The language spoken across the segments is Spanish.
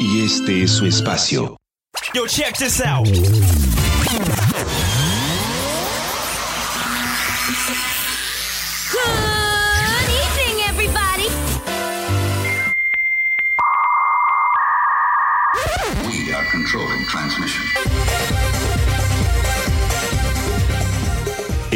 y este es su espacio. Yo, check this out.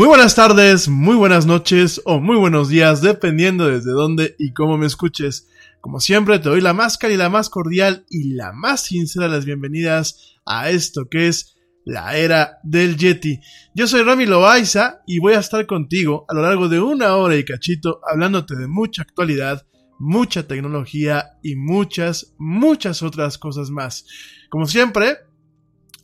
Muy buenas tardes, muy buenas noches o muy buenos días, dependiendo desde dónde y cómo me escuches. Como siempre, te doy la más cálida, la más cordial y la más sincera de las bienvenidas a esto que es la era del Yeti. Yo soy Rami Loaiza y voy a estar contigo a lo largo de una hora y cachito hablándote de mucha actualidad, mucha tecnología y muchas, muchas otras cosas más. Como siempre,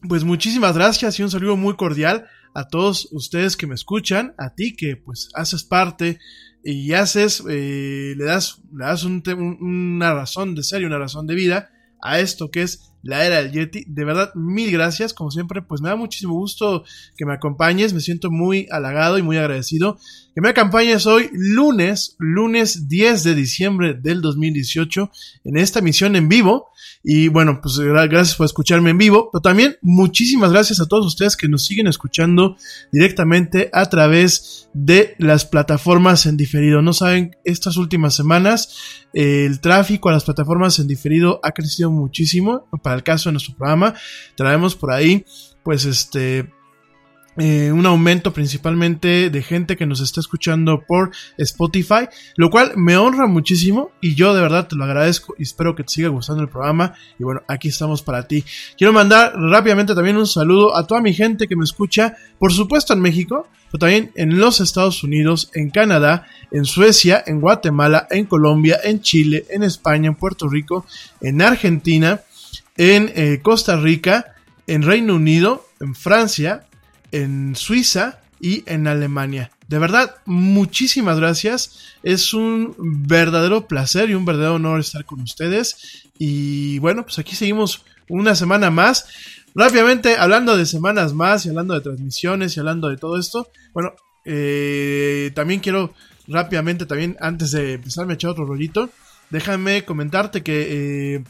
pues muchísimas gracias y un saludo muy cordial a todos ustedes que me escuchan, a ti que pues haces parte y haces, eh, le das, le das una razón de ser y una razón de vida a esto que es la era del Yeti. De verdad, mil gracias. Como siempre, pues me da muchísimo gusto que me acompañes. Me siento muy halagado y muy agradecido. Que me acompañes hoy, lunes, lunes 10 de diciembre del 2018, en esta emisión en vivo. Y bueno, pues gracias por escucharme en vivo, pero también muchísimas gracias a todos ustedes que nos siguen escuchando directamente a través de las plataformas en diferido. No saben, estas últimas semanas el tráfico a las plataformas en diferido ha crecido muchísimo. Para el caso de nuestro programa, traemos por ahí, pues este, eh, un aumento principalmente de gente que nos está escuchando por Spotify, lo cual me honra muchísimo y yo de verdad te lo agradezco y espero que te siga gustando el programa y bueno, aquí estamos para ti. Quiero mandar rápidamente también un saludo a toda mi gente que me escucha, por supuesto en México, pero también en los Estados Unidos, en Canadá, en Suecia, en Guatemala, en Colombia, en Chile, en España, en Puerto Rico, en Argentina, en eh, Costa Rica, en Reino Unido, en Francia, en Suiza y en Alemania. De verdad, muchísimas gracias. Es un verdadero placer y un verdadero honor estar con ustedes. Y bueno, pues aquí seguimos una semana más. Rápidamente, hablando de semanas más y hablando de transmisiones y hablando de todo esto. Bueno, eh, también quiero rápidamente, también antes de empezar a echar otro rollito, déjame comentarte que... Eh,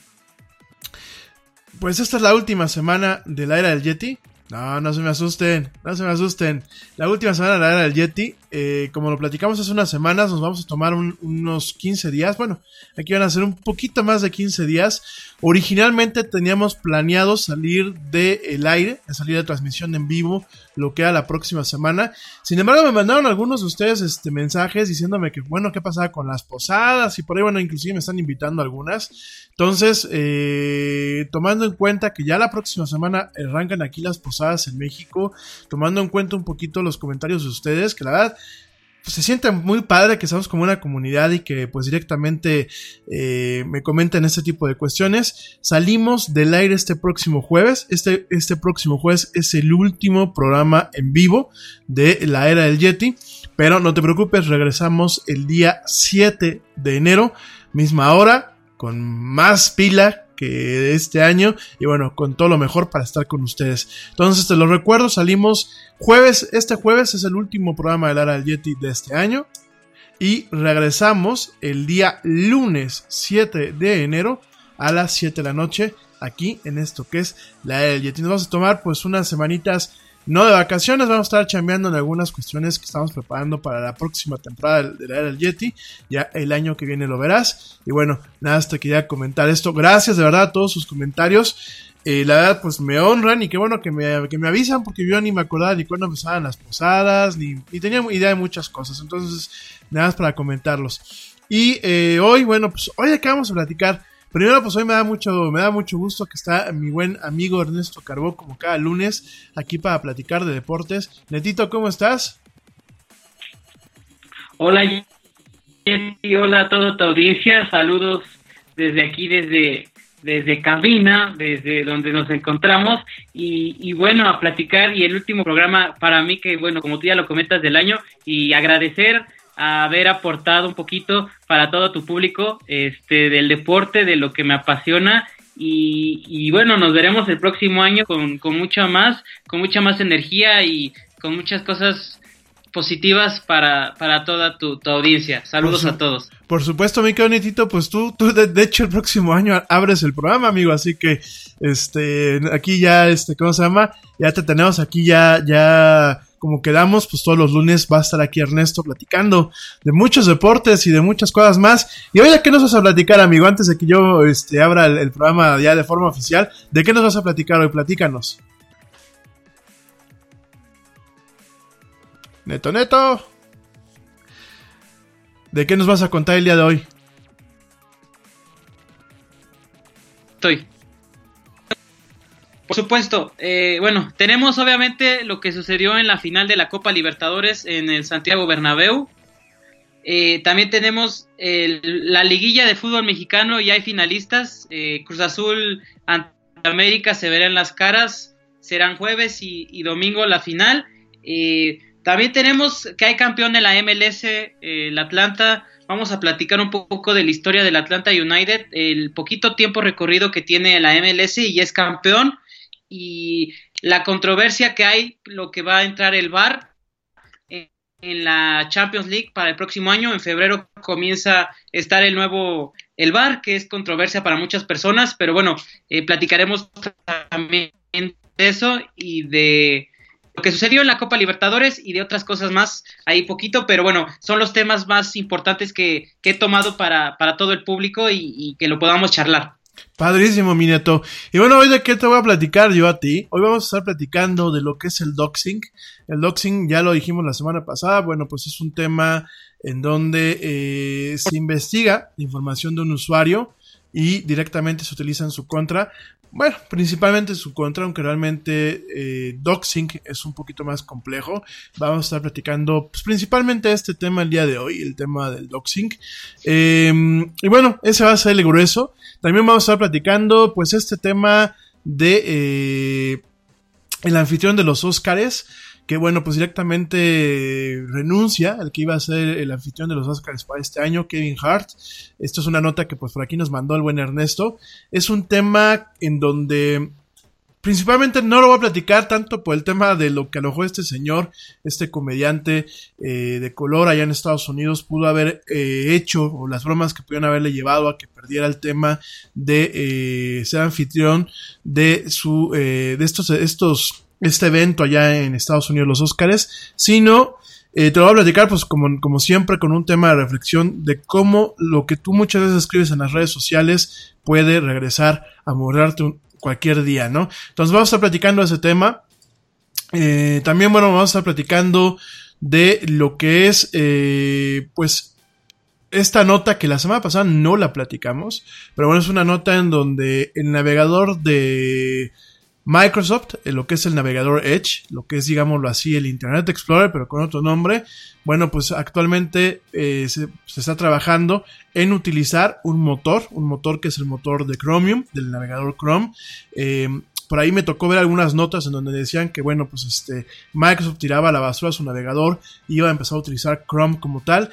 pues esta es la última semana de la era del Yeti. No, no se me asusten, no se me asusten. La última semana la era del Yeti, eh, como lo platicamos hace unas semanas, nos vamos a tomar unos 15 días. Bueno, aquí van a ser un poquito más de 15 días. Originalmente teníamos planeado salir del aire, salir de transmisión en vivo, lo que era la próxima semana. Sin embargo, me mandaron algunos de ustedes este, mensajes diciéndome que, bueno, qué pasaba con las posadas y por ahí, bueno, inclusive me están invitando algunas. Entonces, eh, tomando en cuenta que ya la próxima semana arrancan aquí las posadas en México, tomando en cuenta un poquito los comentarios de ustedes, que la verdad se siente muy padre que estamos como una comunidad y que pues directamente eh, me comenten este tipo de cuestiones. Salimos del aire este próximo jueves. Este, este próximo jueves es el último programa en vivo de la era del Yeti. Pero no te preocupes, regresamos el día 7 de enero, misma hora, con más pila que este año y bueno, con todo lo mejor para estar con ustedes. Entonces te lo recuerdo, salimos jueves, este jueves es el último programa del Ara del Yeti de este año y regresamos el día lunes 7 de enero a las 7 de la noche aquí en esto que es la del Yeti. Nos vamos a tomar pues unas semanitas no de vacaciones, vamos a estar chambeando en algunas cuestiones que estamos preparando para la próxima temporada de la era del Yeti. Ya el año que viene lo verás. Y bueno, nada, hasta quería comentar esto. Gracias de verdad a todos sus comentarios. Eh, la verdad, pues me honran y qué bueno que me, que me avisan porque yo ni me acordaba ni cuándo empezaban las posadas, ni, tenía idea de muchas cosas. Entonces, nada más para comentarlos. Y eh, hoy, bueno, pues hoy acá vamos a platicar Primero, pues hoy me da mucho, me da mucho gusto que está mi buen amigo Ernesto Carbó, como cada lunes, aquí para platicar de deportes. Netito, ¿cómo estás? Hola, hola a toda tu audiencia. Saludos desde aquí, desde, desde cabina, desde donde nos encontramos. Y, y, bueno, a platicar. Y el último programa para mí, que bueno, como tú ya lo comentas del año, y agradecer haber aportado un poquito para todo tu público este del deporte, de lo que me apasiona y, y bueno, nos veremos el próximo año con, con mucha más, con mucha más energía y con muchas cosas positivas para, para toda tu, audiencia. Saludos a todos. Por supuesto, mi Netito, pues tú, tú de, hecho el próximo año abres el programa, amigo, así que este aquí ya este ¿cómo se llama? Ya te tenemos aquí ya ya como quedamos, pues todos los lunes va a estar aquí Ernesto platicando de muchos deportes y de muchas cosas más. Y oye, ¿qué nos vas a platicar, amigo? Antes de que yo este, abra el, programa ya de forma oficial, ¿de qué nos vas a platicar hoy? Platícanos. Neto, neto. ¿De qué nos vas a contar el día de hoy? Estoy. Por supuesto, eh, bueno, tenemos obviamente lo que sucedió en la final de la Copa Libertadores en el Santiago Bernabéu. Eh, también tenemos el- la liguilla de fútbol mexicano y hay finalistas. Eh, Cruz Azul ante América se verán las caras. Serán jueves y, y domingo la final. Eh, también tenemos que hay campeón de la MLS, eh, el Atlanta. Vamos a platicar un poco de la historia del Atlanta United, el poquito tiempo recorrido que tiene la MLS y es campeón. Y la controversia que hay, lo que va a entrar el VAR en, la Champions League para el próximo año. En febrero comienza a estar el nuevo, el VAR, que es controversia para muchas personas, pero bueno, eh, platicaremos también de eso y de lo que sucedió en la Copa Libertadores y de otras cosas más, ahí poquito, pero bueno, son los temas más importantes que, que he tomado para, para todo el público y que lo podamos charlar. Padrísimo, mi neto. Y bueno, hoy de qué te voy a platicar yo a ti. Hoy vamos a estar platicando de lo que es el doxing. El doxing, ya lo dijimos la semana pasada, bueno, pues es un tema en donde eh, se investiga la información de un usuario y directamente se utiliza en su contra. Bueno, principalmente en su contra, aunque realmente eh, doxing es un poquito más complejo. Vamos a estar platicando pues, principalmente este tema el día de hoy, el tema del doxing. Eh, y bueno, ese va a ser el grueso. También vamos a estar platicando, pues, este tema de eh, el anfitrión de los Óscares, que bueno, pues directamente renuncia, el que iba a ser el anfitrión de los Óscares para este año, Kevin Hart. Esto es una nota que pues por aquí nos mandó el buen Ernesto. Es un tema en donde principalmente no lo voy a platicar tanto por el tema de lo que alojó este señor, este comediante eh, de color allá en Estados Unidos, pudo haber eh, hecho, o las bromas que pudieron haberle llevado a que perdiera el tema de eh, ser anfitrión de su, eh, de estos, estos, este evento allá en Estados Unidos, los Óscares, sino eh, te lo voy a platicar, pues como, como siempre, con un tema de reflexión de cómo lo que tú muchas veces escribes en las redes sociales puede regresar a morarte un, cualquier día, ¿no? Entonces vamos a estar platicando ese tema. Eh, también, bueno, vamos a estar platicando de lo que es, eh, pues, esta nota que la semana pasada no la platicamos, pero bueno, es una nota en donde el navegador de Microsoft, eh, lo que es el navegador Edge, lo que es, digámoslo así, el Internet Explorer, pero con otro nombre, bueno, pues actualmente eh, se, está trabajando en utilizar un motor, un motor que es el motor de Chromium, del navegador Chrome. Eh, por ahí me tocó ver algunas notas en donde decían que, bueno, pues este, Microsoft tiraba la basura su navegador y iba a empezar a utilizar Chrome como tal.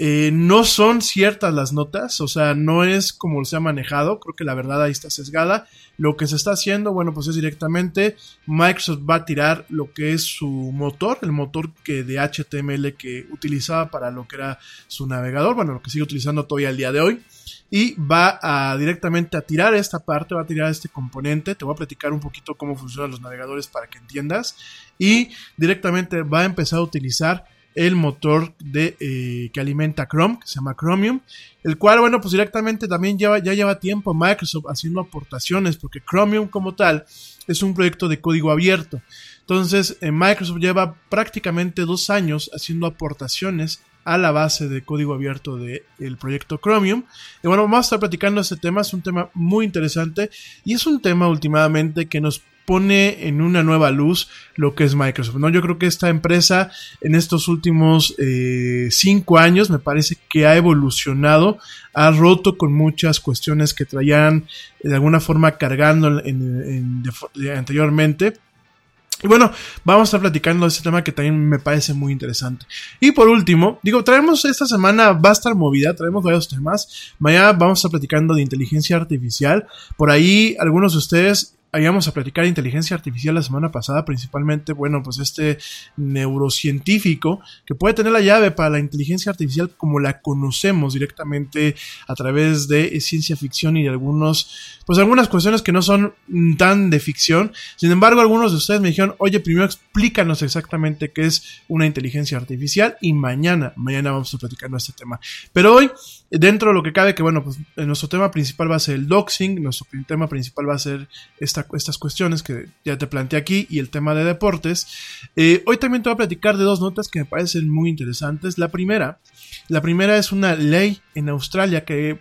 Eh, no son ciertas las notas, o sea, no es como se ha manejado, creo que la verdad ahí está sesgada. Lo que se está haciendo, bueno, pues es directamente Microsoft va a tirar lo que es su motor, el motor que de HTML que utilizaba para lo que era su navegador, bueno, lo que sigue utilizando todavía el día de hoy, y va a directamente a tirar esta parte, va a tirar este componente, te voy a platicar un poquito cómo funcionan los navegadores para que entiendas, y directamente va a empezar a utilizar el motor de, eh, que alimenta Chrome, que se llama Chromium, el cual, bueno, pues directamente también lleva, ya lleva tiempo Microsoft haciendo aportaciones, porque Chromium como tal es un proyecto de código abierto. Entonces, eh, Microsoft lleva prácticamente dos años haciendo aportaciones a la base de código abierto del de proyecto Chromium. Y bueno, vamos a estar platicando este tema, es un tema muy interesante y es un tema últimamente que nos pone en una nueva luz lo que es Microsoft. ¿no? Yo creo que esta empresa en estos últimos eh, cinco años me parece que ha evolucionado, ha roto con muchas cuestiones que traían de alguna forma cargando anteriormente. Y bueno, vamos a estar platicando de este tema que también me parece muy interesante. Y por último, digo, traemos esta semana, va a estar movida, traemos varios temas. Mañana vamos a estar platicando de inteligencia artificial. Por ahí, algunos de ustedes íbamos a platicar de inteligencia artificial la semana pasada, principalmente, bueno, pues este neurocientífico que puede tener la llave para la inteligencia artificial como la conocemos directamente a través de ciencia ficción y de algunos, pues algunas cuestiones que no son tan de ficción. Sin embargo, algunos de ustedes me dijeron, oye, primero explícanos exactamente qué es una inteligencia artificial y mañana, mañana vamos a platicar este tema. Pero hoy, dentro de lo que cabe, que bueno, pues nuestro tema principal va a ser el doxing, nuestro tema principal va a ser esta estas cuestiones que ya te planteé aquí y el tema de deportes. Eh, hoy también te voy a platicar de dos notas que me parecen muy interesantes. La primera, la primera es una ley en Australia que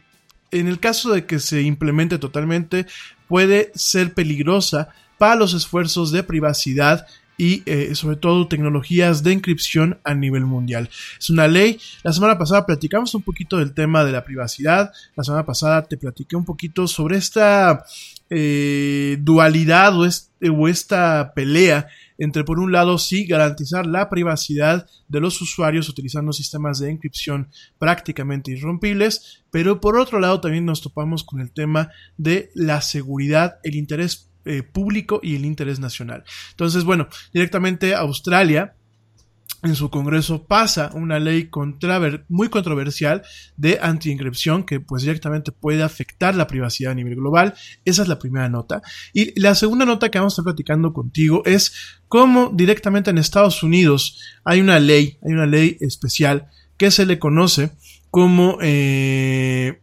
en el caso de que se implemente totalmente puede ser peligrosa para los esfuerzos de privacidad y eh, sobre todo tecnologías de encripción a nivel mundial. Es una ley. La semana pasada platicamos un poquito del tema de la privacidad. La semana pasada te platiqué un poquito sobre esta eh, dualidad o, esta pelea entre por un lado sí garantizar la privacidad de los usuarios utilizando sistemas de encripción prácticamente irrompibles, pero por otro lado también nos topamos con el tema de la seguridad, el interés eh, público y el interés nacional. Entonces, bueno, directamente Australia en su Congreso pasa una ley muy controversial de anti-inscripción que pues directamente puede afectar la privacidad a nivel global. Esa es la primera nota. Y la segunda nota que vamos a estar platicando contigo es cómo directamente en Estados Unidos hay una ley, hay una ley especial que se le conoce como, eh,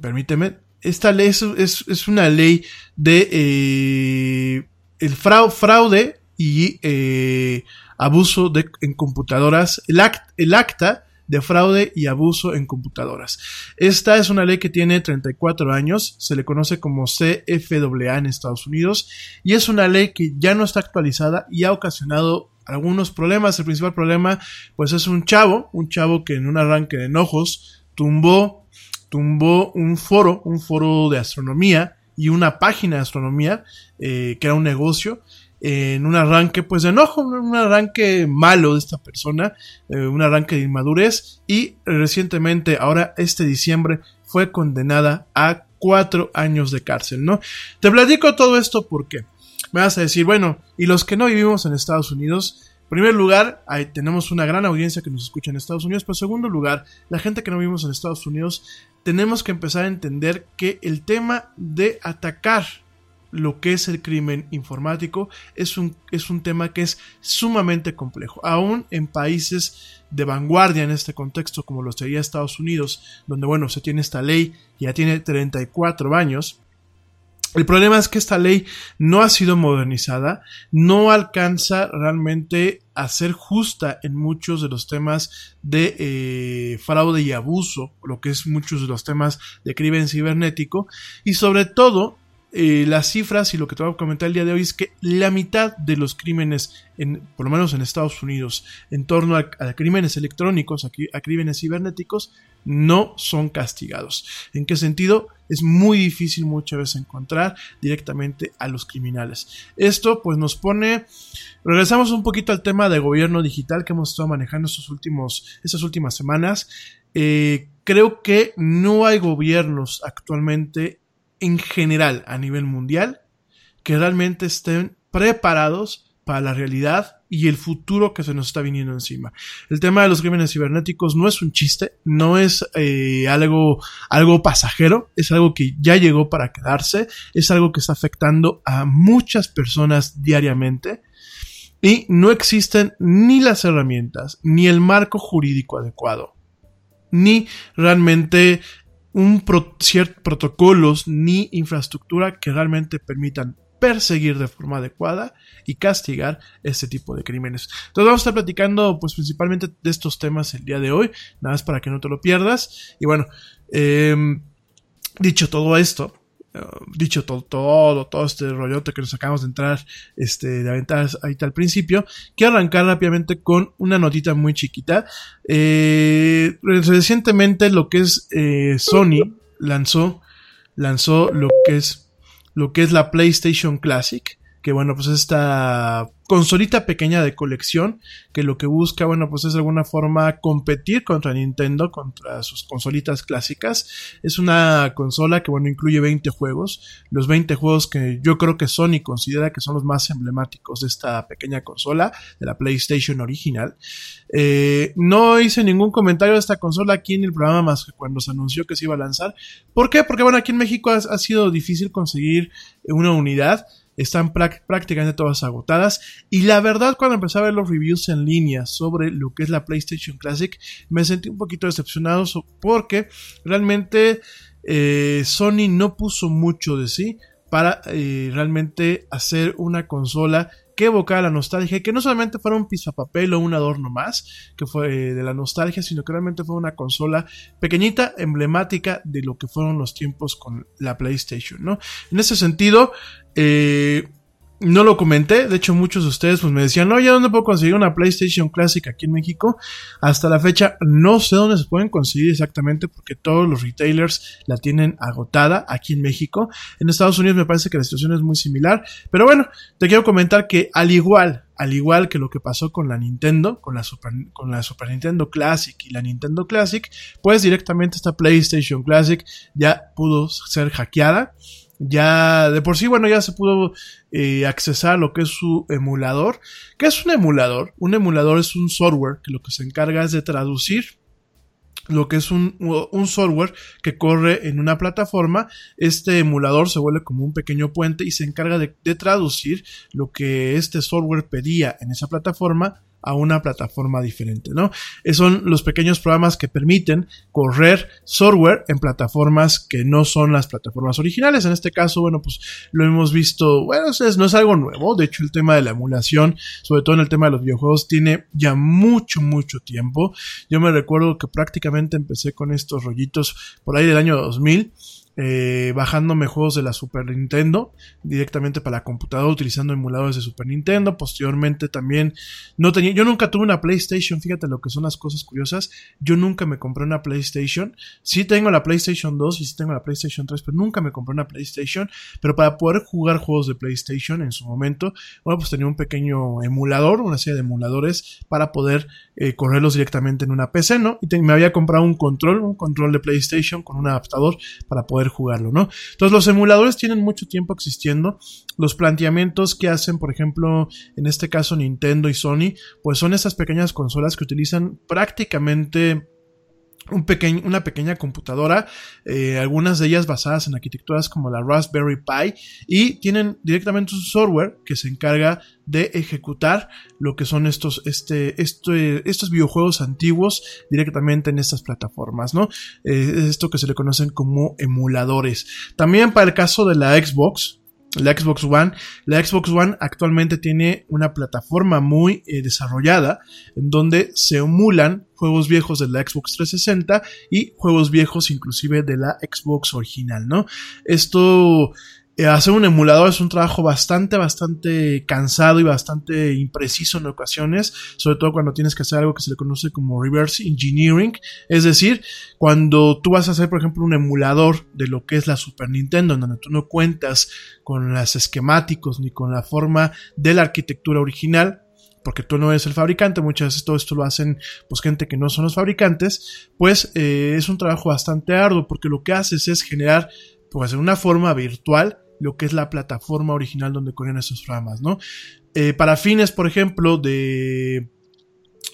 permíteme, esta ley es, una ley de eh, el fraude y eh, abuso de, en computadoras, el, el acta de fraude y abuso en computadoras. Esta es una ley que tiene 34 años, se le conoce como CFAA en Estados Unidos y es una ley que ya no está actualizada y ha ocasionado algunos problemas. El principal problema pues es un chavo, un chavo que en un arranque de enojos tumbó tumbó un foro, un foro de astronomía y una página de astronomía, eh, que era un negocio, en un arranque pues de enojo, un arranque malo de esta persona, eh, un arranque de inmadurez. Y recientemente, ahora este diciembre, fue condenada a cuatro años de cárcel, ¿no? Te platico todo esto porque me vas a decir, bueno, y los que no vivimos en Estados Unidos, en primer lugar, tenemos una gran audiencia que nos escucha en Estados Unidos, pero en segundo lugar, la gente que no vivimos en Estados Unidos, tenemos que empezar a entender que el tema de atacar lo que es el crimen informático es un, es un tema que es sumamente complejo. Aún en países de vanguardia en este contexto, como lo sería Estados Unidos, donde bueno, se tiene esta ley ya tiene 34 años, el problema es que esta ley no ha sido modernizada, no alcanza realmente a ser justa en muchos de los temas de eh, fraude y abuso, lo que es muchos de los temas de crimen cibernético, y sobre todo eh, las cifras y lo que te voy a comentar el día de hoy es que la mitad de los crímenes, en, por lo menos en Estados Unidos, en torno a, crímenes electrónicos, a, a, crímenes cibernéticos, no son castigados. ¿En qué sentido? Es muy difícil muchas veces encontrar directamente a los criminales. Esto pues nos pone... Regresamos un poquito al tema de gobierno digital que hemos estado manejando estos últimos, estas últimas semanas. Eh, creo que no hay gobiernos actualmente en general a nivel mundial que realmente estén preparados para la realidad y el futuro que se nos está viniendo encima. El tema de los crímenes cibernéticos no es un chiste, no es eh, algo, algo pasajero, es algo que ya llegó para quedarse, es algo que está afectando a muchas personas diariamente y no existen ni las herramientas, ni el marco jurídico adecuado, ni realmente un ciertos protocolos ni infraestructura que realmente permitan perseguir de forma adecuada y castigar este tipo de crímenes. Entonces vamos a estar platicando pues principalmente de estos temas el día de hoy, nada más para que no te lo pierdas. Y bueno, em, dicho todo esto, eh, dicho todo, todo, todo este rollote que nos acabamos de entrar, este, de aventar ahí al principio, quiero arrancar rápidamente con una notita muy chiquita. Eh, recientemente lo que es eh, Sony lanzó, lanzó lo que es, lo que es la PlayStation Classic, que bueno, pues esta consolita pequeña de colección que lo que busca, bueno, pues es de alguna forma competir contra Nintendo, contra sus consolitas clásicas. Es una consola que, bueno, incluye 20 juegos, los 20 juegos que yo creo que Sony considera que son los más emblemáticos de esta pequeña consola, de la PlayStation original. Eh, no hice ningún comentario de esta consola aquí en el programa más que cuando se anunció que se iba a lanzar. ¿Por qué? Porque, bueno, aquí en México ha sido difícil conseguir una unidad están prácticamente todas agotadas. Y la verdad, cuando empecé a ver los reviews en línea sobre lo que es la PlayStation Classic, me sentí un poquito decepcionado porque realmente eh, Sony no puso mucho de sí para eh, realmente hacer una consola que evocara la nostalgia que no solamente fuera un papel o un adorno más que fue eh, de la nostalgia, sino que realmente fue una consola pequeñita, emblemática de lo que fueron los tiempos con la PlayStation, ¿no? En ese sentido, eh, no lo comenté, de hecho muchos de ustedes pues me decían, oye, ¿dónde puedo conseguir una PlayStation Classic aquí en México? Hasta la fecha no sé dónde se pueden conseguir exactamente porque todos los retailers la tienen agotada aquí en México. En Estados Unidos me parece que la situación es muy similar, pero bueno, te quiero comentar que al igual, al igual que lo que pasó con la Nintendo, con la Super, con la Super Nintendo Classic y la Nintendo Classic, pues directamente esta PlayStation Classic ya pudo ser hackeada ya de por sí, bueno, ya se pudo eh, accesar lo que es su emulador. ¿Qué es un emulador? Un emulador es un software que lo que se encarga es de traducir lo que es un, un, software que corre en una plataforma. Este emulador se vuelve como un pequeño puente y se encarga de, de traducir lo que este software pedía en esa plataforma a una plataforma diferente, ¿no? Esos son los pequeños programas que permiten correr software en plataformas que no son las plataformas originales. En este caso, bueno, pues lo hemos visto, bueno, no es algo nuevo. De hecho, el tema de la emulación, sobre todo en el tema de los videojuegos, tiene ya mucho, mucho tiempo. Yo me recuerdo que prácticamente empecé con estos rollitos por ahí del año 2000 eh, bajándome juegos de la Super Nintendo directamente para la computadora utilizando emuladores de Super Nintendo. Posteriormente también no tenía, yo nunca tuve una PlayStation, fíjate lo que son las cosas curiosas. Yo nunca me compré una PlayStation. Sí tengo la PlayStation 2 y sí tengo la PlayStation 3, pero nunca me compré una PlayStation. Pero para poder jugar juegos de PlayStation en su momento, bueno, pues tenía un pequeño emulador, una serie de emuladores para poder eh, correrlos directamente en una PC, ¿no? Y me había comprado un control, un control de PlayStation con un adaptador para poder jugarlo, ¿no? Entonces los emuladores tienen mucho tiempo existiendo. Los planteamientos que hacen, por ejemplo, en este caso Nintendo y Sony, pues son esas pequeñas consolas que utilizan prácticamente un una pequeña computadora, eh, algunas de ellas basadas en arquitecturas como la Raspberry Pi y tienen directamente un software que se encarga de ejecutar lo que son estos, este, este, estos videojuegos antiguos directamente en estas plataformas, ¿no? Eh, esto que se le conocen como emuladores. También para el caso de la Xbox, la Xbox One. La Xbox One actualmente tiene una plataforma muy eh, desarrollada en donde se emulan juegos viejos de la Xbox 360 y juegos viejos inclusive de la Xbox original, ¿no? Esto hacer un emulador es un trabajo bastante, bastante cansado y bastante impreciso en ocasiones, sobre todo cuando tienes que hacer algo que se le conoce como reverse engineering, es decir, cuando tú vas a hacer, por ejemplo, un emulador de lo que es la Super Nintendo, en donde tú no cuentas con los esquemáticos ni con la forma de la arquitectura original, porque tú no eres el fabricante, muchas veces todo esto lo hacen pues gente que no son los fabricantes, pues eh, es un trabajo bastante arduo porque lo que haces es generar pues en una forma virtual lo que es la plataforma original donde corren esos programas, ¿no? Eh, para fines, por ejemplo, de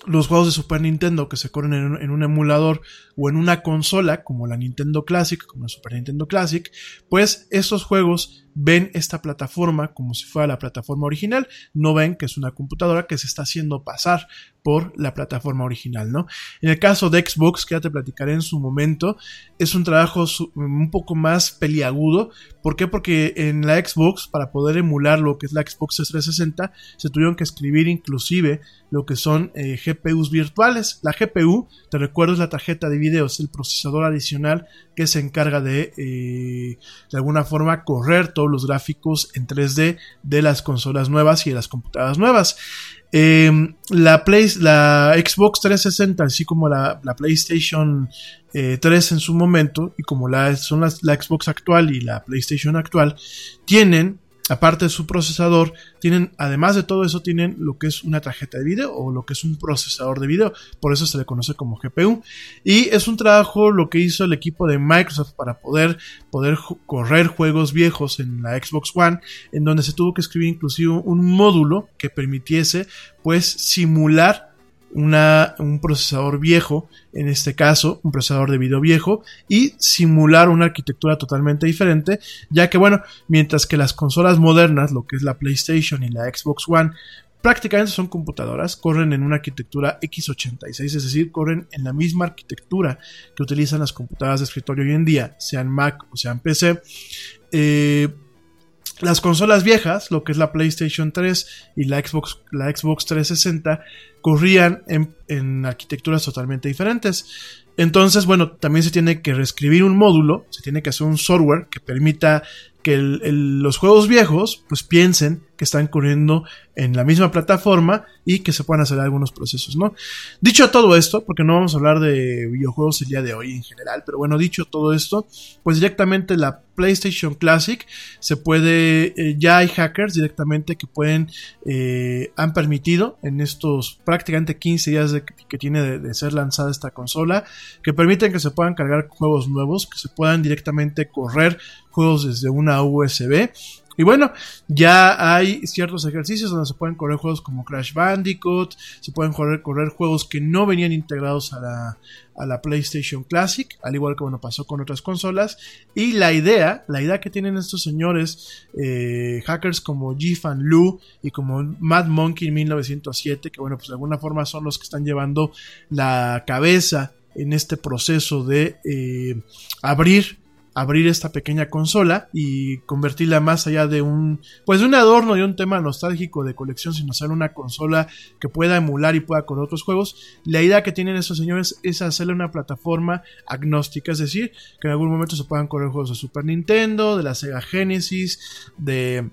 los juegos de Super Nintendo que se corren en un, emulador o en una consola como la Nintendo Classic, como la Super Nintendo Classic, pues esos juegos ven esta plataforma como si fuera la plataforma original, no ven que es una computadora que se está haciendo pasar por la plataforma original, ¿no? En el caso de Xbox, que ya te platicaré en su momento, es un trabajo un poco más peliagudo. ¿Por qué? Porque en la Xbox, para poder emular lo que es la Xbox 360, se tuvieron que escribir inclusive lo que son eh, GPUs virtuales. La GPU, te recuerdo, es la tarjeta de video, es el procesador adicional que se encarga de, eh, de alguna forma, correr todos los gráficos en 3D de las consolas nuevas y de las computadoras nuevas. Em, la, Play, la Xbox 360, así como la, PlayStation 3 eh, en su momento, y como la, son la Xbox actual y la PlayStation actual, tienen aparte de su procesador, tienen, además de todo eso, tienen lo que es una tarjeta de video o lo que es un procesador de video. Por eso se le conoce como GPU. Y es un trabajo lo que hizo el equipo de Microsoft para poder, poder correr juegos viejos en la Xbox One, en donde se tuvo que escribir inclusive un módulo que permitiese, pues, simular una, un procesador viejo, en este caso un procesador de video viejo, y simular una arquitectura totalmente diferente, ya que bueno, mientras que las consolas modernas, lo que es la PlayStation y la Xbox One, prácticamente son computadoras, corren en una arquitectura x86, es decir, corren en la misma arquitectura que utilizan las computadoras de escritorio hoy en día, sean Mac o sean PC. Eh, las consolas viejas, lo que es la PlayStation 3 y la Xbox, la Xbox 360, corrían en, en arquitecturas totalmente diferentes. Entonces, bueno, también se tiene que reescribir un módulo, se tiene que hacer un software que permita que los juegos viejos pues piensen que están corriendo en la misma plataforma y que se puedan hacer algunos procesos, ¿no? Dicho todo esto, porque no vamos a hablar de videojuegos el día de hoy en general, pero bueno, dicho todo esto, pues directamente la PlayStation Classic se puede, eh, ya hay hackers directamente que pueden, eh, han permitido en estos prácticamente 15 días de- que tiene de, de ser lanzada esta consola, que permiten que se puedan cargar juegos nuevos, que se puedan directamente correr juegos desde una USB. Y bueno, ya hay ciertos ejercicios donde se pueden correr juegos como Crash Bandicoot, se pueden correr, correr juegos que no venían integrados a la, a la PlayStation Classic, al igual que bueno pasó con otras consolas. Y la idea, la idea que tienen estos señores eh, hackers como Jifan Lu y como Mad Monkey 1907, que bueno, pues de alguna forma son los que están llevando la cabeza en este proceso de eh, abrir abrir esta pequeña consola y convertirla más allá de un pues de un adorno y un tema nostálgico de colección sino ser una consola que pueda emular y pueda con otros juegos. La idea que tienen estos señores es hacerle una plataforma agnóstica es decir que en algún momento se puedan correr juegos de Super Nintendo de la Sega Genesis de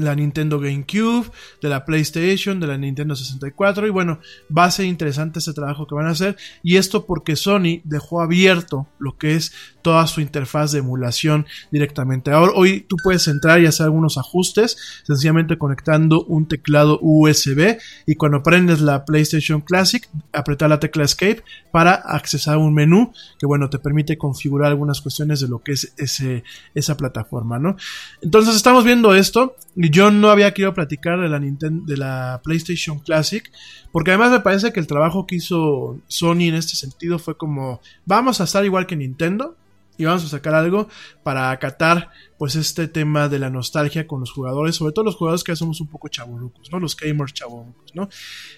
la Nintendo GameCube, de la PlayStation, de la Nintendo 64 y bueno, va a ser interesante ese trabajo que van a hacer y esto porque Sony dejó abierto lo que es toda su interfaz de emulación directamente. Ahora hoy tú puedes entrar y hacer algunos ajustes sencillamente conectando un teclado USB y cuando prendes la PlayStation Classic, apretar la tecla Escape para accesar un menú que bueno, te permite configurar algunas cuestiones de lo que es ese, esa plataforma, ¿no? Entonces estamos viendo esto yo no había querido platicar de la Nintendo, de la PlayStation Classic, porque además me parece que el trabajo que hizo Sony en este sentido fue como, vamos a estar igual que Nintendo y vamos a sacar algo para acatar pues este tema de la nostalgia con los jugadores, sobre todo los jugadores que somos un poco chavorrucos, ¿no? Los gamers chavorrucos, ¿no?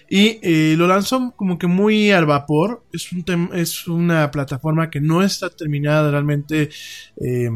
Y eh, lo lanzó como que muy al vapor, es, un es una plataforma que no está terminada realmente eh,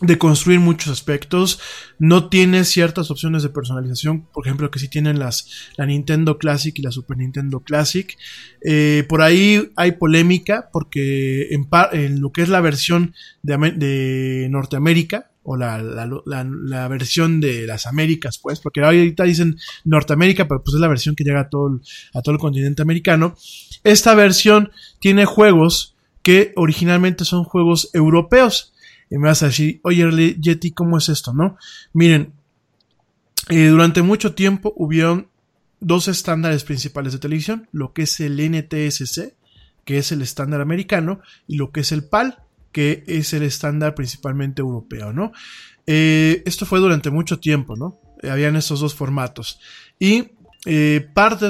de construir muchos aspectos. No tiene ciertas opciones de personalización, por ejemplo, que sí tienen las, la Nintendo Classic y la Super Nintendo Classic. Eh, por ahí hay polémica porque en, par- en lo que es la versión de, de Norteamérica, o la, la, la- la versión de las Américas, pues, porque ahorita dicen Norteamérica, pero pues es la versión que llega a todo el, a todo el continente americano. Esta versión tiene juegos que originalmente son juegos europeos. Y me vas a decir, oye, Yeti, ¿cómo es esto, no? Miren, eh, durante mucho tiempo hubieron dos estándares principales de televisión, lo que es el NTSC, que es el estándar americano, y lo que es el PAL, que es el estándar principalmente europeo, ¿no? Eh, esto fue durante mucho tiempo, ¿no? Eh, habían estos dos formatos. Y parte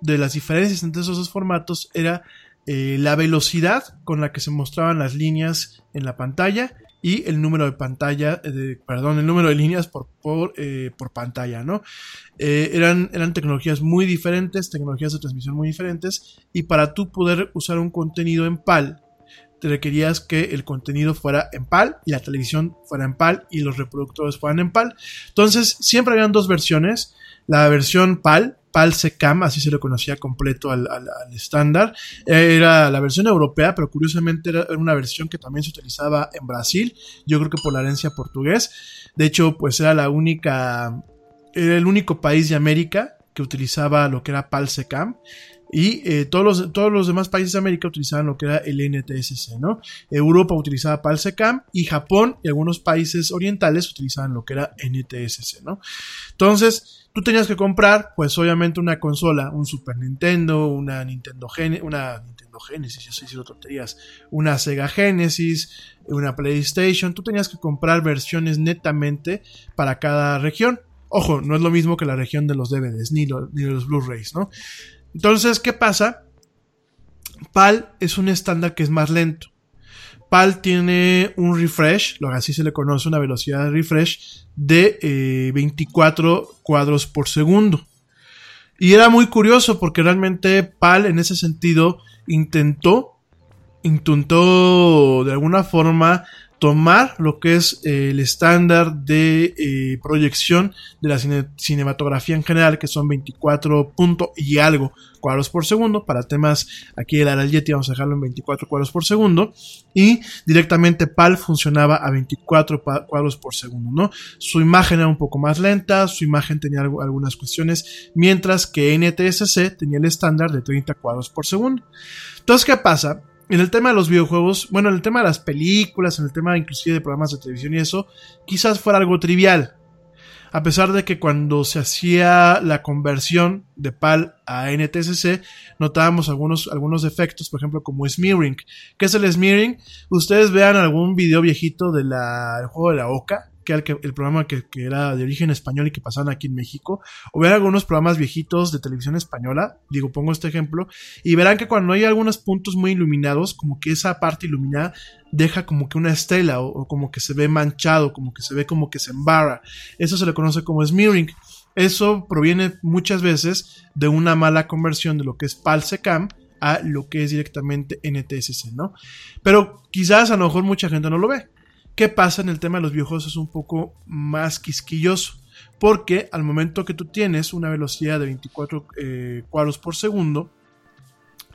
de, las diferencias entre esos dos formatos era la velocidad con la que se mostraban las líneas en la pantalla y el número de pantalla, eh, perdón, el número de líneas por, por, eh, por pantalla, ¿no? Eh, eran, eran tecnologías muy diferentes, tecnologías de transmisión muy diferentes, y para tú poder usar un contenido en PAL, te requerías que el contenido fuera en PAL y la televisión fuera en PAL y los reproductores fueran en PAL. Entonces, siempre habían dos versiones. La versión PAL, PAL SECAM, así se le conocía completo al, estándar, era la versión europea, pero curiosamente era una versión que también se utilizaba en Brasil, yo creo que por la herencia portugués. De hecho, pues era la única, era el único país de América que utilizaba lo que era PAL SECAM. Y eh, todos, los, todos los demás países de América utilizaban lo que era el NTSC, ¿no? Europa utilizaba PAL-SECAM y Japón y algunos países orientales utilizaban lo que era NTSC, ¿no? Entonces, tú tenías que comprar, pues obviamente una consola, un Super Nintendo, una Nintendo Gen una Nintendo Genesis, yo estoy diciendo tonterías, una Sega Genesis, una PlayStation, tú tenías que comprar versiones netamente para cada región. Ojo, no es lo mismo que la región de los DVDs ni, lo- ni los Blu-rays, ¿no? Entonces, ¿qué pasa? PAL es un estándar que es más lento. PAL tiene un refresh, lo así se le conoce, una velocidad de refresh de eh, 24 cuadros por segundo. Y era muy curioso porque realmente PAL en ese sentido intentó, intentó de alguna forma tomar lo que es eh, el estándar de eh, proyección de la cine- cinematografía en general, que son 24 punto y algo cuadros por segundo. Para temas aquí el Aral Yeti vamos a dejarlo en 24 cuadros por segundo. Y directamente PAL funcionaba a 24 pa- cuadros por segundo, ¿no? Su imagen era un poco más lenta, su imagen tenía algunas cuestiones, mientras que NTSC tenía el estándar de 30 cuadros por segundo. Entonces, ¿qué pasa? En el tema de los videojuegos, bueno, en el tema de las películas, en el tema inclusive de programas de televisión y eso, quizás fuera algo trivial. A pesar de que cuando se hacía la conversión de PAL a NTSC, notábamos algunos, algunos defectos, por ejemplo, como smearing. ¿Qué es el smearing? Ustedes vean algún video viejito del juego de la OCA, que el, programa que, era de origen español y que pasaban aquí en México, o vean algunos programas viejitos de televisión española, digo, pongo este ejemplo, y verán que cuando hay algunos puntos muy iluminados, como que esa parte iluminada deja como que una estela o, o como que se ve manchado, como que se ve como que se embarra. Eso se le conoce como smearing. Eso proviene muchas veces de una mala conversión de lo que es PAL-SECAM a lo que es directamente NTSC, ¿no? Pero quizás a lo mejor mucha gente no lo ve. ¿Qué pasa en el tema de los videojuegos? Es un poco más quisquilloso. Porque al momento que tú tienes una velocidad de 24 eh, cuadros por segundo,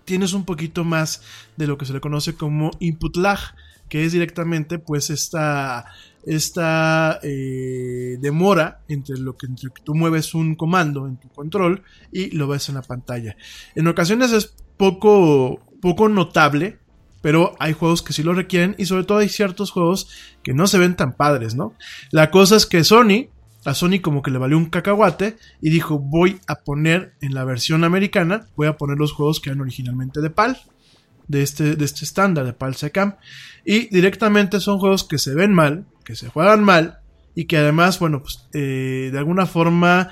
tienes un poquito más de lo que se le conoce como input lag, que es directamente pues esta, esta eh, demora entre lo que, entre que tú mueves un comando en tu control y lo ves en la pantalla. En ocasiones es poco, poco notable, pero hay juegos que sí lo requieren y sobre todo hay ciertos juegos que no se ven tan padres, ¿no? La cosa es que Sony, a Sony como que le valió un cacahuate y dijo voy a poner en la versión americana, voy a poner los juegos que eran originalmente de PAL, de este, de este estándar de PAL SECAM, y directamente son juegos que se ven mal, que se juegan mal y que además, bueno, pues eh, de alguna forma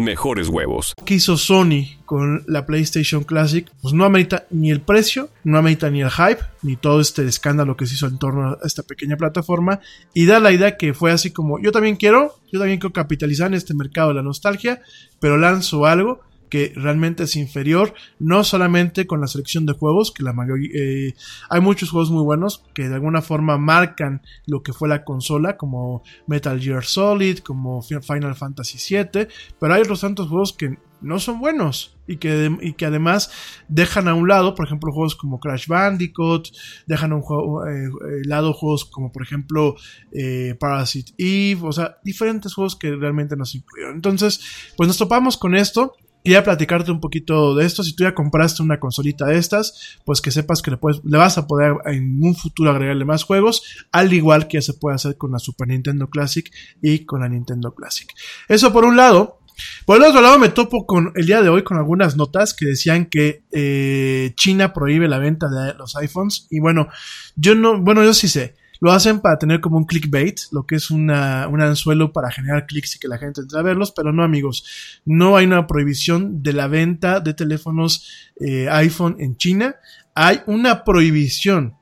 mejores huevos. que hizo Sony con la PlayStation Classic, pues no amerita ni el precio, no amerita ni el hype, ni todo este escándalo que se hizo en torno a esta pequeña plataforma, y da la idea que fue así como, yo también quiero, yo también quiero capitalizar en este mercado de la nostalgia, pero lanzo algo que realmente es inferior, no solamente con la selección de juegos, que la mayoría, eh, hay muchos juegos muy buenos que de alguna forma marcan lo que fue la consola, como Metal Gear Solid, como Final Fantasy VII, pero hay otros tantos juegos que no son buenos y que, y que además dejan a un lado, por ejemplo, juegos como Crash Bandicoot, dejan a un juego, eh, eh, lado juegos como por ejemplo eh, Parasite Eve, o sea, diferentes juegos que realmente nos incluyeron. Entonces, pues nos topamos con esto. Quería platicarte un poquito de esto. Si tú ya compraste una consolita de estas, pues que sepas que le, puedes, le vas a poder en un futuro agregarle más juegos, al igual que ya se puede hacer con la Super Nintendo Classic y con la Nintendo Classic. Eso por un lado. Por el otro lado, me topo con el día de hoy con algunas notas que decían que eh, China prohíbe la venta de los iPhones. Y bueno, yo no, bueno, yo sí sé. Lo hacen para tener como un clickbait, lo que es una, un anzuelo para generar clics y que la gente entre a verlos, pero no amigos, no hay una prohibición de la venta de teléfonos eh, iPhone en China, hay una prohibición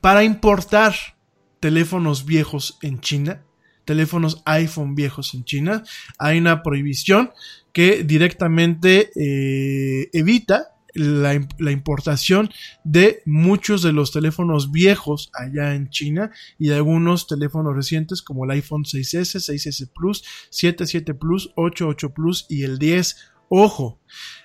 para importar teléfonos viejos en China, teléfonos iPhone viejos en China, hay una prohibición que directamente eh, evita la, importación de muchos de los teléfonos viejos allá en China y de algunos teléfonos recientes como el iPhone 6S, 6S Plus, 77 Plus, 88 Plus y el 10 Ojo,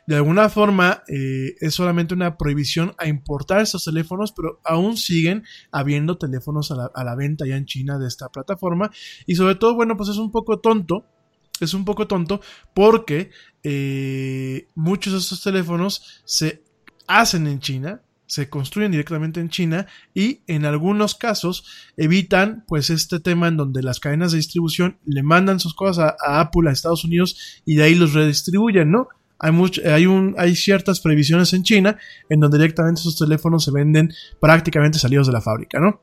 de alguna forma eh, es solamente una prohibición a importar estos teléfonos, pero aún siguen habiendo teléfonos a la, a la venta ya en China de esta plataforma. Y sobre todo, bueno, pues es un poco tonto es un poco tonto porque eh, muchos de estos teléfonos se hacen en China, se construyen directamente en China y en algunos casos evitan pues este tema en donde las cadenas de distribución le mandan sus cosas a, Apple a Estados Unidos y de ahí los redistribuyen, ¿no? Hay, mucho, hay, un, hay ciertas previsiones en China en donde directamente esos teléfonos se venden prácticamente salidos de la fábrica, ¿no?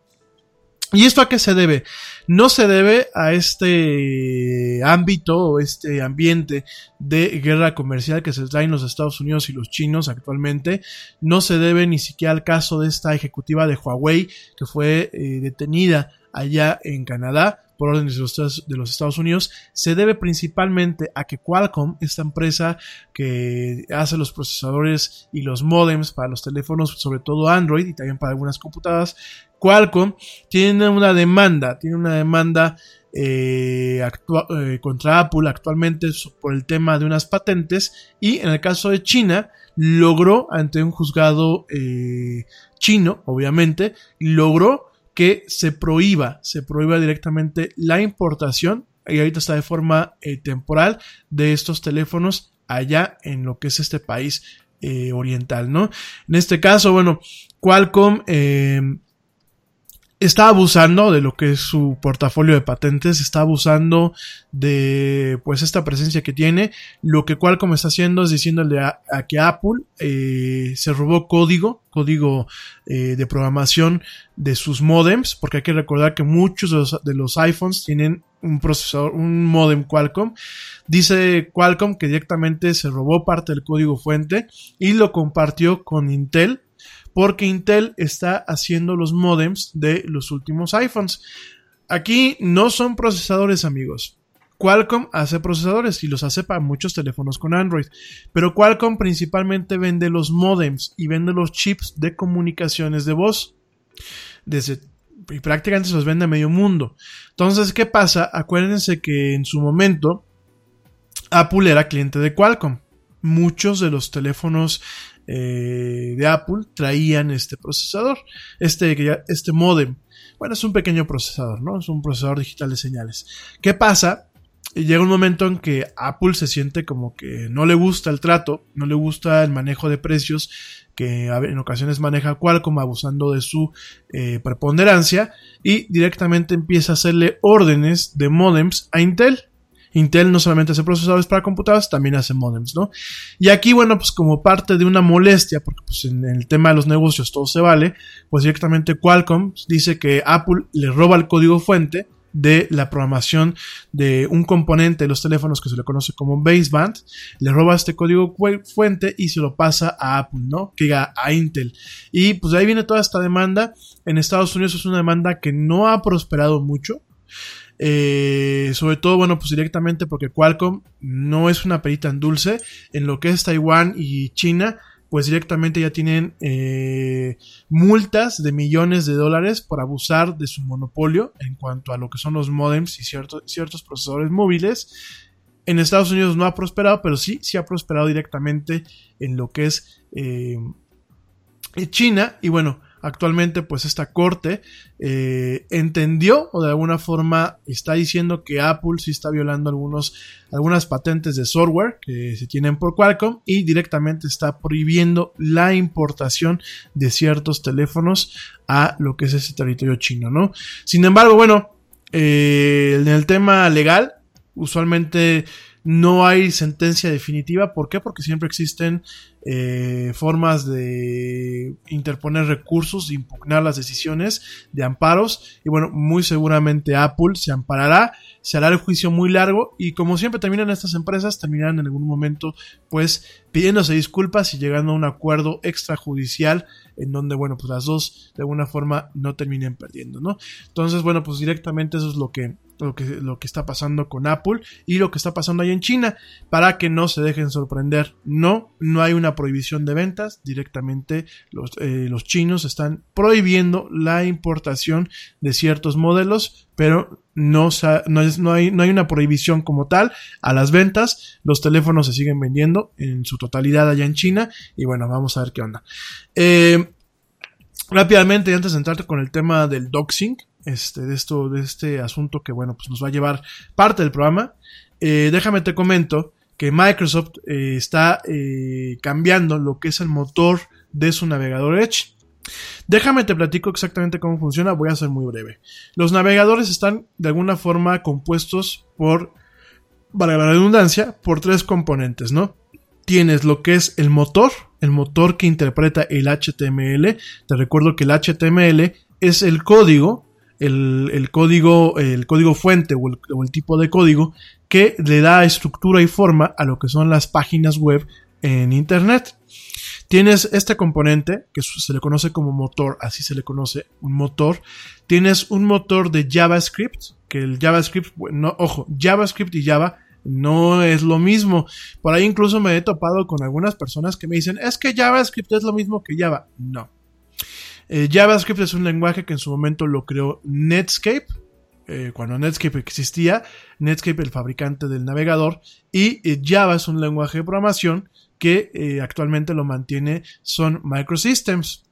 ¿Y esto a qué se debe? No se debe a este ámbito o este ambiente de guerra comercial que se trae en los Estados Unidos y los chinos actualmente. No se debe ni siquiera al caso de esta ejecutiva de Huawei que fue eh, detenida allá en Canadá por órdenes de los, Estados Unidos, se debe principalmente a que Qualcomm, esta empresa que hace los procesadores y los modems para los teléfonos, sobre todo Android y también para algunas computadoras, Qualcomm tiene una demanda, tiene una demanda eh, eh, contra Apple actualmente por el tema de unas patentes y en el caso de China logró ante un juzgado eh, chino, obviamente, logró que se prohíba, se prohíba directamente la importación, y ahorita está de forma eh, temporal, de estos teléfonos allá en lo que es este país eh, oriental, ¿no? En este caso, bueno, Qualcomm eh, está abusando de lo que es su portafolio de patentes, está abusando de pues esta presencia que tiene. Lo que Qualcomm está haciendo es diciéndole a, que Apple eh, se robó código, código eh, de programación de sus modems, porque hay que recordar que muchos de los iPhones tienen un procesador, un modem Qualcomm. Dice Qualcomm que directamente se robó parte del código fuente y lo compartió con Intel porque Intel está haciendo los modems de los últimos iPhones. Aquí no son procesadores, amigos. Qualcomm hace procesadores y los hace para muchos teléfonos con Android, pero Qualcomm principalmente vende los modems y vende los chips de comunicaciones de voz. Y prácticamente se los vende a medio mundo. Entonces, ¿qué pasa? Acuérdense que en su momento Apple era cliente de Qualcomm. Muchos de los teléfonos eh, de Apple traían este procesador, este, este modem. Bueno, es un pequeño procesador, ¿no? Es un procesador digital de señales. ¿Qué pasa? Llega un momento en que Apple se siente como que no le gusta el trato, no le gusta el manejo de precios que en ocasiones maneja Qualcomm abusando de su eh, preponderancia y directamente empieza a hacerle órdenes de modems a Intel. Intel no solamente hace procesadores para computadoras, también hace modems, ¿no? Y aquí, bueno, pues como parte de una molestia, porque pues en el tema de los negocios todo se vale, pues directamente Qualcomm dice que Apple le roba el código fuente de la programación de un componente de los teléfonos que se le conoce como baseband, le roba este código fuente y se lo pasa a Apple, ¿no? Que diga a Intel. Y pues de ahí viene toda esta demanda. En Estados Unidos es una demanda que no ha prosperado mucho. Eh, sobre todo, bueno, pues directamente porque Qualcomm no es una perita en dulce. En lo que es Taiwán y China, pues directamente ya tienen eh, multas de millones de dólares por abusar de su monopolio en cuanto a lo que son los modems y ciertos, procesadores móviles. En Estados Unidos no ha prosperado, pero sí, sí ha prosperado directamente en lo que es eh, China. Y bueno, actualmente pues esta corte eh, entendió o de alguna forma está diciendo que Apple sí está violando algunos, algunas patentes de software que se tienen por Qualcomm y directamente está prohibiendo la importación de ciertos teléfonos a lo que es ese territorio chino, ¿no? Sin embargo, bueno, eh, en el tema legal, usualmente no hay sentencia definitiva. ¿Por qué? Porque siempre existen eh, formas de interponer recursos, de impugnar las decisiones de amparos. Y bueno, muy seguramente Apple se amparará, se hará el juicio muy largo y como siempre terminan estas empresas, terminarán en algún momento pues pidiéndose disculpas y llegando a un acuerdo extrajudicial en donde, bueno, pues las dos de alguna forma no terminen perdiendo, ¿no? Entonces, bueno, pues directamente eso es lo que lo que, lo que está pasando con Apple y lo que está pasando ahí en China para que no se dejen sorprender. No, no hay una prohibición de ventas. Directamente los, eh, chinos están prohibiendo la importación de ciertos modelos, pero no, no, no hay, no hay una prohibición como tal a las ventas. Los teléfonos se siguen vendiendo en su totalidad allá en China. Y bueno, vamos a ver qué onda. Eh, rápidamente, antes de entrar con el tema del doxing, este, de esto, de este asunto que bueno, pues nos va a llevar parte del programa. eh, déjame te comento que Microsoft eh, está cambiando lo que es el motor de su navegador Edge. Déjame te platico exactamente cómo funciona, voy a ser muy breve. Los navegadores están de alguna forma compuestos por, para la redundancia, por tres componentes, ¿no? Tienes lo que es el motor, el motor que interpreta el HTML. Te recuerdo que el HTML es el código, el, código, el código fuente o el tipo de código que le da estructura y forma a lo que son las páginas web en Internet. Tienes este componente que se le conoce como motor, así se le conoce, un motor. Tienes un motor de JavaScript, que el JavaScript, bueno, ojo, JavaScript y Java no es lo mismo. Por ahí incluso me he topado con algunas personas que me dicen, es que JavaScript es lo mismo que Java. No. Eh, JavaScript es un lenguaje que en su momento lo creó Netscape, eh, cuando Netscape existía, Netscape el fabricante del navegador, y eh, Java es un lenguaje de programación que eh, actualmente lo mantiene son Microsystems.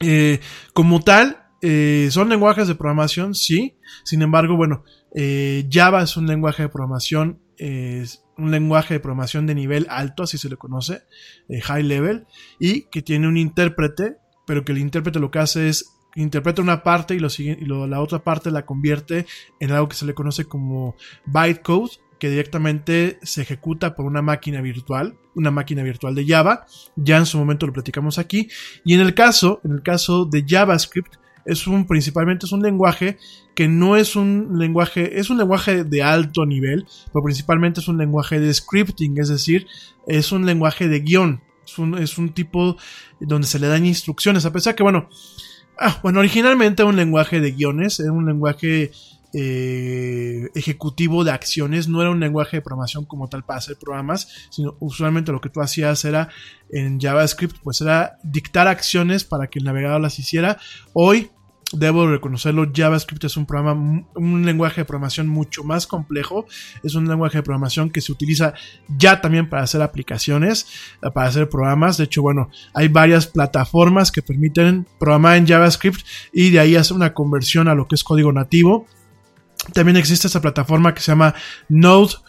Eh, como tal, eh, son lenguajes de programación, sí. Sin embargo, bueno, eh, Java es un lenguaje de programación, es un lenguaje de programación de nivel alto, así se le conoce, eh, high level, y que tiene un intérprete, pero que el intérprete lo que hace es interpreta una parte y, lo sigue- y lo- la otra parte la convierte en algo que se le conoce como bytecode, que directamente se ejecuta por una máquina virtual, una máquina virtual de Java. Ya en su momento lo platicamos aquí. Y en el caso, en el caso de JavaScript, es un, principalmente es un lenguaje que no es un lenguaje, es un lenguaje de alto nivel, pero principalmente es un lenguaje de scripting, es decir, es un lenguaje de guion. Es un, es un tipo donde se le dan instrucciones, a pesar que, bueno, ah, bueno, originalmente era un lenguaje de guiones, era un lenguaje eh, ejecutivo de acciones, no era un lenguaje de programación como tal para hacer programas, sino usualmente lo que tú hacías era en JavaScript, pues era dictar acciones para que el navegador las hiciera. Hoy, debo reconocerlo, JavaScript es un programa, un lenguaje de programación mucho más complejo, es un lenguaje de programación que se utiliza ya también para hacer aplicaciones, para hacer programas, de hecho, bueno, hay varias plataformas que permiten programar en JavaScript y de ahí hacer una conversión a lo que es código nativo. También existe esta plataforma que se llama Node.js,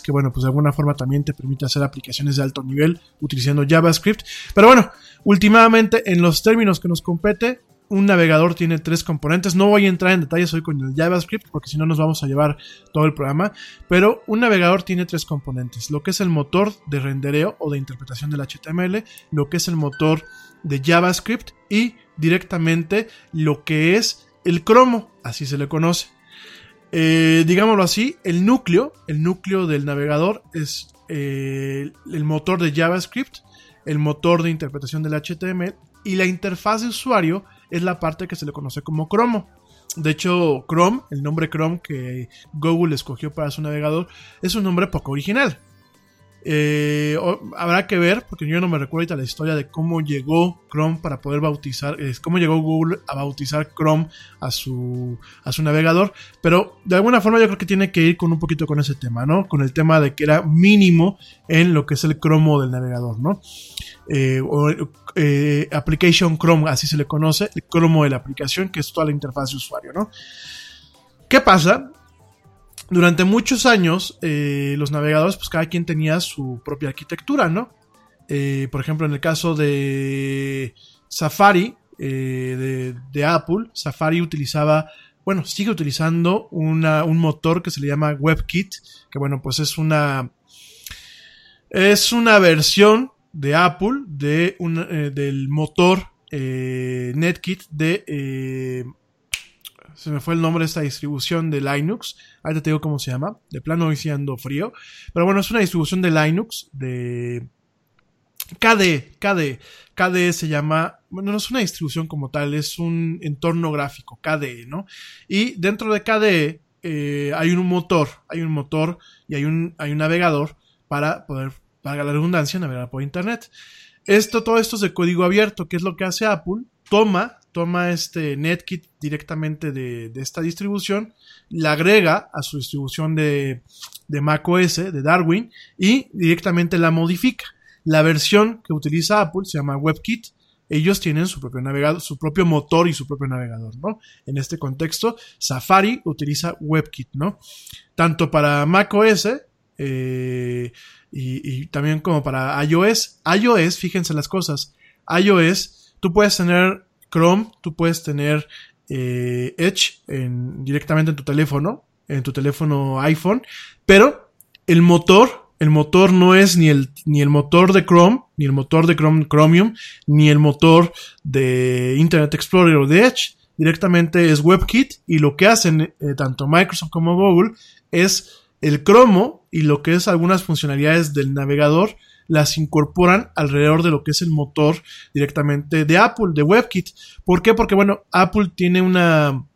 que bueno, pues de alguna forma también te permite hacer aplicaciones de alto nivel utilizando JavaScript. Pero bueno, últimamente en los términos que nos compete, un navegador tiene tres componentes. No voy a entrar en detalles hoy con el JavaScript porque si no nos vamos a llevar todo el programa. Pero un navegador tiene tres componentes. Lo que es el motor de rendereo o de interpretación del HTML, lo que es el motor de JavaScript y directamente lo que es el cromo, así se le conoce. Eh, digámoslo así, el núcleo, el núcleo del navegador es eh, el motor de JavaScript, el motor de interpretación del HTML y la interfaz de usuario es la parte que se le conoce como Chrome. De hecho, Chrome, el nombre Chrome que Google escogió para su navegador, es un nombre poco original. Eh, habrá que ver, porque yo no me recuerdo ahorita la historia de cómo llegó Chrome para poder bautizar, eh, cómo llegó Google a bautizar Chrome a su, a su navegador, pero de alguna forma yo creo que tiene que ir con un poquito con ese tema, ¿no? Con el tema de que era mínimo en lo que es el cromo del navegador, ¿no? Eh, o, eh, Application Chrome, así se le conoce, el cromo de la aplicación, que es toda la interfaz de usuario, ¿no? ¿Qué pasa? Durante muchos años, eh, los navegadores, pues cada quien tenía su propia arquitectura, ¿no? Eh, por ejemplo, en el caso de Safari, eh, de, de Apple, Safari utilizaba, bueno, sigue utilizando una, un motor que se le llama WebKit, que bueno, pues es una, es una versión de Apple de un, eh, del motor NetKit de... se me fue el nombre de esta distribución de Linux. Ahorita te digo cómo se llama. De plano hoy sí ando frío. Pero bueno, es una distribución de Linux. De KDE. KDE. KDE se llama. Bueno, no es una distribución como tal. Es un entorno gráfico. KDE, ¿no? Y dentro de KDE eh, hay un motor. Hay un motor y hay un, hay un navegador para poder, para la redundancia, navegar por internet. Esto, todo esto es de código abierto. ¿Qué es lo que hace Apple? toma, toma este NetKit directamente de, esta distribución, la agrega a su distribución de, de macOS, de Darwin, y directamente la modifica. La versión que utiliza Apple se llama WebKit. Ellos tienen su propio navegador, su propio motor y su propio navegador, ¿no? En este contexto, Safari utiliza WebKit, ¿no? Tanto para macOS eh, y, y también como para iOS. iOS, fíjense las cosas. iOS, tú puedes tener Chrome, tú puedes tener eh, Edge en, directamente en tu teléfono, en tu teléfono iPhone, pero el motor, el motor no es ni el, ni el motor de Chrome, ni el motor de Chrome, Chromium, ni el motor de Internet Explorer o de Edge. Directamente es WebKit y lo que hacen eh, tanto Microsoft como Google es el cromo y lo que es algunas funcionalidades del navegador las incorporan alrededor de lo que es el motor directamente de Apple, de WebKit. ¿Por qué? Porque bueno, Apple tiene una,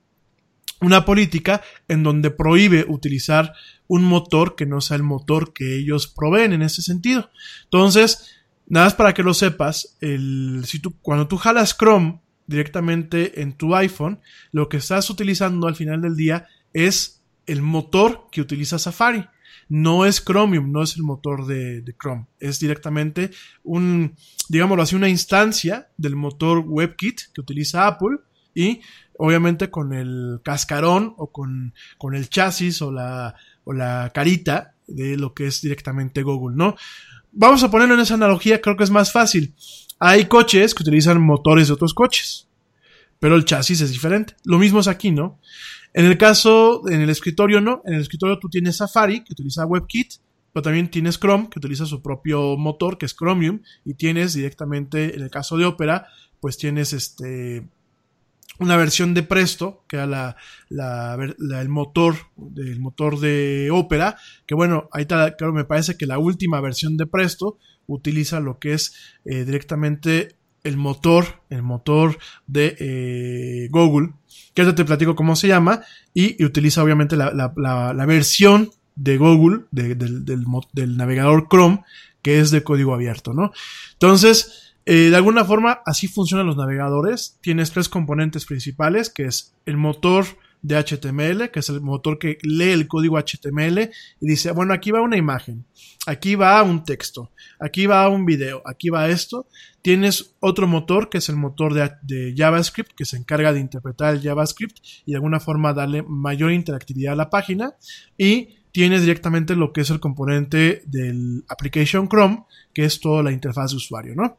una política en donde prohíbe utilizar un motor que no sea el motor que ellos proveen en ese sentido. Entonces, nada más para que lo sepas, el, cuando tú jalas Chrome directamente en tu iPhone, lo que estás utilizando al final del día es el motor que utiliza Safari no es Chromium, no es el motor de, Chrome, es directamente un, digámoslo así, una instancia del motor WebKit que utiliza Apple y obviamente con el cascarón o con, con el chasis o la, o la carita de lo que es directamente Google, ¿no? Vamos a ponerlo en esa analogía, creo que es más fácil. Hay coches que utilizan motores de otros coches, pero el chasis es diferente. Lo mismo es aquí, ¿no? En el caso, en el escritorio no, en el escritorio tú tienes Safari, que utiliza WebKit, pero también tienes Chrome, que utiliza su propio motor, que es Chromium, y tienes directamente, en el caso de Opera, pues tienes este una versión de Presto, que era la, la, el motor, del motor de Opera, que bueno, ahí está, claro, me parece que la última versión de Presto utiliza lo que es eh, directamente el motor, el motor de eh, Google, que ahora te platico cómo se llama, y, utiliza obviamente la, la, la, versión de Google, de, del, del, del, navegador Chrome, que es de código abierto, ¿no? Entonces, eh, de alguna forma, así funcionan los navegadores. Tienes tres componentes principales, que es el motor de HTML, que es el motor que lee el código HTML y dice, bueno, aquí va una imagen, aquí va un texto, aquí va un video, aquí va esto. Tienes otro motor que es el motor de, JavaScript que se encarga de interpretar el JavaScript y de alguna forma darle mayor interactividad a la página. Y tienes directamente lo que es el componente del Application Chrome, que es toda la interfaz de usuario, ¿no?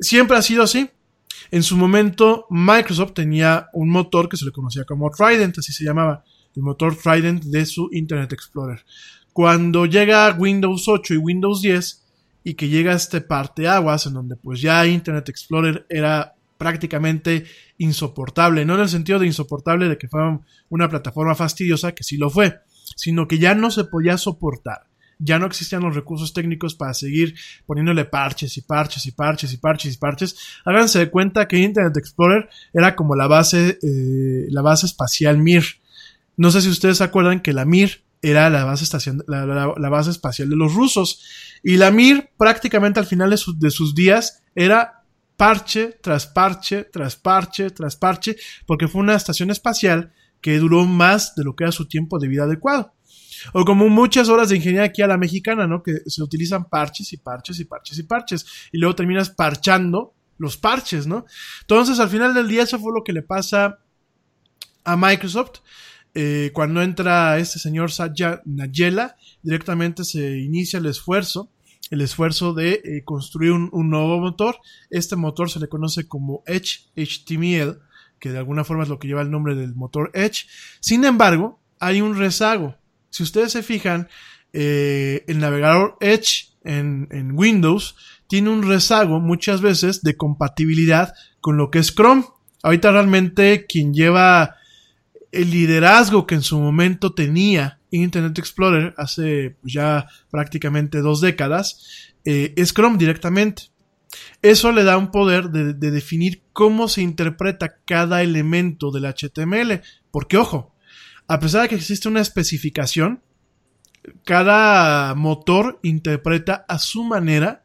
Siempre ha sido así. En su momento, Microsoft tenía un motor que se le conocía como Trident, así se llamaba, el motor Trident de su Internet Explorer. Cuando llega Windows 8 y Windows 10, y que llega este parteaguas en donde pues ya Internet Explorer era prácticamente insoportable, no en el sentido de insoportable de que fuera una plataforma fastidiosa, que sí lo fue, sino que ya no se podía soportar ya no existían los recursos técnicos para seguir poniéndole parches y parches y parches y parches y parches. Háganse de cuenta que Internet Explorer era como la base, eh, la base espacial Mir. No sé si ustedes se acuerdan que la Mir era la base, estación, la, la, base espacial de los rusos. Y la Mir prácticamente al final de, su, de sus días era parche tras parche, tras parche, tras parche, porque fue una estación espacial que duró más de lo que era su tiempo de vida adecuado. O como muchas horas de ingeniería aquí a la mexicana, ¿no? Que se utilizan parches y parches y parches y parches. Y luego terminas parchando los parches, ¿no? Entonces, al final del día, eso fue lo que le pasa a Microsoft. Eh, cuando entra este señor Satya Nadella, directamente se inicia el esfuerzo, el esfuerzo de eh, construir un, un, nuevo motor. Este motor se le conoce como Edge HTML, que de alguna forma es lo que lleva el nombre del motor Edge. Sin embargo, hay un rezago. Si ustedes se fijan, eh, el navegador Edge en, Windows tiene un rezago muchas veces de compatibilidad con lo que es Chrome. Ahorita realmente quien lleva el liderazgo que en su momento tenía Internet Explorer hace ya prácticamente dos décadas eh, es Chrome directamente. Eso le da un poder de, de definir cómo se interpreta cada elemento del HTML. Porque ojo, a pesar de que existe una especificación, cada motor interpreta a su manera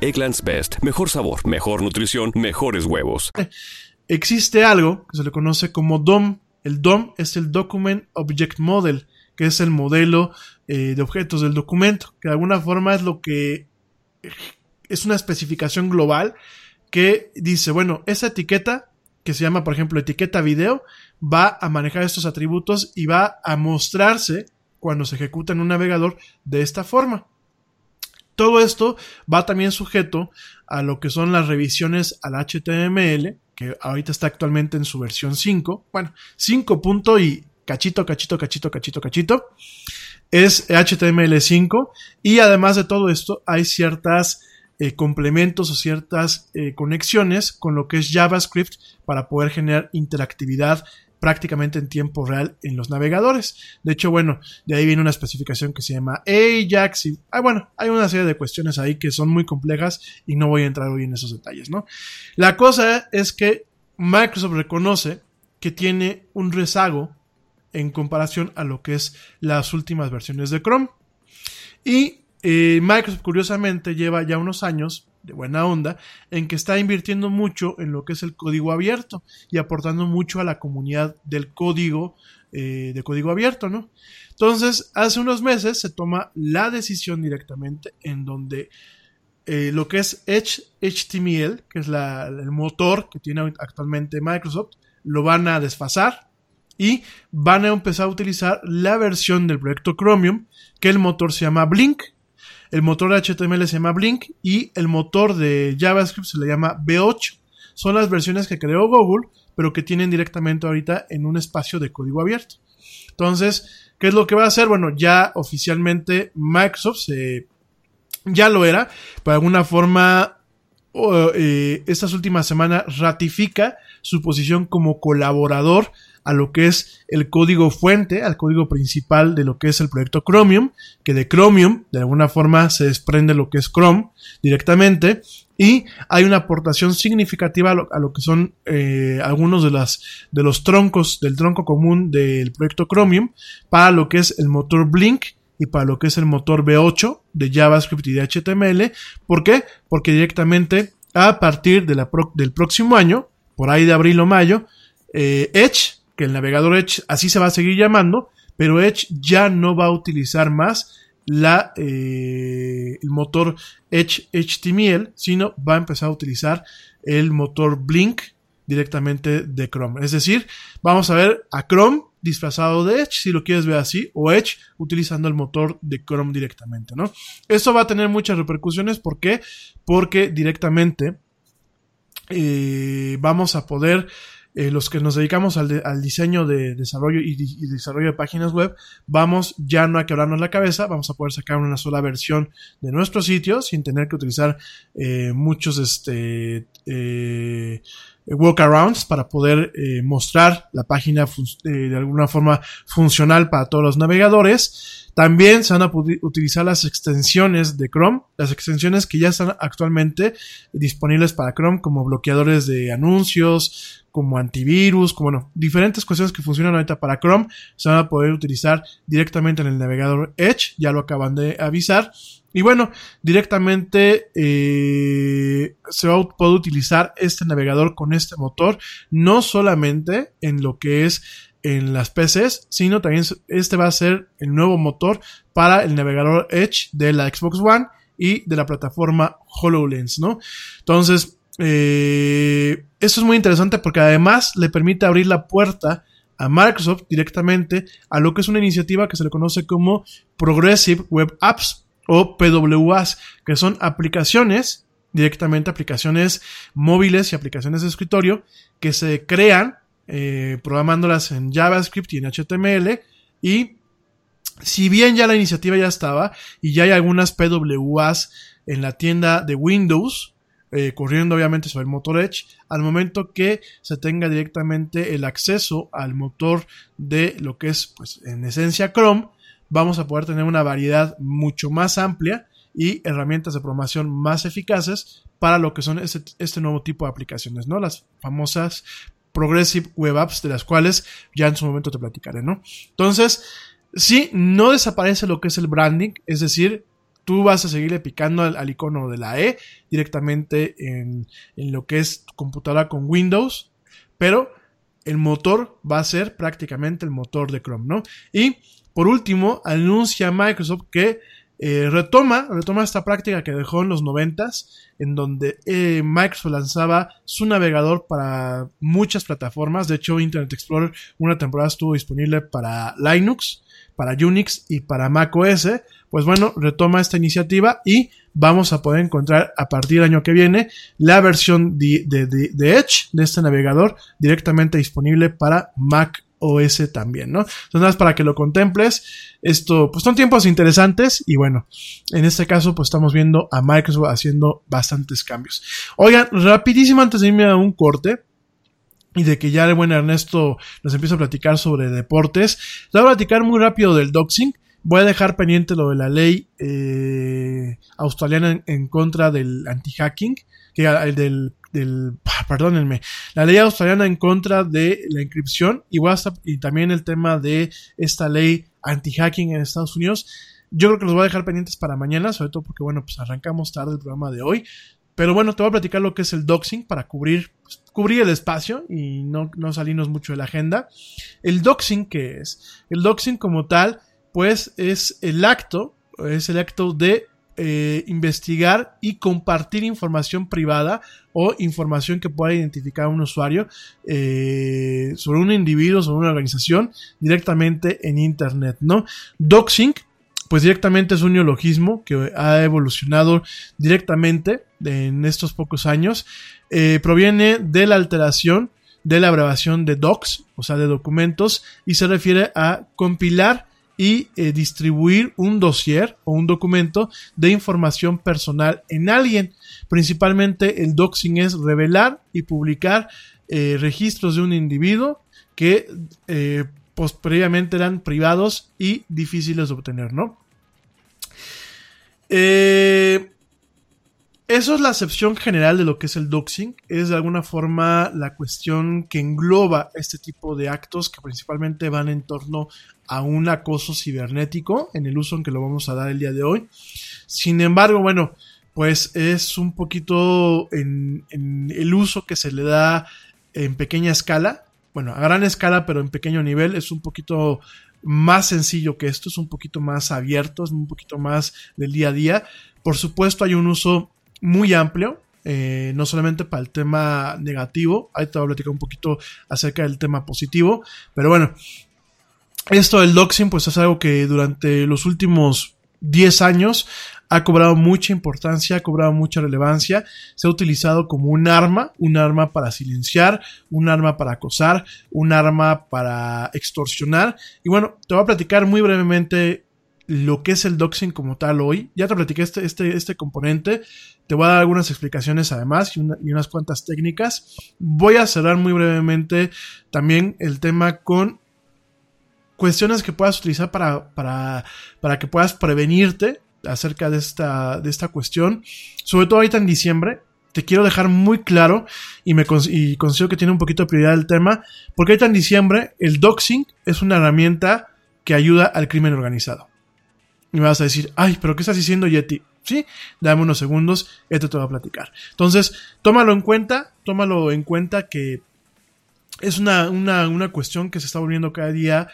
Egglands Best. Mejor sabor, mejor nutrición, mejores huevos. Existe algo que se le conoce como DOM. El DOM es el Document Object Model, que es el modelo eh, de objetos del documento, que de alguna forma es lo que es una especificación global que dice, bueno, esa etiqueta que se llama, por ejemplo, etiqueta video, va a manejar estos atributos y va a mostrarse cuando se ejecuta en un navegador de esta forma. Todo esto va también sujeto a lo que son las revisiones al HTML, que ahorita está actualmente en su versión 5. Bueno, 5 punto y cachito, cachito, cachito, cachito, cachito. Es HTML5 y además de todo esto hay ciertas eh, complementos o ciertas eh, conexiones con lo que es JavaScript para poder generar interactividad prácticamente en tiempo real en los navegadores. De hecho, bueno, de ahí viene una especificación que se llama Ajax y, ah, bueno, hay una serie de cuestiones ahí que son muy complejas y no voy a entrar hoy en esos detalles, ¿no? La cosa es que Microsoft reconoce que tiene un rezago en comparación a lo que es las últimas versiones de Chrome. Y eh, Microsoft, curiosamente, lleva ya unos años de buena onda en que está invirtiendo mucho en lo que es el código abierto y aportando mucho a la comunidad del código eh, de código abierto, ¿no? Entonces, hace unos meses se toma la decisión directamente en donde eh, lo que es Edge HTML, que es el motor que tiene actualmente Microsoft, lo van a desfasar y van a empezar a utilizar la versión del proyecto Chromium, que el motor se llama Blink, el motor de HTML se llama Blink y el motor de JavaScript se le llama B8. Son las versiones que creó Google, pero que tienen directamente ahorita en un espacio de código abierto. Entonces, ¿qué es lo que va a hacer? Bueno, ya oficialmente Microsoft se, ya lo era, pero de alguna forma eh, estas últimas semanas ratifica su posición como colaborador a lo que es el código fuente, al código principal de lo que es el proyecto Chromium, que de Chromium de alguna forma se desprende lo que es Chrome directamente y hay una aportación significativa a lo, que son eh, algunos de, las, de los troncos del tronco común del proyecto Chromium para lo que es el motor Blink y para lo que es el motor V8 de JavaScript y de HTML. ¿Por qué? Porque directamente a partir del próximo año, por ahí de abril o mayo, eh, Edge que el navegador Edge así se va a seguir llamando, pero Edge ya no va a utilizar más la, eh, el motor Edge HTML, sino va a empezar a utilizar el motor Blink directamente de Chrome. Es decir, vamos a ver a Chrome disfrazado de Edge, si lo quieres ver así, o Edge utilizando el motor de Chrome directamente, ¿no? Esto va a tener muchas repercusiones, ¿por qué? Porque directamente eh, vamos a poder eh, los que nos dedicamos al, al diseño de desarrollo y, desarrollo de páginas web, vamos ya no a quebrarnos la cabeza, vamos a poder sacar una sola versión de nuestro sitio sin tener que utilizar eh, muchos este, eh, workarounds para poder mostrar la página de alguna forma funcional para todos los navegadores. También se van a utilizar las extensiones de Chrome, las extensiones que ya están actualmente disponibles para Chrome como bloqueadores de anuncios, como antivirus, como bueno, diferentes cuestiones que funcionan ahorita para Chrome se van a poder utilizar directamente en el navegador Edge, ya lo acaban de avisar. Y bueno, directamente eh, se va a poder utilizar este navegador con este motor, no solamente en lo que es en las PCs, sino también este va a ser el nuevo motor para el navegador Edge de la Xbox One y de la plataforma HoloLens, ¿no? Entonces, eh, esto es muy interesante porque además le permite abrir la puerta a Microsoft directamente a lo que es una iniciativa que se le conoce como Progressive Web Apps o PWAs, que son aplicaciones, directamente aplicaciones móviles y aplicaciones de escritorio, que se crean eh, programándolas en JavaScript y en HTML y si bien ya la iniciativa ya estaba y ya hay algunas PWAs en la tienda de Windows, eh, corriendo obviamente sobre el motor Edge, al momento que se tenga directamente el acceso al motor de lo que es, pues, en esencia Chrome, vamos a poder tener una variedad mucho más amplia y herramientas de programación más eficaces para lo que son este, este nuevo tipo de aplicaciones, ¿no? Las famosas Progressive Web Apps, de las cuales ya en su momento te platicaré, ¿no? Entonces, sí, no desaparece lo que es el branding, es decir, tú vas a seguirle picando al, icono de la E directamente en, en, lo que es tu computadora con Windows, pero el motor va a ser prácticamente el motor de Chrome, ¿no? Y por último, anuncia Microsoft que eh, retoma, retoma esta práctica que dejó en los noventas, en donde eh, Microsoft lanzaba su navegador para muchas plataformas. De hecho, Internet Explorer una temporada estuvo disponible para Linux, para Unix y para Mac OS pues bueno, retoma esta iniciativa y vamos a poder encontrar a partir del año que viene la versión de, Edge de este navegador directamente disponible para Mac OS también, ¿no? Entonces, nada más para que lo contemples. Esto, pues son tiempos interesantes y bueno, en este caso, pues estamos viendo a Microsoft haciendo bastantes cambios. Oigan, rapidísimo antes de irme a un corte. Y de que ya el buen Ernesto nos empieza a platicar sobre deportes. Les voy a platicar muy rápido del doxing. Voy a dejar pendiente lo de la ley eh, australiana en, contra del anti-hacking, que el del, del, perdónenme, la ley australiana en contra de la inscripción y, a y también el tema de esta ley anti-hacking en Estados Unidos. Yo creo que los voy a dejar pendientes para mañana, sobre todo porque, bueno, pues arrancamos tarde el programa de hoy. Pero bueno, te voy a platicar lo que es el doxing para cubrir, pues, cubrir el espacio y no, no salirnos mucho de la agenda. El doxing, ¿qué es? El doxing como tal pues es el acto, es el acto de eh, investigar y compartir información privada o información que pueda identificar a un usuario eh, sobre un individuo, sobre una organización directamente en Internet, ¿no? Doxing, pues directamente es un neologismo que ha evolucionado directamente en estos pocos años. Eh, proviene de la alteración de la abreviación de docs, o sea, de documentos, y se refiere a compilar y eh, distribuir un dossier o un documento de información personal en alguien. Principalmente el doxing es revelar y publicar eh, registros de un individuo que eh, pues, previamente eran privados y difíciles de obtener, ¿no? Eso es la acepción general de lo que es el doxing. Es de alguna forma la cuestión que engloba este tipo de actos que principalmente van en torno a un acoso cibernético en el uso en que lo vamos a dar el día de hoy. Sin embargo, bueno, pues es un poquito en, el uso que se le da en pequeña escala. Bueno, a gran escala, pero en pequeño nivel, es un poquito más sencillo que esto, es un poquito más abierto, es un poquito más del día a día. Por supuesto, hay un uso muy amplio, eh, no solamente para el tema negativo, ahí te voy a platicar un poquito acerca del tema positivo, pero bueno, esto del doxing pues es algo que durante los últimos 10 años ha cobrado mucha importancia, ha cobrado mucha relevancia, se ha utilizado como un arma, un arma para silenciar, un arma para acosar, un arma para extorsionar. Y bueno, te voy a platicar muy brevemente lo que es el doxing como tal hoy. Ya te platiqué este, este, este componente. Te voy a dar algunas explicaciones además y, unas cuantas técnicas. Voy a cerrar muy brevemente también el tema con cuestiones que puedas utilizar para, para, para que puedas prevenirte acerca de esta, de esta cuestión. Sobre todo ahorita en diciembre. Te quiero dejar muy claro y, me y considero que tiene un poquito de prioridad el tema. Porque ahorita en diciembre el doxing es una herramienta que ayuda al crimen organizado. Y me vas a decir, ay, pero ¿qué estás diciendo, Yeti? Sí, dame unos segundos, esto te va a platicar. Entonces, tómalo en cuenta, tómalo en cuenta que es una, una, una cuestión que se está volviendo cada día,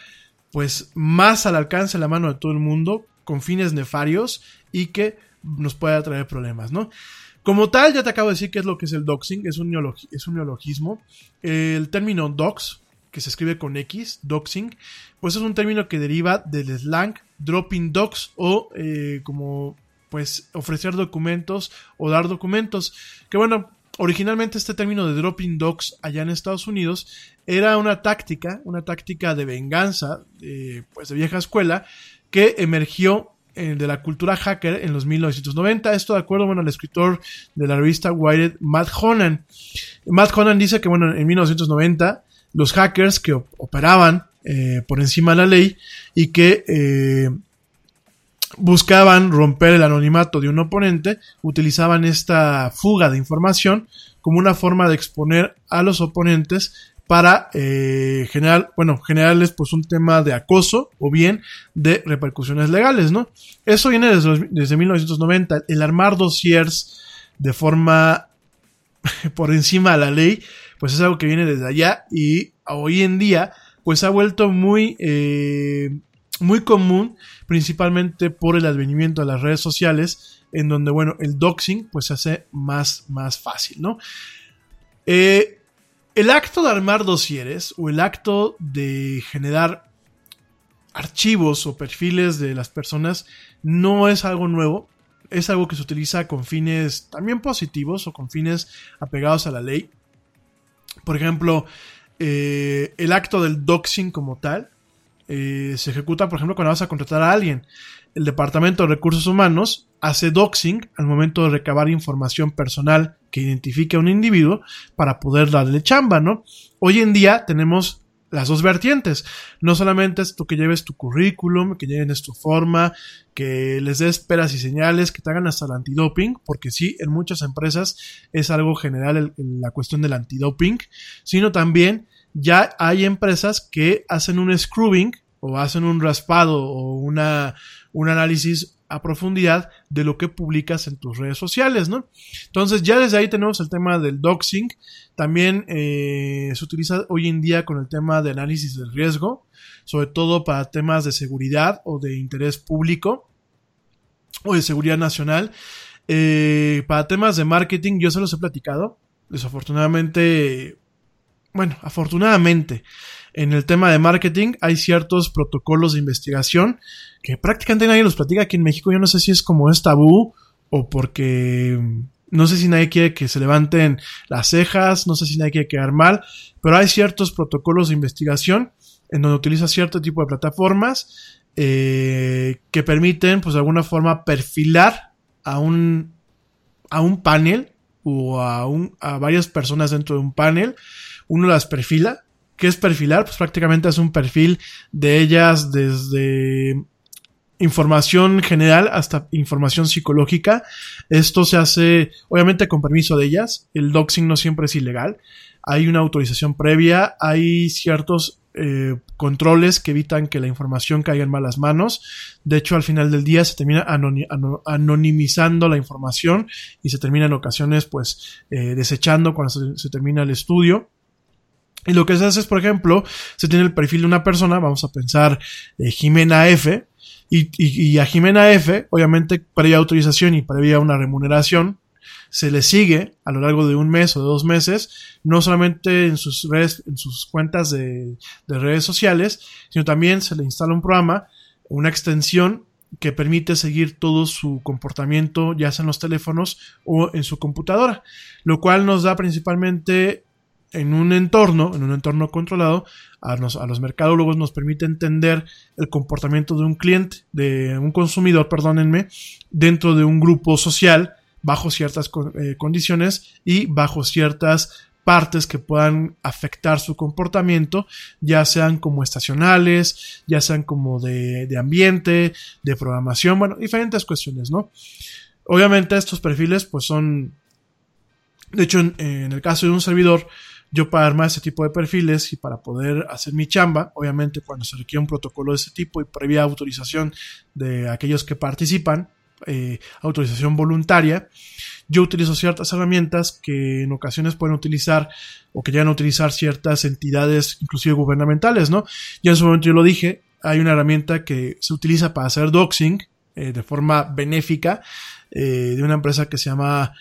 pues, más al alcance de la mano de todo el mundo, con fines nefarios y que nos puede traer problemas, ¿no? Como tal, ya te acabo de decir qué es lo que es el doxing, es un, neologi- es un neologismo. El término dox, que se escribe con X, doxing, pues es un término que deriva del slang dropping docs o eh, como pues ofrecer documentos o dar documentos. Que bueno, originalmente este término de dropping docs allá en Estados Unidos era una táctica, una táctica de venganza, eh, pues de vieja escuela, que emergió eh, de la cultura hacker en los 1990. Esto de acuerdo, bueno, al escritor de la revista Wired, Matt Honan. Matt Honan dice que, bueno, en 1990 los hackers que op- operaban eh, por encima de la ley y que eh, buscaban romper el anonimato de un oponente, utilizaban esta fuga de información como una forma de exponer a los oponentes para eh, generar, bueno, generarles pues un tema de acoso o bien de repercusiones legales, ¿no? Eso viene desde, desde 1990. El armar dossiers de forma por encima de la ley, pues es algo que viene desde allá y hoy en día pues ha vuelto muy, eh, muy común, principalmente por el advenimiento de las redes sociales, en donde, bueno, el doxing pues se hace más, más fácil, ¿no? Eh, el acto de armar dosieres o el acto de generar archivos o perfiles de las personas no es algo nuevo, es algo que se utiliza con fines también positivos o con fines apegados a la ley. Por ejemplo, eh, el acto del doxing como tal eh, se ejecuta, por ejemplo, cuando vas a contratar a alguien. El Departamento de Recursos Humanos hace doxing al momento de recabar información personal que identifique a un individuo para poder darle chamba, ¿no? Hoy en día tenemos las dos vertientes. No solamente es tú que lleves tu currículum, que lleves tu forma, que les des peras y señales, que te hagan hasta el antidoping, porque sí, en muchas empresas es algo general la cuestión del antidoping, sino también ya hay empresas que hacen un scrubbing o hacen un raspado o una, un análisis a profundidad de lo que publicas en tus redes sociales, ¿no? Entonces ya desde ahí tenemos el tema del doxing, también eh, se utiliza hoy en día con el tema de análisis del riesgo, sobre todo para temas de seguridad o de interés público o de seguridad nacional. Eh, para temas de marketing, yo se los he platicado. Desafortunadamente, bueno, afortunadamente, en el tema de marketing hay ciertos protocolos de investigación que prácticamente nadie los platica aquí en México. Yo no sé si es como es tabú o porque no sé si nadie quiere que se levanten las cejas, no sé si nadie quiere quedar mal, pero hay ciertos protocolos de investigación en donde utiliza cierto tipo de plataformas eh, que permiten, pues de alguna forma, perfilar a un, a un panel o a, un, a varias personas dentro de un panel. Uno las perfila. ¿Qué es perfilar? Pues prácticamente es un perfil de ellas desde información general hasta información psicológica. Esto se hace obviamente con permiso de ellas. El doxing no siempre es ilegal. Hay una autorización previa, hay ciertos eh, controles que evitan que la información caiga en malas manos. De hecho, al final del día se termina anoni- ano- anonimizando la información y se termina en ocasiones pues eh, desechando cuando se termina el estudio. Y lo que se hace es, por ejemplo, se tiene el perfil de una persona, vamos a pensar eh, Jimena F, y, y- y a Jimena F, obviamente, previa autorización y previa una remuneración, se le sigue a lo largo de un mes o de dos meses, no solamente en sus redes, en sus cuentas de, de redes sociales, sino también se le instala un programa, una extensión que permite seguir todo su comportamiento, ya sea en los teléfonos o en su computadora, lo cual nos da principalmente en un entorno, en un entorno controlado, a, nos- a los mercadólogos nos permite entender el comportamiento de un cliente, de un consumidor, perdónenme, dentro de un grupo social, bajo ciertas eh, condiciones y bajo ciertas partes que puedan afectar su comportamiento, ya sean como estacionales, ya sean como de, de ambiente, de programación, bueno, diferentes cuestiones, ¿no? Obviamente estos perfiles pues son, de hecho en el caso de un servidor, yo para armar ese tipo de perfiles y para poder hacer mi chamba, obviamente cuando se requiere un protocolo de ese tipo y previa autorización de aquellos que participan, eh, autorización voluntaria, yo utilizo ciertas herramientas que en ocasiones pueden utilizar o que llegan a utilizar ciertas entidades, inclusive gubernamentales, ¿no? Ya en su momento yo lo dije, hay una herramienta que se utiliza para hacer doxing, eh, de forma benéfica eh, de una empresa que se llama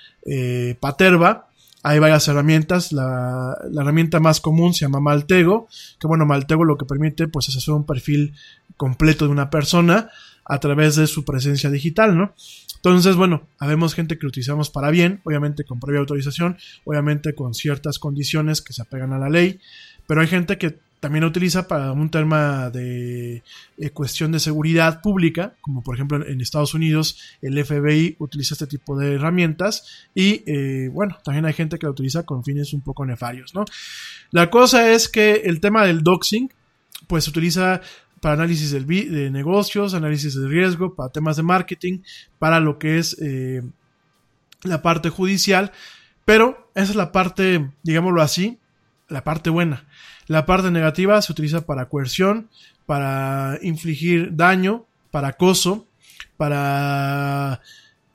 Paterva. Hay varias herramientas. La, herramienta más común se llama Maltego. Que bueno, Maltego lo que permite pues es hacer un perfil completo de una persona a través de su presencia digital, ¿no? Entonces, bueno, habemos gente que lo utilizamos para bien, obviamente con previa autorización, obviamente con ciertas condiciones que se apegan a la ley, pero hay gente que también lo utiliza para un tema de eh, cuestión de seguridad pública, como por ejemplo en, Estados Unidos el FBI utiliza este tipo de herramientas y eh, bueno, también hay gente que lo utiliza con fines un poco nefarios, ¿no? La cosa es que el tema del doxing, pues se utiliza para análisis de negocios, análisis de riesgo, para temas de marketing, para lo que es eh, la parte judicial, pero esa es la parte, digámoslo así, la parte buena. La parte negativa se utiliza para coerción, para infligir daño, para acoso, para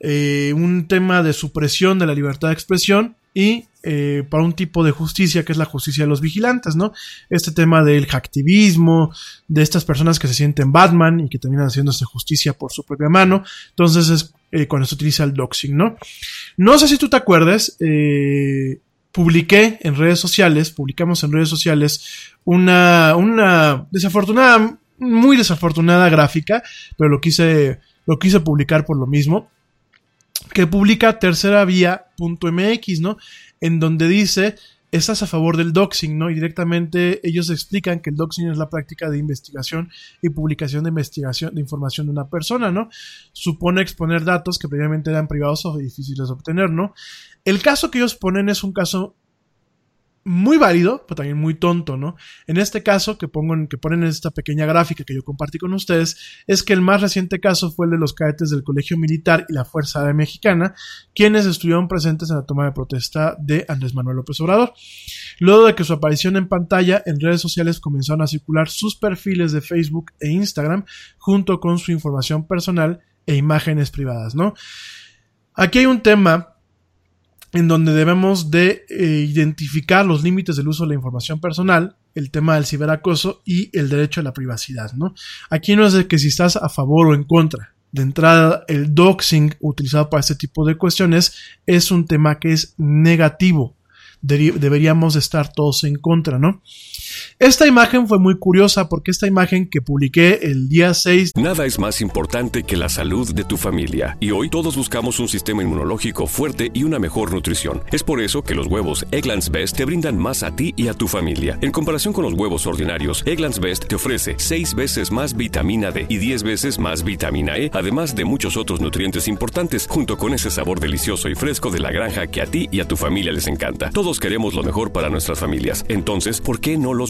eh, un tema de supresión de la libertad de expresión y eh, para un tipo de justicia que es la justicia de los vigilantes, ¿no? Este tema del hacktivismo, de estas personas que se sienten Batman y que terminan haciéndose justicia por su propia mano. Entonces es eh, cuando se utiliza el doxing, ¿no? No sé si tú te acuerdas, eh, publiqué en redes sociales, publicamos en redes sociales una, una desafortunada, muy desafortunada gráfica, pero lo quise, lo quise publicar por lo mismo que publica terceravía.mx, ¿no? En donde dice, estás a favor del doxing, ¿no? Y directamente ellos explican que el doxing es la práctica de investigación y publicación de investigación de información de una persona, ¿no? Supone exponer datos que previamente eran privados o difíciles de obtener, ¿no? El caso que ellos ponen es un caso muy válido, pero también muy tonto, ¿no? En este caso que que ponen en esta pequeña gráfica que yo compartí con ustedes, es que el más reciente caso fue el de los cadetes del Colegio Militar y la Fuerza Aérea Mexicana, quienes estuvieron presentes en la toma de protesta de Andrés Manuel López Obrador. Luego de que su aparición en pantalla, en redes sociales comenzaron a circular sus perfiles de Facebook e Instagram, junto con su información personal e imágenes privadas, ¿no? Aquí hay un tema en donde debemos de eh, identificar los límites del uso de la información personal, el tema del ciberacoso y el derecho a la privacidad, ¿no? Aquí no es de que si estás a favor o en contra. De entrada, el doxing utilizado para este tipo de cuestiones es un tema que es negativo. deberíamos estar todos en contra, ¿no? Esta imagen fue muy curiosa porque esta imagen que publiqué el día 6... Nada es más importante que la salud de tu familia y hoy todos buscamos un sistema inmunológico fuerte y una mejor nutrición. Es por eso que los huevos Egglands Best te brindan más a ti y a tu familia. En comparación con los huevos ordinarios, Egglands Best te ofrece 6 veces más vitamina D y 10 veces más vitamina E, además de muchos otros nutrientes importantes, junto con ese sabor delicioso y fresco de la granja que a ti y a tu familia les encanta. Todos queremos lo mejor para nuestras familias. Entonces, ¿por qué no los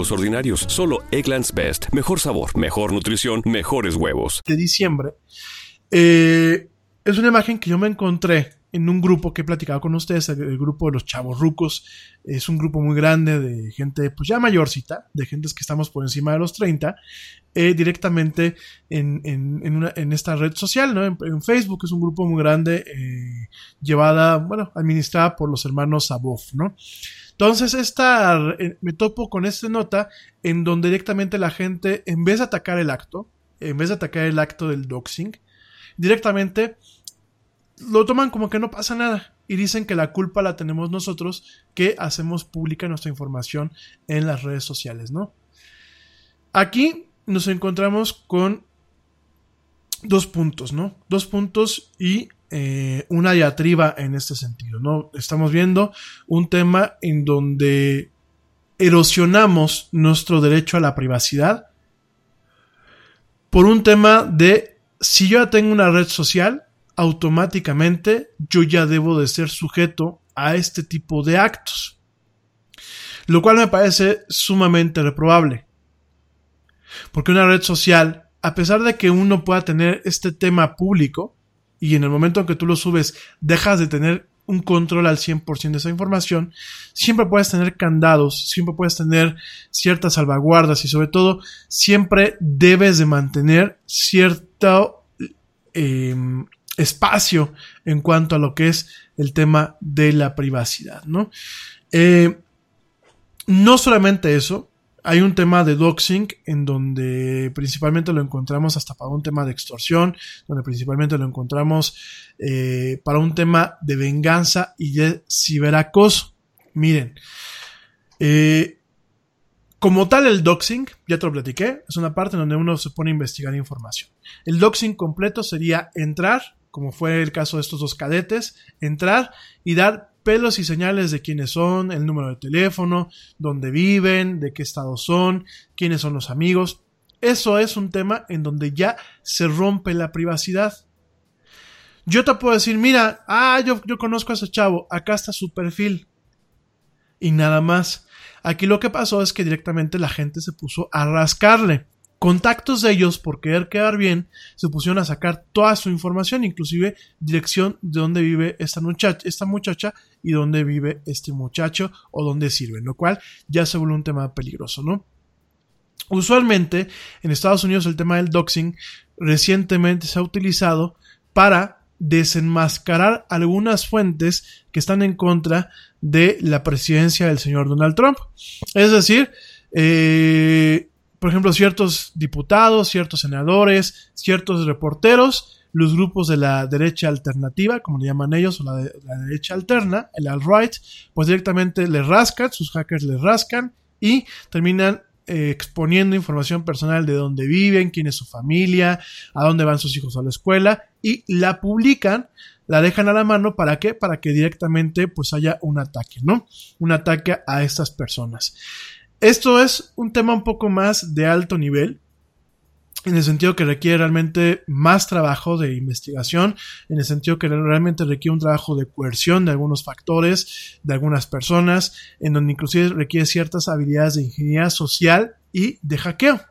ordinarios? ordinarios. Solo Egglands Best. Mejor sabor, mejor nutrición, mejores huevos. De diciembre. Eh, es una imagen que yo me encontré en un grupo que he platicado con ustedes, el, grupo de los chavos rucos. Es un grupo muy grande de gente, pues ya mayorcita, de gentes que estamos por encima de los 30, eh, directamente en, en, esta red social, ¿no? En, Facebook es un grupo muy grande, eh, llevada, bueno, administrada por los hermanos Sabof, ¿no? Entonces, esta, eh, me topo con esta nota en donde directamente la gente, en vez de atacar el acto, en vez de atacar el acto del doxing, directamente lo toman como que no pasa nada y dicen que la culpa la tenemos nosotros que hacemos pública nuestra información en las redes sociales, ¿no? Aquí nos encontramos con dos puntos, ¿no? Dos puntos y eh, una diatriba en este sentido, ¿no? Estamos viendo un tema en donde erosionamos nuestro derecho a la privacidad por un tema de si yo ya tengo una red social, automáticamente yo ya debo de ser sujeto a este tipo de actos. Lo cual me parece sumamente reprobable. Porque una red social a pesar de que uno pueda tener este tema público, y en el momento en que tú lo subes, dejas de tener un control al 100% de esa información, siempre puedes tener candados, siempre puedes tener ciertas salvaguardas y sobre todo siempre debes de mantener cierto eh, espacio en cuanto a lo que es el tema de la privacidad, ¿no? Eh, no solamente eso, hay un tema de doxing en donde principalmente lo encontramos hasta para un tema de extorsión, donde principalmente lo encontramos eh, para un tema de venganza y de ciberacoso. Miren, eh, como tal el doxing, ya te lo platiqué, es una parte donde uno se pone a investigar información. El doxing completo sería entrar, como fue el caso de estos dos cadetes, entrar y dar pelos y señales de quiénes son, el número de teléfono, dónde viven, de qué estado son, quiénes son los amigos. Eso es un tema en donde ya se rompe la privacidad. Yo te puedo decir, mira, ah, yo, yo conozco a ese chavo, acá está su perfil. Y nada más. Aquí lo que pasó es que directamente la gente se puso a rascarle contactos de ellos por querer quedar bien se pusieron a sacar toda su información, inclusive dirección de dónde vive esta muchacha, esta muchacha y dónde vive este muchacho o dónde sirve, lo cual ya se vuelve un tema peligroso, ¿no? Usualmente en Estados Unidos el tema del doxing recientemente se ha utilizado para desenmascarar algunas fuentes que están en contra de la presidencia del señor Donald Trump. Es decir, eh, por ejemplo, ciertos diputados, ciertos senadores, ciertos reporteros, los grupos de la derecha alternativa, como le llaman ellos, o la, derecha alterna, el alt-right, pues directamente le rascan, sus hackers le rascan y terminan eh, exponiendo información personal de dónde viven, quién es su familia, a dónde van sus hijos a la escuela y la publican, la dejan a la mano para qué? Para que directamente pues haya un ataque, ¿no? Un ataque a estas personas. Esto es un tema un poco más de alto nivel, en el sentido que requiere realmente más trabajo de investigación, en el sentido que realmente requiere un trabajo de coerción de algunos factores, de algunas personas, en donde inclusive requiere ciertas habilidades de ingeniería social y de hackeo.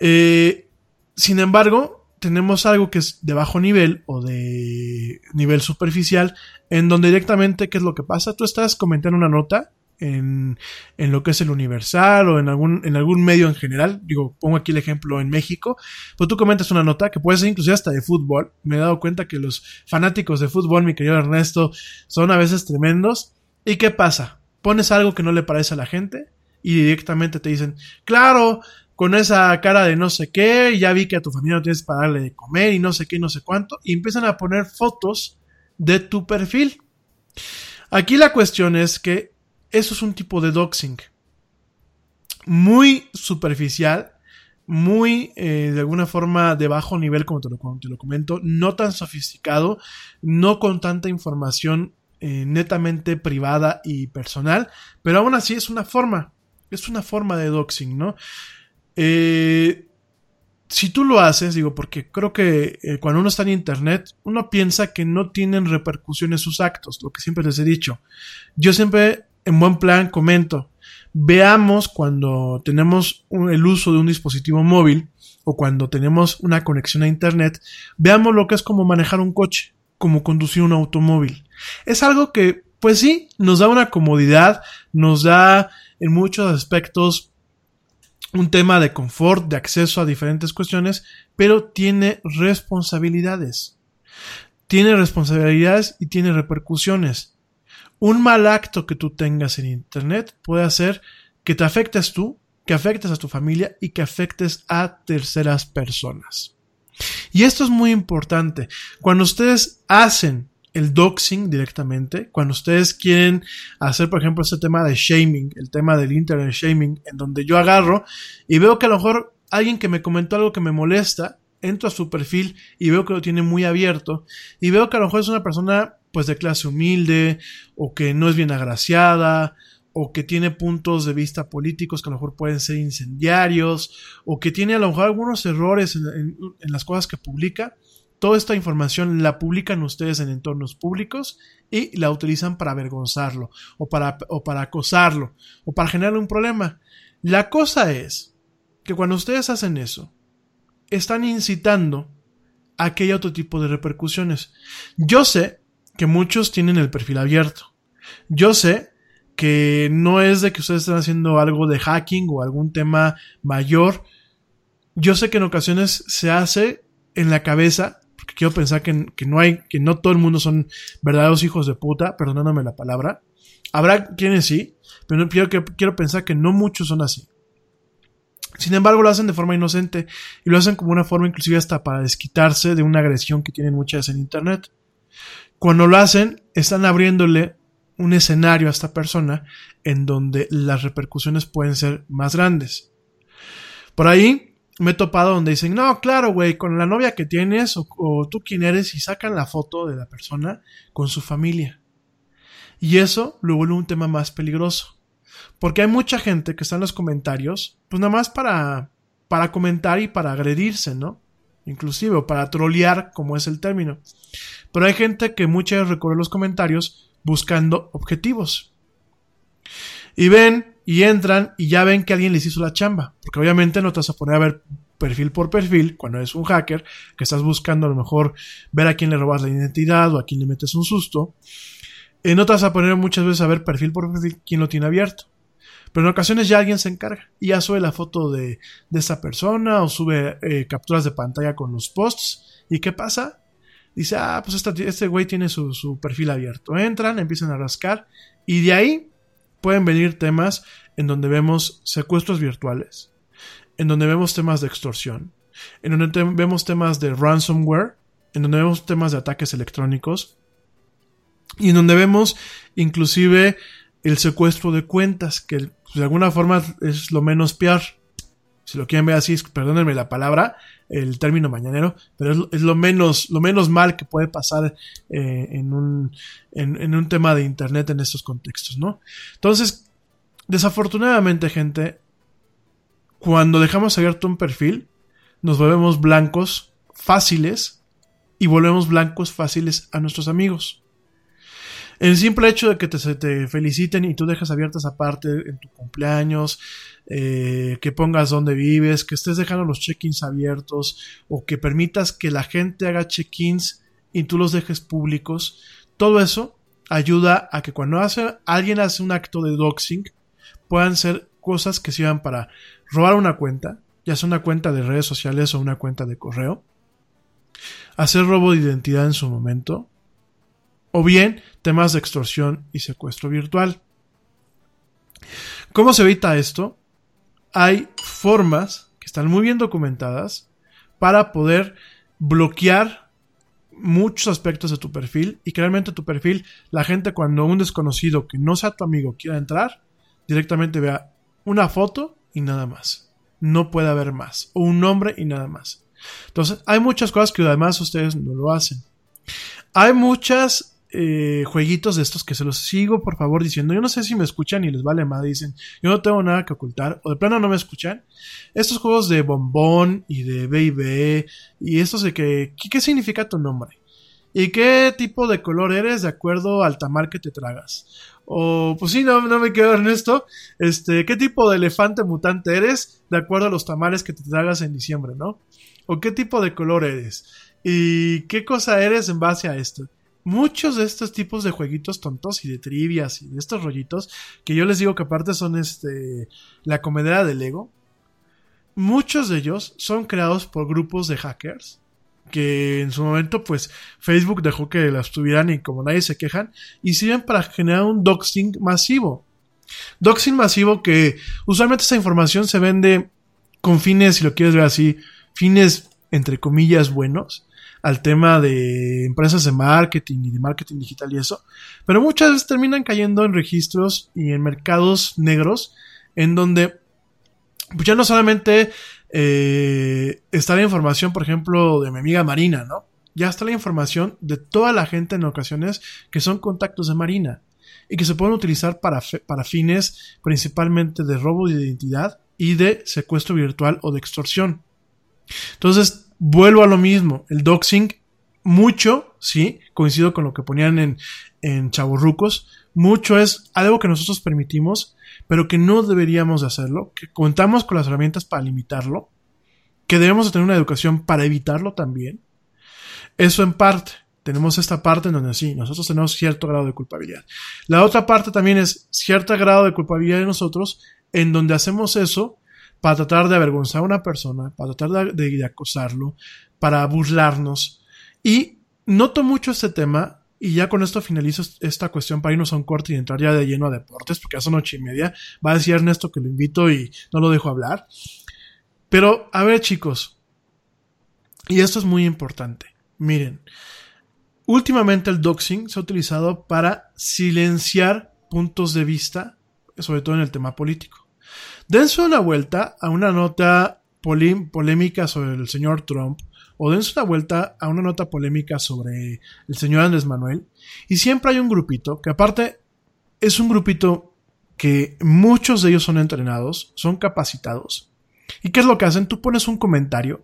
Eh, sin embargo, tenemos algo que es de bajo nivel o de nivel superficial, en donde directamente, ¿qué es lo que pasa? Tú estás comentando una nota en, en, lo que es el Universal o en algún, en algún medio en general. Digo, pongo aquí el ejemplo en México. Pues tú comentas una nota que puede ser inclusive hasta de fútbol. Me he dado cuenta que los fanáticos de fútbol, mi querido Ernesto, son a veces tremendos. ¿Y qué pasa? Pones algo que no le parece a la gente y directamente te dicen, claro, con esa cara de no sé qué, ya vi que a tu familia no tienes para darle de comer y no sé qué y no sé cuánto, y empiezan a poner fotos de tu perfil. Aquí la cuestión es que eso es un tipo de doxing. Muy superficial, muy eh, de alguna forma de bajo nivel, como te lo, te lo, comento, no tan sofisticado, no con tanta información eh, netamente privada y personal, pero aún así es una forma, es una forma de doxing, ¿no? Eh, si tú lo haces, digo, porque creo que cuando uno está en Internet, uno piensa que no tienen repercusiones sus actos, lo que siempre les he dicho. Yo siempre en buen plan comento, veamos cuando tenemos el uso de un dispositivo móvil o cuando tenemos una conexión a Internet, veamos lo que es como manejar un coche, como conducir un automóvil. Es algo que, pues sí, nos da una comodidad, nos da en muchos aspectos un tema de confort, de acceso a diferentes cuestiones, pero tiene responsabilidades. Tiene responsabilidades y tiene repercusiones un mal acto que tú tengas en Internet puede hacer que te afectes tú, que afectes a tu familia y que afectes a terceras personas. Y esto es muy importante. Cuando ustedes hacen el doxing directamente, cuando ustedes quieren hacer, por ejemplo, este tema de shaming, el tema del internet shaming, en donde yo agarro y veo que a lo mejor alguien que me comentó algo que me molesta, entro a su perfil y veo que lo tiene muy abierto y veo que a lo mejor es una persona pues de clase humilde o que no es bien agraciada o que tiene puntos de vista políticos que a lo mejor pueden ser incendiarios o que tiene a lo mejor algunos errores en, las cosas que publica. Toda esta información la publican ustedes en entornos públicos y la utilizan para avergonzarlo o para, o para acosarlo o para generar un problema. La cosa es que cuando ustedes hacen eso, están incitando a que haya otro tipo de repercusiones. Yo sé que muchos tienen el perfil abierto. Yo sé que no es de que ustedes estén haciendo algo de hacking o algún tema mayor. Yo sé que en ocasiones se hace en la cabeza, porque quiero pensar que, que no hay, que no todo el mundo son verdaderos hijos de puta, perdonándome la palabra. Habrá quienes sí, pero quiero, quiero pensar que no muchos son así. Sin embargo, lo hacen de forma inocente y lo hacen como una forma inclusive hasta para desquitarse de una agresión que tienen muchas en Internet. Cuando lo hacen, están abriéndole un escenario a esta persona en donde las repercusiones pueden ser más grandes. Por ahí me he topado donde dicen, no, claro, güey, con la novia que tienes o, tú quién eres y sacan la foto de la persona con su familia. Y eso lo vuelve un tema más peligroso. Porque hay mucha gente que está en los comentarios, pues nada más para, para comentar y para agredirse, ¿no? Inclusive, o para trolear, como es el término. Pero hay gente que muchas veces recorre los comentarios buscando objetivos. Y ven y entran y ya ven que alguien les hizo la chamba. Porque obviamente no te vas a poner a ver perfil por perfil cuando eres un hacker, que estás buscando a lo mejor ver a quién le robas la identidad o a quién le metes un susto. Eh, no te vas a poner muchas veces a ver perfil por perfil quién lo tiene abierto. Pero en ocasiones ya alguien se encarga y ya sube la foto de, de esa persona o sube eh, capturas de pantalla con los posts. ¿Y qué pasa? Dice, ah, pues esta, este güey tiene su, su perfil abierto. Entran, empiezan a rascar y de ahí pueden venir temas en donde vemos secuestros virtuales, en donde vemos temas de extorsión, en donde vemos temas de ransomware, en donde vemos temas de ataques electrónicos y en donde vemos inclusive el secuestro de cuentas, que pues, de alguna forma es lo menos peor. Si lo quieren ver así, perdónenme la palabra, el término mañanero, pero es, es lo menos, lo menos mal que puede pasar eh, en, un, en, en, un tema de internet en estos contextos, ¿no? Entonces, desafortunadamente, gente, cuando dejamos abierto un perfil, nos volvemos blancos fáciles y volvemos blancos fáciles a nuestros amigos. El simple hecho de que te, te feliciten y tú dejas abiertas aparte en tu cumpleaños, eh, que pongas dónde vives, que estés dejando los check-ins abiertos o que permitas que la gente haga check-ins y tú los dejes públicos, todo eso ayuda a que cuando hace, alguien hace un acto de doxing puedan ser cosas que sirvan para robar una cuenta, ya sea una cuenta de redes sociales o una cuenta de correo, hacer robo de identidad en su momento, o bien temas de extorsión y secuestro virtual. ¿Cómo se evita esto? Hay formas que están muy bien documentadas para poder bloquear muchos aspectos de tu perfil y que realmente tu perfil, la gente cuando un desconocido que no sea tu amigo quiera entrar, directamente vea una foto y nada más. No puede haber más. O un nombre y nada más. Entonces, hay muchas cosas que además ustedes no lo hacen. Hay muchas eh, jueguitos de estos que se los sigo, por favor, diciendo, yo no sé si me escuchan y les vale más, dicen, yo no tengo nada que ocultar, o de plano no me escuchan. Estos juegos de bombón y de B&B, y estos de que, ¿qué significa tu nombre? ¿Y qué tipo de color eres de acuerdo al tamal que te tragas? O, pues sí, no, no me quedo en esto. Este, ¿qué tipo de elefante mutante eres de acuerdo a los tamales que te tragas en diciembre, no? ¿O qué tipo de color eres? ¿Y qué cosa eres en base a esto? Muchos de estos tipos de jueguitos tontos y de trivias y de estos rollitos, que yo les digo que aparte son este la comedera del Lego, muchos de ellos son creados por grupos de hackers que en su momento pues Facebook dejó que las tuvieran y como nadie se quejan y sirven para generar un doxing masivo. Doxing masivo que usualmente esa información se vende con fines, si lo quieres ver así, fines entre comillas buenos al tema de empresas de marketing y de marketing digital y eso, pero muchas veces terminan cayendo en registros y en mercados negros en donde pues ya no solamente eh, está la información, por ejemplo, de mi amiga Marina, ¿no? Ya está la información de toda la gente en ocasiones que son contactos de Marina y que se pueden utilizar para, para fines principalmente de robo de identidad y de secuestro virtual o de extorsión. Entonces, vuelvo a lo mismo, el doxing, mucho, sí, coincido con lo que ponían en, en Chavorrucos, mucho es algo que nosotros permitimos, pero que no deberíamos de hacerlo, que contamos con las herramientas para limitarlo, que debemos de tener una educación para evitarlo también. Eso en parte. Tenemos esta parte en donde sí, nosotros tenemos cierto grado de culpabilidad. La otra parte también es cierto grado de culpabilidad de nosotros en donde hacemos eso para tratar de avergonzar a una persona, para tratar de, de acosarlo, para burlarnos. Y noto mucho este tema y ya con esto finalizo esta cuestión para irnos a un corte y entrar ya de lleno a deportes, porque ya son ocho y media. Va a decir Ernesto que lo invito y no lo dejo hablar. Pero, a ver chicos, y esto es muy importante. Miren, últimamente el doxing se ha utilizado para silenciar puntos de vista, sobre todo en el tema político. Dense una vuelta a una nota polémica sobre el señor Trump, o dense una vuelta a una nota polémica sobre el señor Andrés Manuel, y siempre hay un grupito, que aparte es un grupito que muchos de ellos son entrenados, son capacitados. ¿Y qué es lo que hacen? Tú pones un comentario,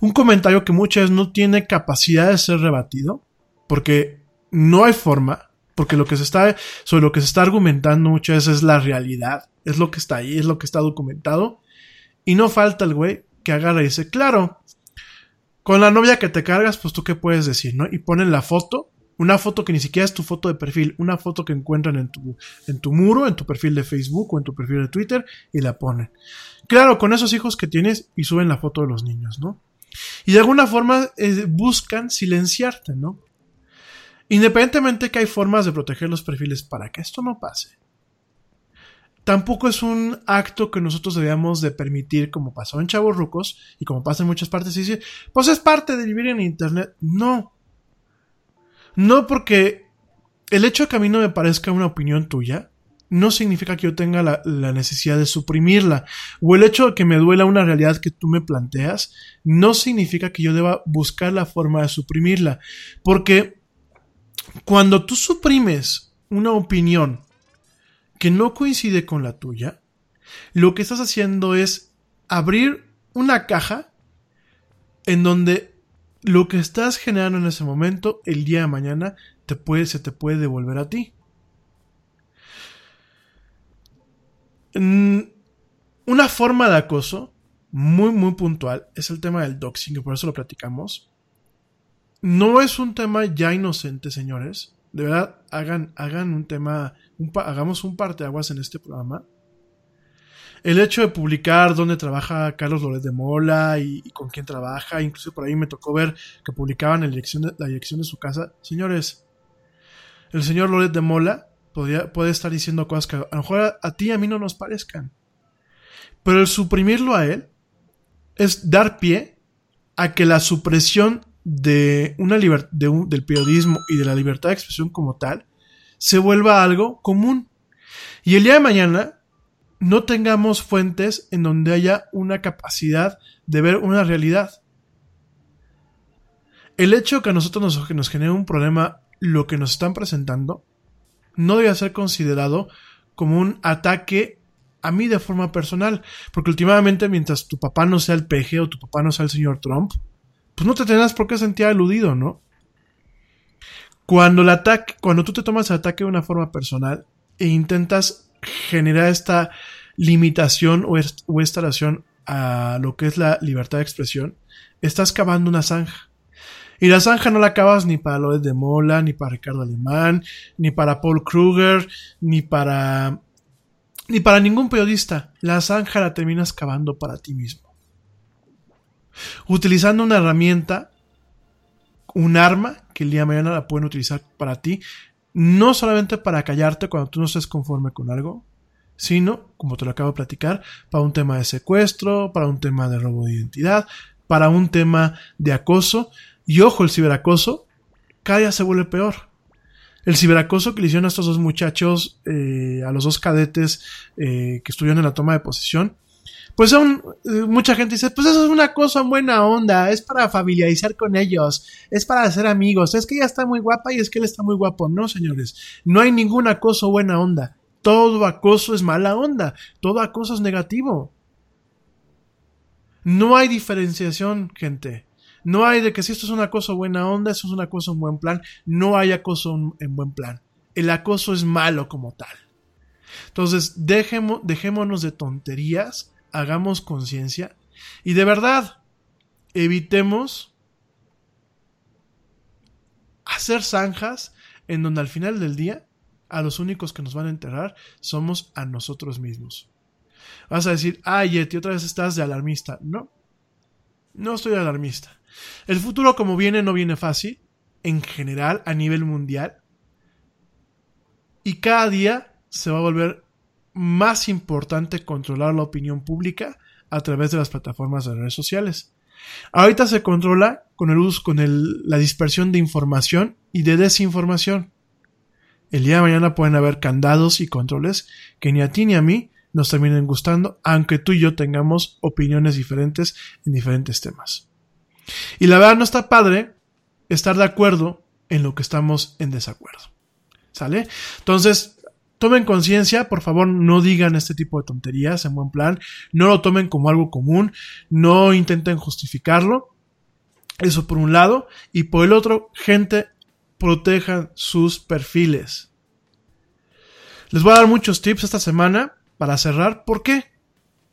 un comentario que muchas veces no tiene capacidad de ser rebatido, porque no hay forma, porque lo que se está, sobre lo que se está argumentando muchas veces es la realidad, es lo que está ahí, es lo que está documentado, y no falta el güey que agarra y dice, claro, con la novia que te cargas, pues tú qué puedes decir, ¿no? Y ponen la foto, una foto que ni siquiera es tu foto de perfil, una foto que encuentran en tu, en tu muro, en tu perfil de Facebook o en tu perfil de Twitter, y la ponen. Claro, con esos hijos que tienes y suben la foto de los niños, ¿no? Y de alguna forma eh, buscan silenciarte, ¿no? Independientemente que hay formas de proteger los perfiles para que esto no pase. Tampoco es un acto que nosotros debamos de permitir como pasó en Chavos Rucos y como pasa en muchas partes y decir, pues es parte de vivir en Internet. No. No porque el hecho de que a mí no me parezca una opinión tuya no significa que yo tenga la, la, necesidad de suprimirla. O el hecho de que me duela una realidad que tú me planteas no significa que yo deba buscar la forma de suprimirla. Porque cuando tú suprimes una opinión que no coincide con la tuya, lo que estás haciendo es abrir una caja en donde lo que estás generando en ese momento, el día de mañana, te puede, se te puede devolver a ti. Una forma de acoso muy, muy puntual es el tema del doxing, por eso lo platicamos. No es un tema ya inocente, señores. De verdad, hagan, hagan un tema, hagamos un parteaguas en este programa. El hecho de publicar dónde trabaja Carlos Loret de Mola y, con quién trabaja, incluso por ahí me tocó ver que publicaban la dirección, de, la dirección de su casa. Señores, el señor Loret de Mola podría, puede estar diciendo cosas que a lo mejor a, ti y a mí no nos parezcan. Pero el suprimirlo a él es dar pie a que la supresión de una de del periodismo y de la libertad de expresión como tal se vuelva algo común. Y el día de mañana no tengamos fuentes en donde haya una capacidad de ver una realidad. El hecho que a nosotros nos, nos genere un problema lo que nos están presentando no debe ser considerado como un ataque a mí de forma personal. Porque últimamente, mientras tu papá no sea el PG o tu papá no sea el señor Trump, pues no te tendrás por qué sentir aludido, ¿no? Cuando el ataque, cuando tú te tomas el ataque de una forma personal e intentas generar esta limitación o, o esta relación a lo que es la libertad de expresión, estás cavando una zanja. Y la zanja no la acabas ni para Loret de Mola, ni para Ricardo Alemán, ni para Paul Kruger, ni para ni para ningún periodista. La zanja la terminas cavando para ti mismo utilizando una herramienta, un arma que el día de mañana la pueden utilizar para ti, no solamente para callarte cuando tú no estés conforme con algo, sino, como te lo acabo de platicar, para un tema de secuestro, para un tema de robo de identidad, para un tema de acoso. Y ojo, el ciberacoso cada día se vuelve peor. El ciberacoso que le hicieron a estos dos muchachos, eh, a los dos cadetes eh, que estuvieron en la toma de posesión, pues aún eh, mucha gente dice, pues eso es una cosa buena onda, es para familiarizar con ellos, es para hacer amigos, es que ella está muy guapa y es que él está muy guapo. No, señores, no hay ningún acoso buena onda. Todo acoso es mala onda, todo acoso es negativo. No hay diferenciación, gente. No hay de que si esto es un acoso buena onda, eso es un acoso en buen plan. No hay acoso en buen plan. El acoso es malo como tal. Entonces, dejémonos de tonterías hagamos conciencia y de verdad, evitemos hacer zanjas en donde al final del día a los únicos que nos van a enterrar somos a nosotros mismos. Vas a decir, ay, Yeti, otra vez estás de alarmista. No, no estoy alarmista. El futuro como viene no viene fácil, en general, a nivel mundial. Y cada día se va a volver más importante controlar la opinión pública a través de las plataformas de redes sociales. Ahorita se controla con el uso, con el, la dispersión de información y de desinformación. El día de mañana pueden haber candados y controles que ni a ti ni a mí nos terminen gustando, aunque tú y yo tengamos opiniones diferentes en diferentes temas. Y la verdad no está padre estar de acuerdo en lo que estamos en desacuerdo. ¿Sale? Entonces, tomen conciencia, por favor, no digan este tipo de tonterías en buen plan, no lo tomen como algo común, no intenten justificarlo. Eso por un lado. Y por el otro, gente, protejan sus perfiles. Les voy a dar muchos tips esta semana para cerrar. ¿Por qué?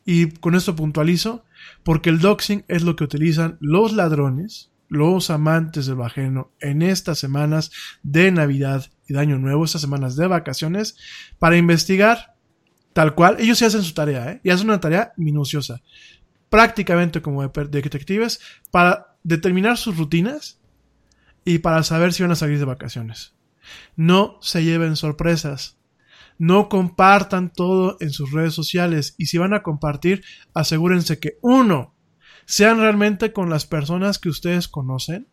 Y con esto puntualizo, porque el doxing es lo que utilizan los ladrones, los amantes del ajeno en estas semanas de Navidad y de Año Nuevo, estas semanas de vacaciones, para investigar tal cual. Ellos sí hacen su tarea, ¿eh? y hacen una tarea minuciosa, prácticamente como de detectives, para determinar sus rutinas y para saber si van a salir de vacaciones. No se lleven sorpresas. No compartan todo en sus redes sociales y si van a compartir, asegúrense que uno, sean realmente con las personas que ustedes conocen.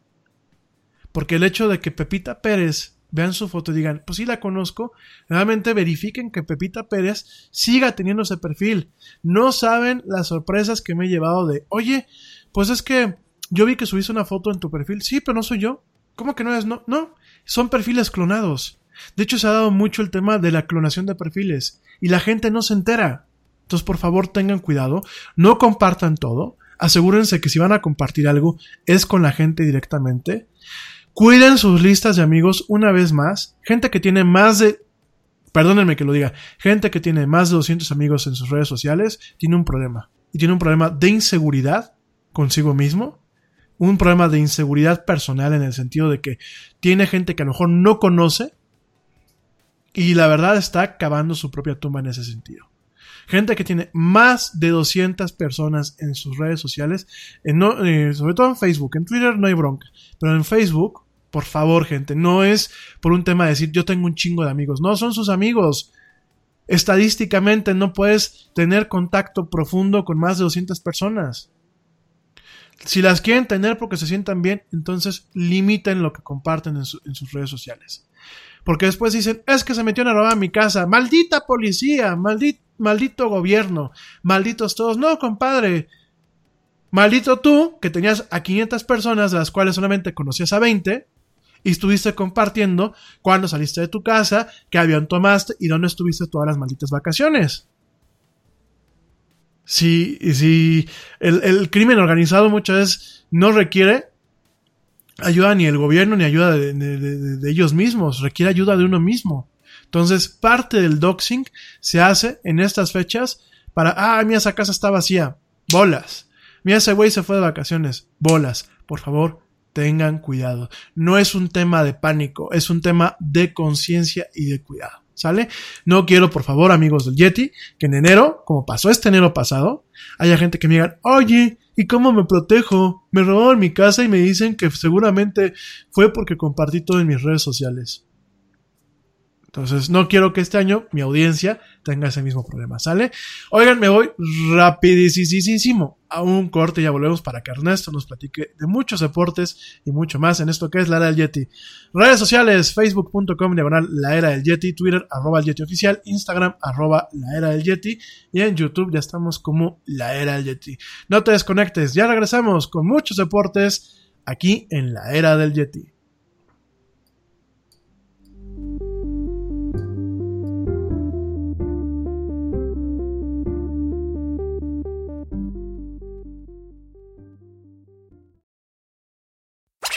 Porque el hecho de que Pepita Pérez vean su foto y digan, pues sí la conozco, realmente verifiquen que Pepita Pérez siga teniendo ese perfil. No saben las sorpresas que me he llevado de, oye, pues es que yo vi que subiste una foto en tu perfil. Sí, pero no soy yo. ¿Cómo que no es? No, no, son perfiles clonados. De hecho, se ha dado mucho el tema de la clonación de perfiles y la gente no se entera. Entonces, por favor, tengan cuidado, no compartan todo, asegúrense que si van a compartir algo es con la gente directamente. Cuiden sus listas de amigos una vez más. Gente que tiene más de, perdónenme que lo diga, gente que tiene más de 200 amigos en sus redes sociales tiene un problema. Y tiene un problema de inseguridad consigo mismo un problema de inseguridad personal en el sentido de que tiene gente que a lo mejor no conoce y la verdad está cavando su propia tumba en ese sentido. Gente que tiene más de 200 personas en sus redes sociales, eh, sobre todo en Facebook. En Twitter no hay bronca, pero en Facebook, por favor, gente, no es por un tema de decir yo tengo un chingo de amigos. No, son sus amigos. Estadísticamente no puedes tener contacto profundo con más de 200 personas. Si las quieren tener porque se sientan bien, entonces limiten lo que comparten en sus redes sociales. Porque después dicen, es que se metió a robar mi casa, maldita policía, maldito, maldito gobierno, malditos todos. No, compadre, maldito tú, que tenías a 500 personas, de las cuales solamente conocías a 20, y estuviste compartiendo cuando saliste de tu casa, qué avión tomaste y dónde estuviste todas las malditas vacaciones. Si, si el, el crimen organizado muchas veces no requiere ayuda ni el gobierno ni ayuda de, ellos mismos, requiere ayuda de uno mismo. Entonces, parte del doxing se hace en estas fechas para, ah, mira, esa casa está vacía, bolas. Mira, ese güey se fue de vacaciones, bolas. Por favor, tengan cuidado. No es un tema de pánico, es un tema de conciencia y de cuidado. ¿Sale? No quiero, por favor, amigos del Yeti, que en enero, como pasó este enero pasado, haya gente que me diga, oye, ¿y cómo me protejo? Me robaron mi casa y me dicen que seguramente fue porque compartí todo en mis redes sociales. Entonces, no quiero que este año mi audiencia tenga ese mismo problema, ¿sale? Oigan, me voy rapidísimo a un corte y ya volvemos para que Ernesto nos platique de muchos deportes y mucho más en esto que es la era del Yeti. Redes sociales, facebook.com diagonal la era del Yeti, Twitter arroba el Yeti oficial, Instagram arroba la era del Yeti y en YouTube ya estamos como la era del Yeti. No te desconectes, ya regresamos con muchos deportes aquí en la era del Yeti.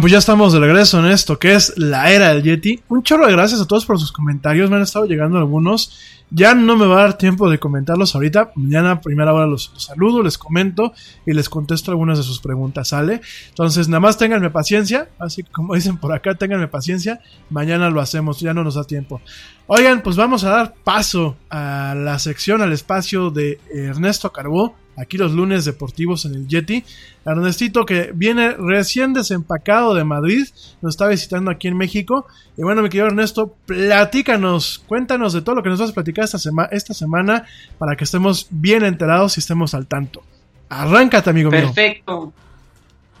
Pues ya estamos de regreso en esto que es la era del Yeti. Un chorro de gracias a todos por sus comentarios. Me han estado llegando algunos. Ya no me va a dar tiempo de comentarlos ahorita. Mañana primera hora los, los saludo, les comento y les contesto algunas de sus preguntas, ¿sale? Entonces, nada más ténganme paciencia. Así que como dicen por acá, ténganme paciencia. Mañana lo hacemos, ya no nos da tiempo. Oigan, pues vamos a dar paso a la sección, al espacio de Ernesto Carbó aquí los lunes deportivos en el Yeti. Ernestito que viene recién desempacado de Madrid, nos está visitando aquí en México. Y bueno, mi querido Ernesto, platícanos, cuéntanos de todo lo que nos vas a platicar esta, esta semana para que estemos bien enterados y estemos al tanto. Arráncate, amigo mío. Perfecto.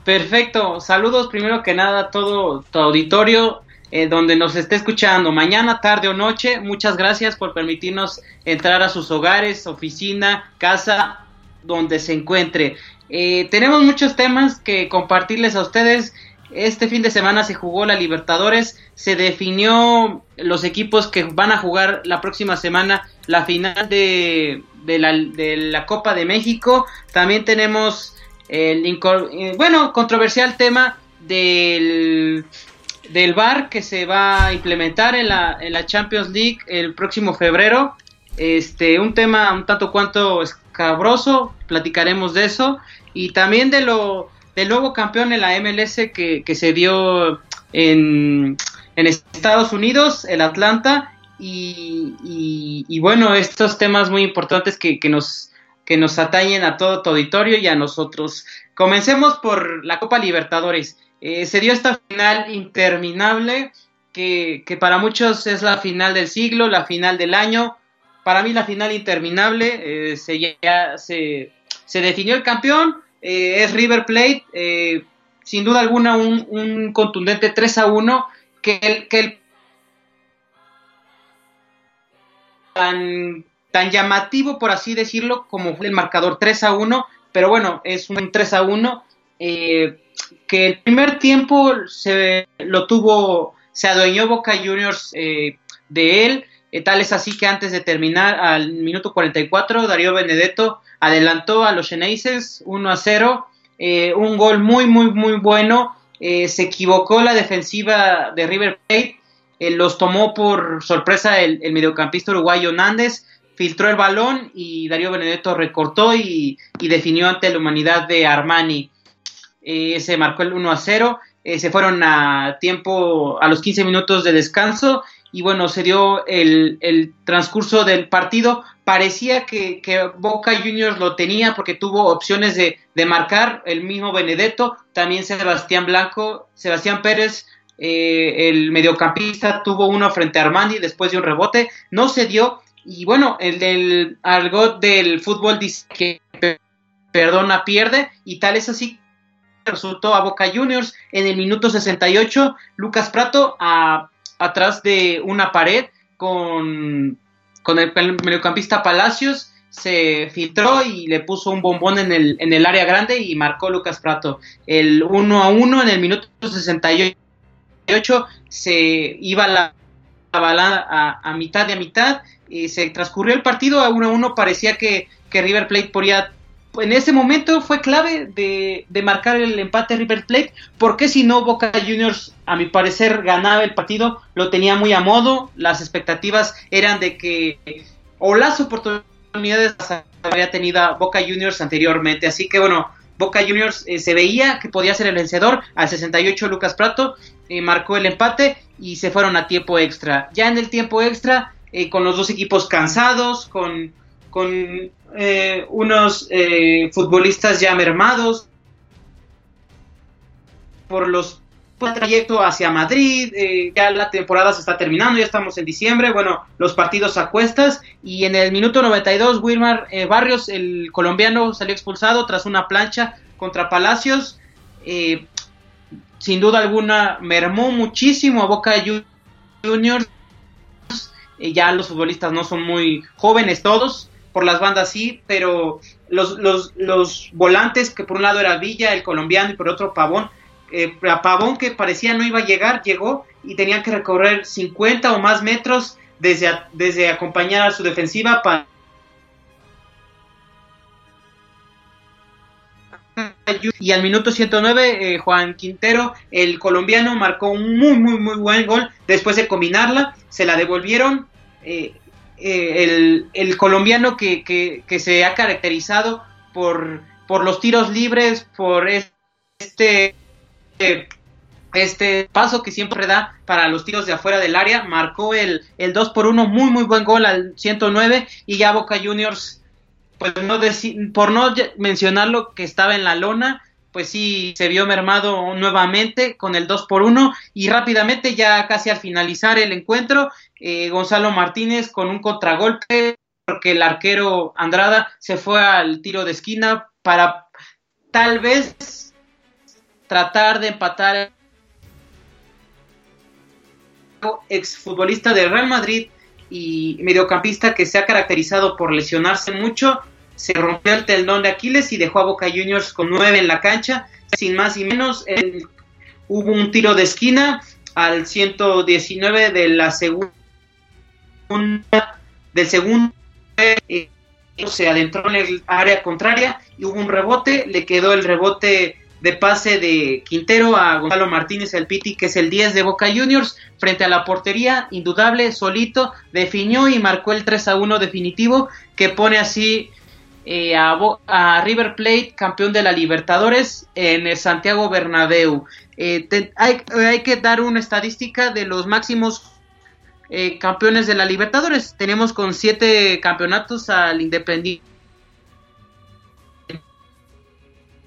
Perfecto. Saludos primero que nada a todo tu auditorio. Eh, donde nos esté escuchando mañana, tarde o noche. Muchas gracias por permitirnos entrar a sus hogares, oficina, casa, donde se encuentre. Eh, tenemos muchos temas que compartirles a ustedes. Este fin de semana se jugó la Libertadores, se definió los equipos que van a jugar la próxima semana la final de, la, Copa de México. También tenemos el, eh, bueno, controversial tema del, del VAR que se va a implementar en la, en la Champions League el próximo febrero. Este, un tema un tanto cuanto escabroso, platicaremos de eso. Y también de lo del nuevo campeón en la MLS que, se dio en, en, Estados Unidos, el Atlanta. Y, y, bueno, estos temas muy importantes que, que, nos, que nos atañen a todo tu auditorio y a nosotros. Comencemos por la Copa Libertadores. Eh, se dio esta final interminable que, que para muchos es la final del siglo, la final del año para mí la final interminable, eh, se, ya, se, se, definió el campeón, eh, es River Plate, eh, sin duda alguna un, un, contundente 3 a 1, que el, que el tan, tan llamativo, por así decirlo, como fue el marcador 3 a 1, pero bueno, es un 3 a 1, que el primer tiempo se lo tuvo, se adueñó Boca Juniors de él, eh, tal es así que antes de terminar, al minuto 44, Darío Benedetto adelantó a los Xeneises 1 a 0. Eh, un gol muy, muy, muy bueno. Eh, se equivocó la defensiva de River Plate. Eh, los tomó por sorpresa el, mediocampista uruguayo Nández. Filtró el balón y Darío Benedetto recortó y, y definió ante la humanidad de Armani. se marcó el 1 a 0. se fueron a tiempo, a los 15 minutos de descanso y bueno, se dio el, el transcurso del partido. Parecía que, que, Boca Juniors lo tenía porque tuvo opciones de, de, marcar el mismo Benedetto, también Sebastián Blanco, Sebastián Pérez, eh, el mediocampista, tuvo uno frente a Armandi después de un rebote, no se dio. Y bueno, el del argot del fútbol dice que perdona, pierde, y tal es así resultó a Boca Juniors en el minuto 68, Lucas Prato a atrás de una pared con, con el, mediocampista Palacios, se filtró y le puso un bombón en el, en el área grande y marcó Lucas Prato. El 1 a 1 en el minuto 68 se iba la, la balada a, a, mitad de a mitad y se transcurrió el partido a 1 a 1. Parecía que, que River Plate podía en ese momento fue clave de, de, marcar el empate River Plate, porque si no Boca Juniors, a mi parecer, ganaba el partido, lo tenía muy a modo, las expectativas eran de que, o las oportunidades había tenido Boca Juniors anteriormente, así que bueno, Boca Juniors eh, se veía que podía ser el vencedor, al 68 Lucas Prato eh, marcó el empate y se fueron a tiempo extra. Ya en el tiempo extra eh, con los dos equipos cansados, con, con eh, unos eh, futbolistas ya mermados por los por trayecto hacia Madrid, eh, ya la temporada se está terminando, ya estamos en diciembre, bueno, los partidos a cuestas y en el minuto 92 Wilmar eh, Barrios, el colombiano, salió expulsado tras una plancha contra Palacios, sin duda alguna mermó muchísimo a Boca Juniors, ya los futbolistas no son muy jóvenes todos, por las bandas sí, pero los, los, los volantes, que por un lado era Villa, el colombiano, y por otro Pavón, eh, Pavón que parecía no iba a llegar, llegó y tenían que recorrer 50 o más metros desde, desde acompañar a su defensiva para y al minuto 109 eh, Juan Quintero, el colombiano, marcó un muy muy muy buen gol después de combinarla, se la devolvieron eh, eh, el, el colombiano que, que, que se ha caracterizado por, por los tiros libres, por este eh, este paso que siempre da para los tiros de afuera del área, marcó el, el 2 por 1, muy muy buen gol al 109 y ya Boca Juniors, pues no por no ya- mencionar lo que estaba en la lona, pues sí se vio mermado nuevamente con el 2 por 1 y rápidamente ya casi al finalizar el encuentro, eh, Gonzalo Martínez con un contragolpe porque el arquero Andrada se fue al tiro de esquina para tal vez tratar de empatar exfutbolista del Real Madrid y mediocampista que se ha caracterizado por lesionarse mucho, se rompió el tendón de Aquiles y dejó a Boca Juniors con nueve en la cancha, sin más y menos. hubo un tiro de esquina al 119 de la segunda del segundo eh, se adentró en el área contraria y hubo un rebote, le quedó el rebote de pase de Quintero a Gonzalo Martínez el Piti, que es el 10 de Boca Juniors, frente a la portería, indudable, solito, definió y marcó el 3 a 1 definitivo, que pone así eh, a, River Plate, campeón de la Libertadores, en el Santiago Bernabéu. Eh, hay, hay que dar una estadística de los máximos eh, campeones de la Libertadores. Tenemos con siete campeonatos al Independiente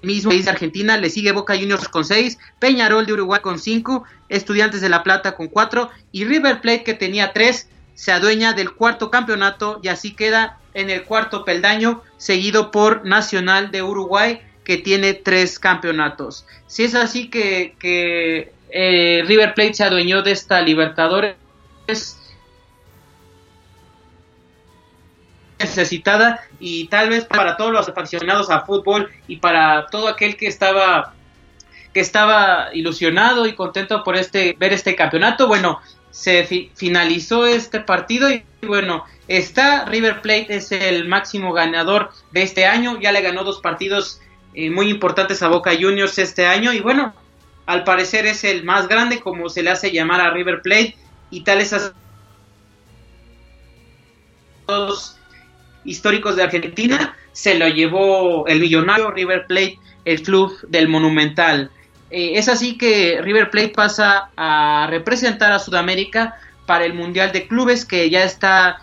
mismo país de Argentina, le sigue Boca Juniors con 6, Peñarol de Uruguay con 5, Estudiantes de La Plata con 4 y River Plate que tenía 3 se adueña del cuarto campeonato y así queda en el cuarto peldaño seguido por Nacional de Uruguay que tiene 3 campeonatos. Si es así que, eh, River Plate se adueñó de esta Libertadores necesitada y tal vez para todos los aficionados a fútbol y para todo aquel que estaba que estaba ilusionado y contento por este ver este campeonato bueno se fi- finalizó este partido y bueno está River Plate es el máximo ganador de este año. Ya le ganó dos partidos eh, muy importantes a Boca Juniors este año. Y bueno al parecer es el más grande como se le hace llamar a River Plate y tal es así. Todos históricos de Argentina, se lo llevó el millonario River Plate, el club del Monumental. Eh, es así que River Plate pasa a representar a Sudamérica para el Mundial de Clubes que ya está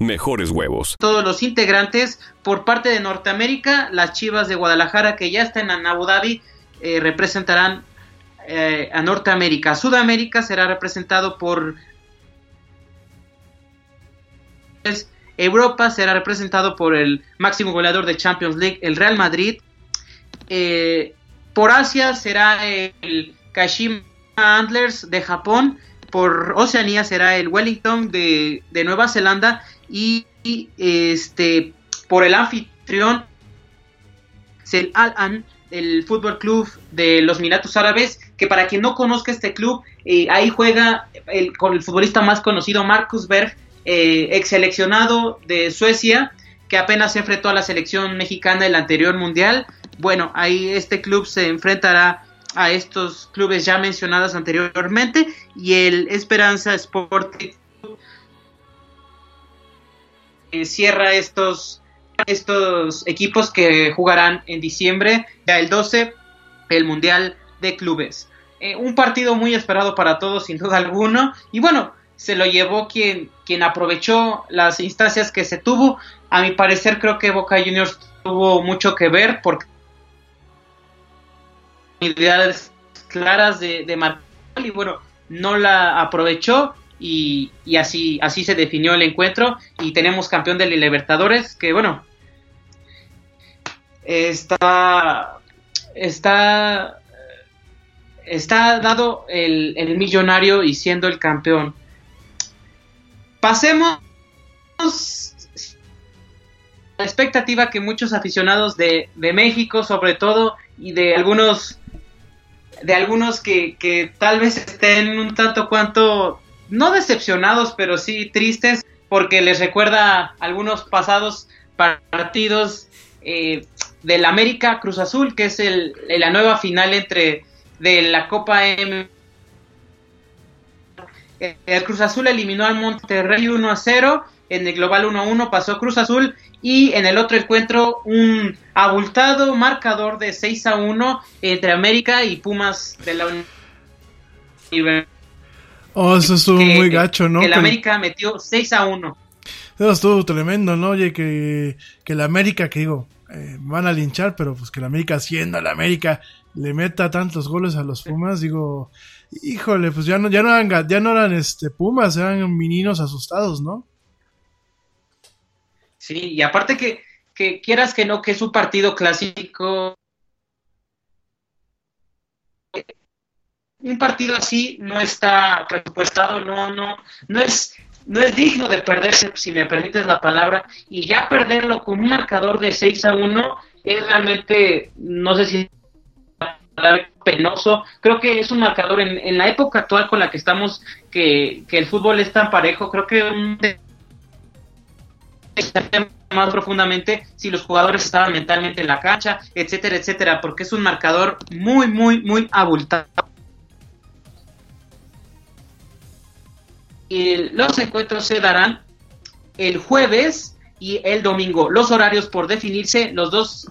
mejores huevos. todos los integrantes por parte de Norteamérica, las Chivas de Guadalajara que ya están en Abu Dhabi eh, representarán eh, a Norteamérica. Sudamérica será representado por Europa será representado por el máximo goleador de Champions League, el Real Madrid. Eh, por Asia será el Kashima Antlers de Japón. Por Oceanía será el Wellington de, de Nueva Zelanda. Y, este por el anfitrión es el Al-An, el fútbol club de los Emiratos Árabes, que para quien no conozca este club, eh, ahí juega el, con el futbolista más conocido, Marcus Berg, eh, ex seleccionado de Suecia, que apenas se enfrentó a la selección mexicana el anterior mundial. Bueno, ahí este club se enfrentará a estos clubes ya mencionados anteriormente y el Esperanza Sporting cierra estos estos equipos que jugarán en diciembre, ya el 12, el Mundial de Clubes. Eh, un partido muy esperado para todos, sin duda alguno. Y bueno, se lo llevó quien, quien aprovechó las instancias que se tuvo. A mi parecer, creo que Boca Juniors tuvo mucho que ver porque ideas claras de, de y bueno, no la aprovechó y, y, así, así se definió el encuentro y tenemos campeón de Libertadores que bueno, está, está, está dado el, el millonario y siendo el campeón. Pasemos la expectativa que muchos aficionados de, de, México, sobre todo, y de algunos de algunos que, que, tal vez estén un tanto cuanto no decepcionados, pero sí tristes, porque les recuerda algunos pasados partidos eh, del América Cruz Azul, que es el, la nueva final entre de la Copa M. El Cruz Azul eliminó al Monterrey 1 a 0, en el global 1 a 1 pasó Cruz Azul y en el otro encuentro un abultado marcador de 6 a 1 entre América y Pumas de la Universidad. Oh, eso estuvo que, muy gacho, ¿no? Que el América metió 6 a 1. Eso estuvo tremendo, ¿no? Oye, que, que el América, que digo, eh, van a linchar, pero pues que la América, siendo la América, le meta tantos goles a los Pumas, digo, híjole, pues ya no, ya no eran, ya no eran este Pumas, eran meninos asustados, ¿no? Sí, y aparte que, que quieras que no, que es un partido clásico. Un partido así no está presupuestado, no, no, no es no es digno de perderse, si me permites la palabra, y ya perderlo con un marcador de 6 a 1 es realmente, no sé si penoso, creo que es un marcador en, en la época actual con la que estamos, que, que el fútbol es tan parejo, creo que un más profundamente si los jugadores estaban mentalmente en la cancha, etcétera, etcétera, porque es un marcador muy, muy, muy abultado. Y los encuentros se darán el jueves y el domingo. Los horarios por definirse, los dos.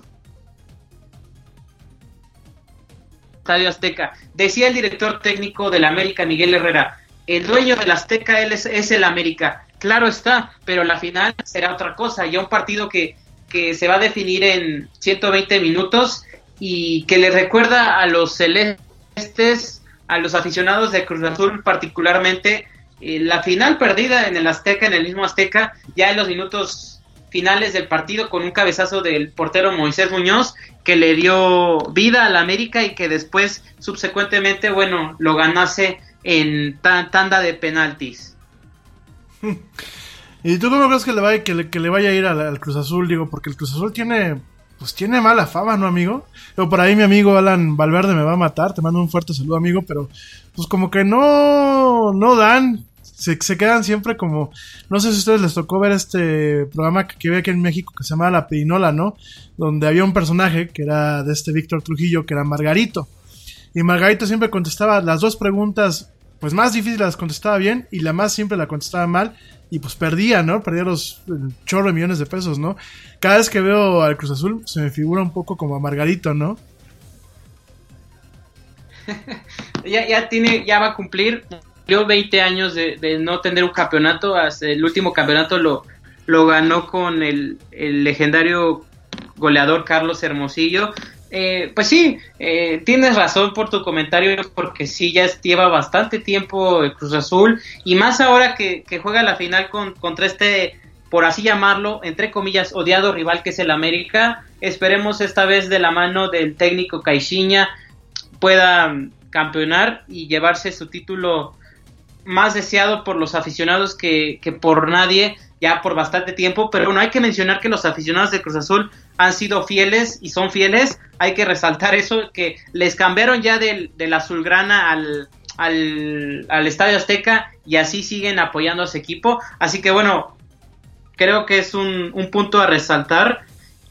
Estadio Azteca. Decía el director técnico del América, Miguel Herrera, el dueño del Azteca es, es, el América. Claro está, pero la final será otra cosa. Ya un partido que, que se va a definir en 120 minutos y que le recuerda a los celestes, a los aficionados de Cruz Azul particularmente, eh, la final perdida en el Azteca, en el mismo Azteca, ya en los minutos finales del partido con un cabezazo del portero Moisés Muñoz que le dio vida al América y que después subsecuentemente, bueno, lo ganase en tanda de penaltis. ¿Y tú cómo crees que le vaya, que le, vaya a ir al, Cruz Azul? Digo, porque el Cruz Azul tiene, pues tiene mala fama, ¿no, amigo? Pero por ahí mi amigo Alan Valverde me va a matar, te mando un fuerte saludo, amigo, pero pues como que no, no dan, se, se, quedan siempre como. No sé si a ustedes les tocó ver este programa que, que aquí en México que se llamaba La Pirinola, ¿no? Donde había un personaje que era de este Víctor Trujillo, que era Margarito. Y Margarito siempre contestaba las dos preguntas, pues más difíciles las contestaba bien y la más simple la contestaba mal. Y pues perdía, ¿no? Perdía los chorro de millones de pesos, ¿no? Cada vez que veo al Cruz Azul se me figura un poco como a Margarito, ¿no? ya, ya tiene, ya va a cumplir 20 años de, de, no tener un campeonato, hasta el último campeonato lo, lo ganó con el, el legendario goleador Carlos Hermosillo. Eh, pues sí, eh, tienes razón por tu comentario, porque sí, ya lleva bastante tiempo el Cruz Azul, y más ahora que, juega la final con, contra este por así llamarlo, entre comillas, odiado rival que es el América. Esperemos esta vez de la mano del técnico Caixinha pueda campeonar y llevarse su título más deseado por los aficionados que, que por nadie ya por bastante tiempo, pero bueno, hay que mencionar que los aficionados de Cruz Azul han sido fieles y son fieles, hay que resaltar eso, que les cambiaron ya del, del azulgrana al, al, al Estadio Azteca y así siguen apoyando a su equipo, así que bueno, creo que es un, un punto a resaltar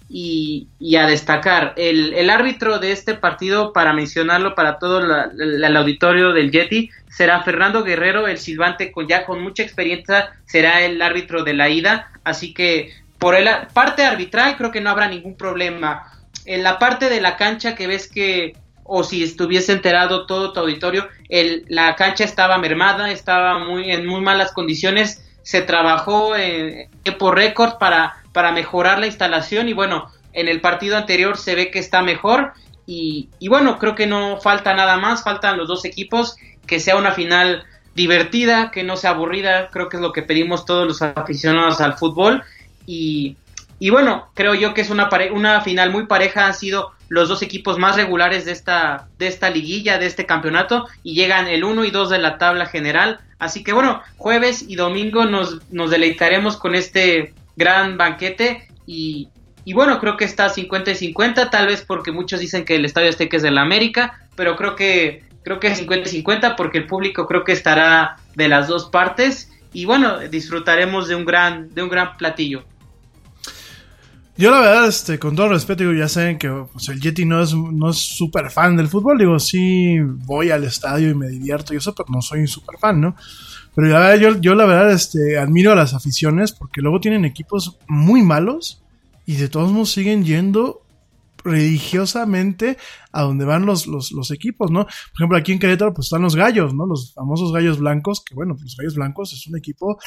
y, y a destacar. El, el, árbitro de este partido, para mencionarlo para todo la, el auditorio del Yeti, será Fernando Guerrero, el silbante con ya con mucha experiencia, será el árbitro de la ida, así que por la parte arbitral creo que no habrá ningún problema. En la parte de la cancha que ves que, o si estuviese enterado todo tu auditorio, el, la cancha estaba mermada, estaba muy en muy malas condiciones, se trabajó en tiempo récord para, para mejorar la instalación y bueno, en el partido anterior se ve que está mejor. Y, y, bueno, creo que no falta nada más, faltan los dos equipos, que sea una final divertida, que no sea aburrida, creo que es lo que pedimos todos los aficionados al fútbol. Y, y bueno, creo yo que es una, una final muy pareja, han sido los dos equipos más regulares de esta, de esta liguilla, de este campeonato, y llegan el 1 y 2 de la tabla general. Así que bueno, jueves y domingo nos, nos deleitaremos con este gran banquete. Y, y, bueno, creo que está 50 y 50, tal vez porque muchos dicen que el Estadio Azteca es de la América, pero creo que creo que es 50 y 50 porque el público creo que estará de las dos partes y bueno, disfrutaremos de un gran de un gran platillo. Yo la verdad, este, con todo respeto, digo, ya saben que el Yeti no es no es súper fan del fútbol, digo, sí voy al estadio y me divierto y eso, pero no soy súper fan, ¿no? Pero la verdad, yo, yo la verdad, este, admiro a las aficiones porque luego tienen equipos muy malos y de todos modos siguen yendo religiosamente a donde van los, los, equipos, ¿no? Por ejemplo, aquí en Querétaro, pues están los gallos, ¿no? Los famosos gallos blancos, que bueno, pues los gallos blancos es un equipo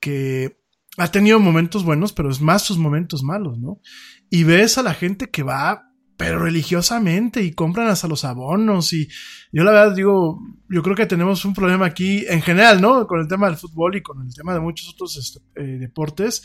que ha tenido momentos buenos, pero es más sus momentos malos, ¿no? Y ves a la gente que va, pero religiosamente, y compran hasta los abonos, y yo la verdad digo, yo creo que tenemos un problema aquí en general, ¿no? Con el tema del fútbol y con el tema de muchos otros este, eh, deportes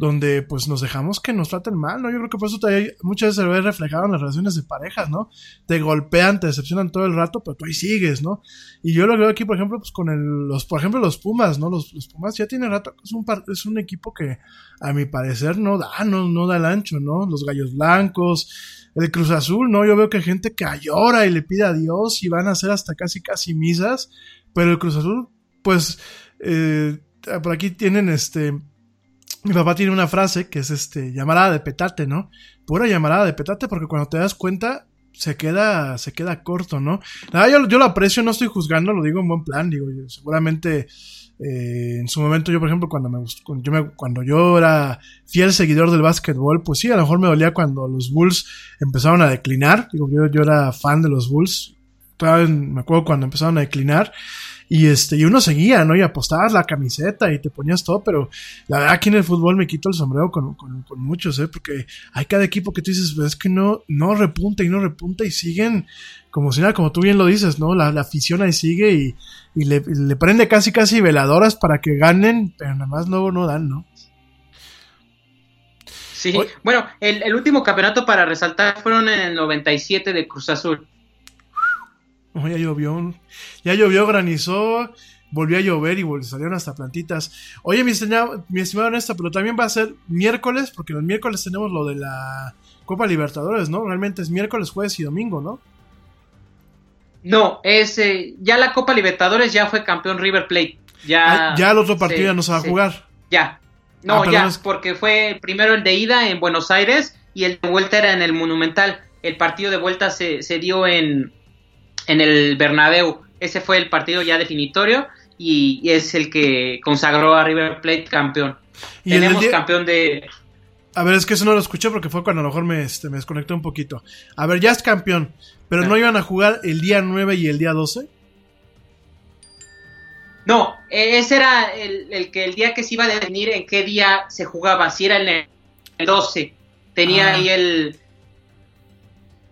donde pues nos dejamos que nos traten mal, ¿no? Yo creo que por eso todavía muchas veces se ve reflejado en las relaciones de parejas, ¿no? Te golpean, te decepcionan todo el rato, pero tú ahí sigues, ¿no? Y yo lo veo aquí, por ejemplo, pues con el, los, por ejemplo, los Pumas, ¿no? Los, los Pumas ya tienen rato, es un, es un equipo que a mi parecer no da, no, no da el ancho, ¿no? Los Gallos Blancos, el Cruz Azul, ¿no? Yo veo que hay gente que llora y le pide a Dios y van a hacer hasta casi casi misas, pero el Cruz Azul, pues, eh, por aquí tienen este mi papá tiene una frase que es este, llamarada de petate, ¿no? Pura llamarada de petate porque cuando te das cuenta se queda, se queda corto, ¿no? Nada, yo, yo lo aprecio, no estoy juzgando, lo digo en buen plan, digo, yo, seguramente eh, en su momento yo, por ejemplo, cuando me, cuando yo me, cuando yo era fiel seguidor del básquetbol, pues sí, a lo mejor me dolía cuando los Bulls empezaron a declinar, digo, yo, yo era fan de los Bulls, todavía me acuerdo cuando empezaron a declinar, y este, y uno seguía, ¿no? Y apostabas la camiseta y te ponías todo, pero la verdad aquí en el fútbol me quito el sombrero con, con, con muchos, ¿eh? Porque hay cada equipo que tú dices, pues es que no, no repunta y no repunta y siguen como si nada, como tú bien lo dices, ¿no? La, la afición ahí sigue y, y le, le, prende casi casi veladoras para que ganen, pero nada más luego no dan, ¿no? Sí, bueno, el, el, último campeonato para resaltar fueron en el 97 de Cruz Azul. Oh, ya llovió, ya llovió, granizó, volvió a llover y salieron hasta plantitas. Oye, mi estimado, mi estimado Ernesto, pero también va a ser miércoles, porque los miércoles tenemos lo de la Copa Libertadores, ¿no? Realmente es miércoles, jueves y domingo, ¿no? No, es eh, ya la Copa Libertadores ya fue campeón River Plate. Ya, ah, ya el otro partido sí, ya no se va a jugar. Ya. No, ah, ya, es... porque fue primero el de ida en Buenos Aires y el de vuelta era en el Monumental. El partido de vuelta se, se dio en, en el Bernabéu. Ese fue el partido ya definitorio y, y es el que consagró a River Plate campeón. ¿Y Tenemos día... campeón de... A ver, es que eso no lo escuché porque fue cuando a lo mejor me, este, me desconecté un poquito. A ver, ya es campeón, pero ¿no iban a jugar el día 9 y el día 12? No, ese era el, el, que el día que se iba a definir en qué día se jugaba, si era en el 12. Tenía ah. ahí el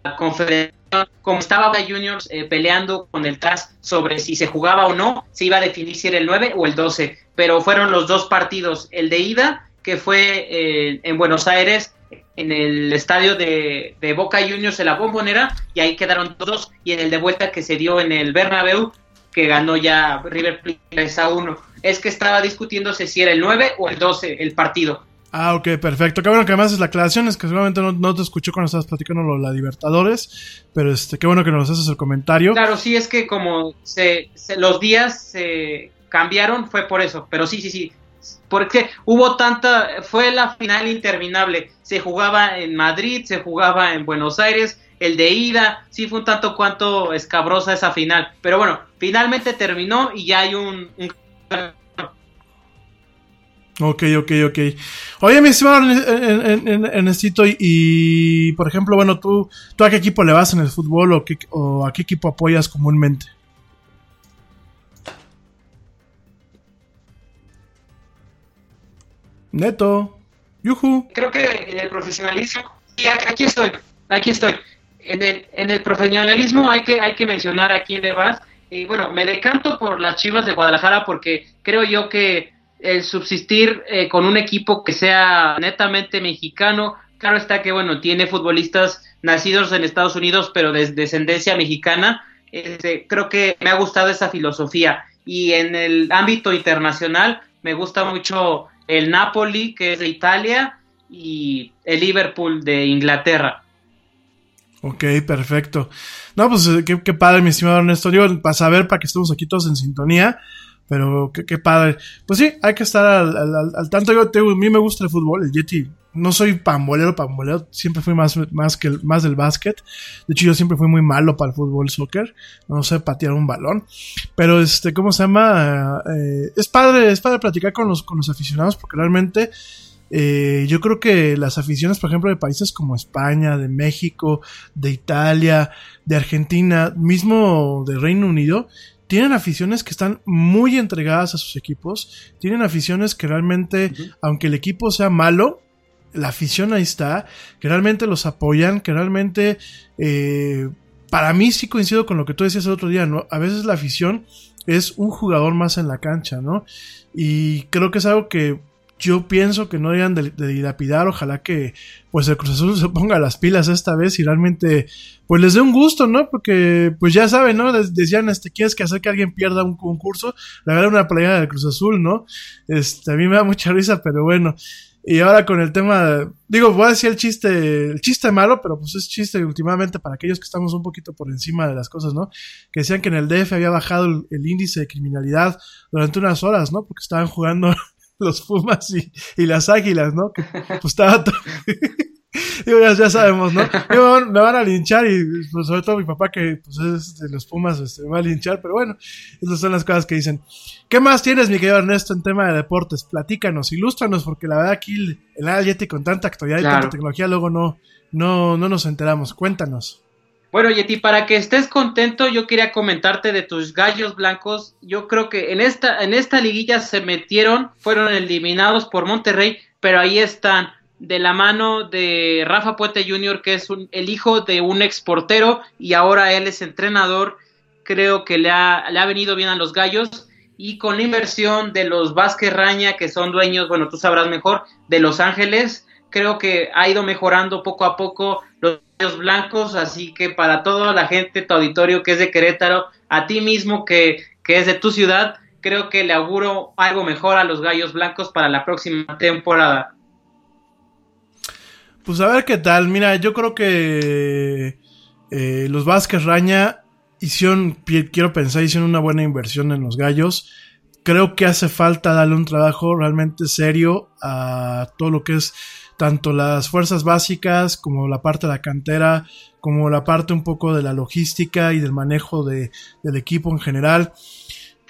la conferencia como estaba Juniors eh, peleando con el TAS sobre si se jugaba o no, se iba a definir si era el 9 o el 12, pero fueron los dos partidos, el de ida, que fue eh, en Buenos Aires, en el estadio de, de Boca Juniors en la Bombonera, y ahí quedaron todos, y en el de vuelta que se dio en el Bernabéu, que ganó ya River Plate 3 a 1. Es que estaba discutiéndose si era el 9 o el 12 el partido. Ah, ok, perfecto. Qué bueno que me haces la aclaración. Es que seguramente no, te escuché cuando estabas platicando lo de la Libertadores. Pero este, qué bueno que nos haces el comentario. Claro, sí, es que como se, los días se cambiaron, fue por eso. Pero sí, sí, sí. Porque hubo tanta. Fue la final interminable. Se jugaba en Madrid, se jugaba en Buenos Aires. El de ida, sí fue un tanto cuanto escabrosa esa final. Pero bueno, finalmente terminó y ya hay un Ok, ok, ok. Oye, mi estimado Erne- en- Ernestito, y, por ejemplo, bueno, ¿tú, ¿tú a qué equipo le vas en el fútbol o, o a qué equipo apoyas comúnmente? Neto. Yuhu. creo que en el profesionalismo, y aquí estoy, aquí estoy. En el, en el profesionalismo hay que, hay que mencionar a quién le vas. Y bueno, me decanto por las Chivas de Guadalajara porque creo yo que el subsistir eh, con un equipo que sea netamente mexicano, claro está que bueno, tiene futbolistas nacidos en Estados Unidos pero de descendencia mexicana, este, creo que me ha gustado esa filosofía. Y en el ámbito internacional me gusta mucho el Napoli, que es de Italia, y el Liverpool de Inglaterra. Ok, perfecto. No, pues eh, qué, padre, mi estimado Ernesto. Digo, para saber, para que estemos aquí todos en sintonía. Pero qué, qué padre. Pues sí, hay que estar al, al- al- tanto. Yo, te a mí me gusta el fútbol, el Yeti. No soy pambolero, pambolero. Siempre fui más, más, que el- más del básquet. De hecho, yo siempre fui muy malo para el fútbol, soccer. No sé patear un balón. Pero, este, ¿cómo se llama? Eh, es padre, es padre platicar con los, con los aficionados porque realmente eh, yo creo que las aficiones, por ejemplo, de países como España, de México, de Italia, de Argentina, mismo de Reino Unido, tienen aficiones que están muy entregadas a sus equipos, tienen aficiones que realmente, aunque el equipo sea malo, la afición ahí está, que realmente los apoyan, que realmente, eh, para mí sí coincido con lo que tú decías el otro día, ¿no? A veces la afición es un jugador más en la cancha, ¿no? Y creo que es algo que yo pienso que no deberían de, dilapidar. Ojalá que pues el Cruz Azul se ponga las pilas esta vez y realmente pues les dé un gusto, ¿no? Porque pues ya saben, ¿no? Decían, este, ¿quieres que hacer que alguien pierda un concurso? Le agarra una playera del Cruz Azul, ¿no? Este, a mí me da mucha risa, pero bueno. Y ahora con el tema, digo, voy a decir el chiste, el chiste malo, pero pues es chiste últimamente para aquellos que estamos un poquito por encima de las cosas, ¿no? Que decían que en el DF había bajado el, el índice de criminalidad durante unas horas, ¿no? Porque estaban jugando los Pumas y, y las Águilas, ¿no? Que pues estaba todo... Digo, ya, ya sabemos, ¿no? Digo, me, van, a linchar y pues, sobre todo mi papá que pues, es de los Pumas este, me va a linchar, pero bueno, esas son las cosas que dicen. ¿Qué más tienes, mi querido Ernesto, en tema de deportes? Platícanos, ilústranos, porque la verdad aquí el, el Al Yeti con tanta actualidad y Claro. tanta tecnología luego no, no, no nos enteramos. Cuéntanos. Bueno, Yeti, para que estés contento, yo quería comentarte de tus gallos blancos. Yo creo que en esta, en esta liguilla se metieron, fueron eliminados por Monterrey, pero ahí están, de la mano de Rafa Puente Jr., que es un- el hijo de un exportero y ahora él es entrenador. Creo que le ha, le ha venido bien a los gallos. Y con la inversión de los Vázquez Raña, que son dueños, bueno, tú sabrás mejor, de Los Ángeles, creo que ha ido mejorando poco a poco blancos, así que para toda la gente, tu auditorio que es de Querétaro, a ti mismo que, que es de tu ciudad, creo que le auguro algo mejor a los gallos blancos para la próxima temporada. Pues a ver qué tal. Mira, yo creo que eh, los Vázquez Raña hicieron, quiero pensar, hicieron una buena inversión en los gallos. Creo que hace falta darle un trabajo realmente serio a todo lo que es tanto las fuerzas básicas como la parte de la cantera, como la parte un poco de la logística y del manejo de- del equipo en general.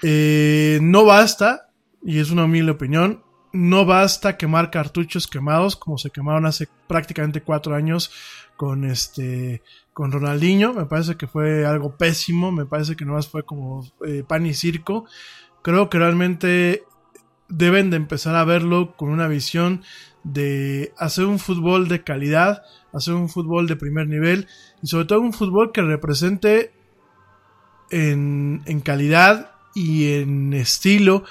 Eh, no basta, y es una humilde opinión, no basta quemar cartuchos quemados como se quemaron hace prácticamente cuatro años con este con Ronaldinho me parece que fue algo pésimo me parece que nomás fue como eh, pan y circo creo que realmente deben de empezar a verlo con una visión de hacer un fútbol de calidad hacer un fútbol de primer nivel y sobre todo un fútbol que represente en, calidad y en estilo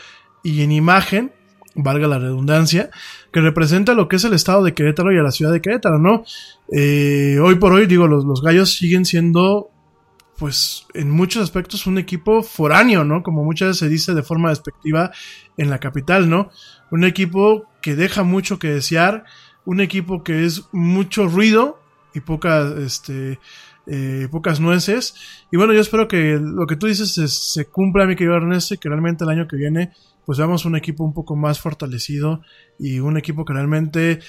y en imagen valga la redundancia, que representa lo que es el estado de Querétaro y a la ciudad de Querétaro, ¿no? Eh, hoy por hoy, digo, los, los gallos siguen siendo pues en muchos aspectos un equipo foráneo, ¿no? Como muchas veces se dice de forma despectiva en la capital, ¿no? Un equipo que deja mucho que desear, un equipo que es mucho ruido y pocas, este, eh, pocas nueces. Y bueno, yo espero que lo que tú dices se, se cumpla, mi querido Ernesto, y que realmente el año que viene, pues veamos un equipo un poco más fortalecido y un equipo que realmente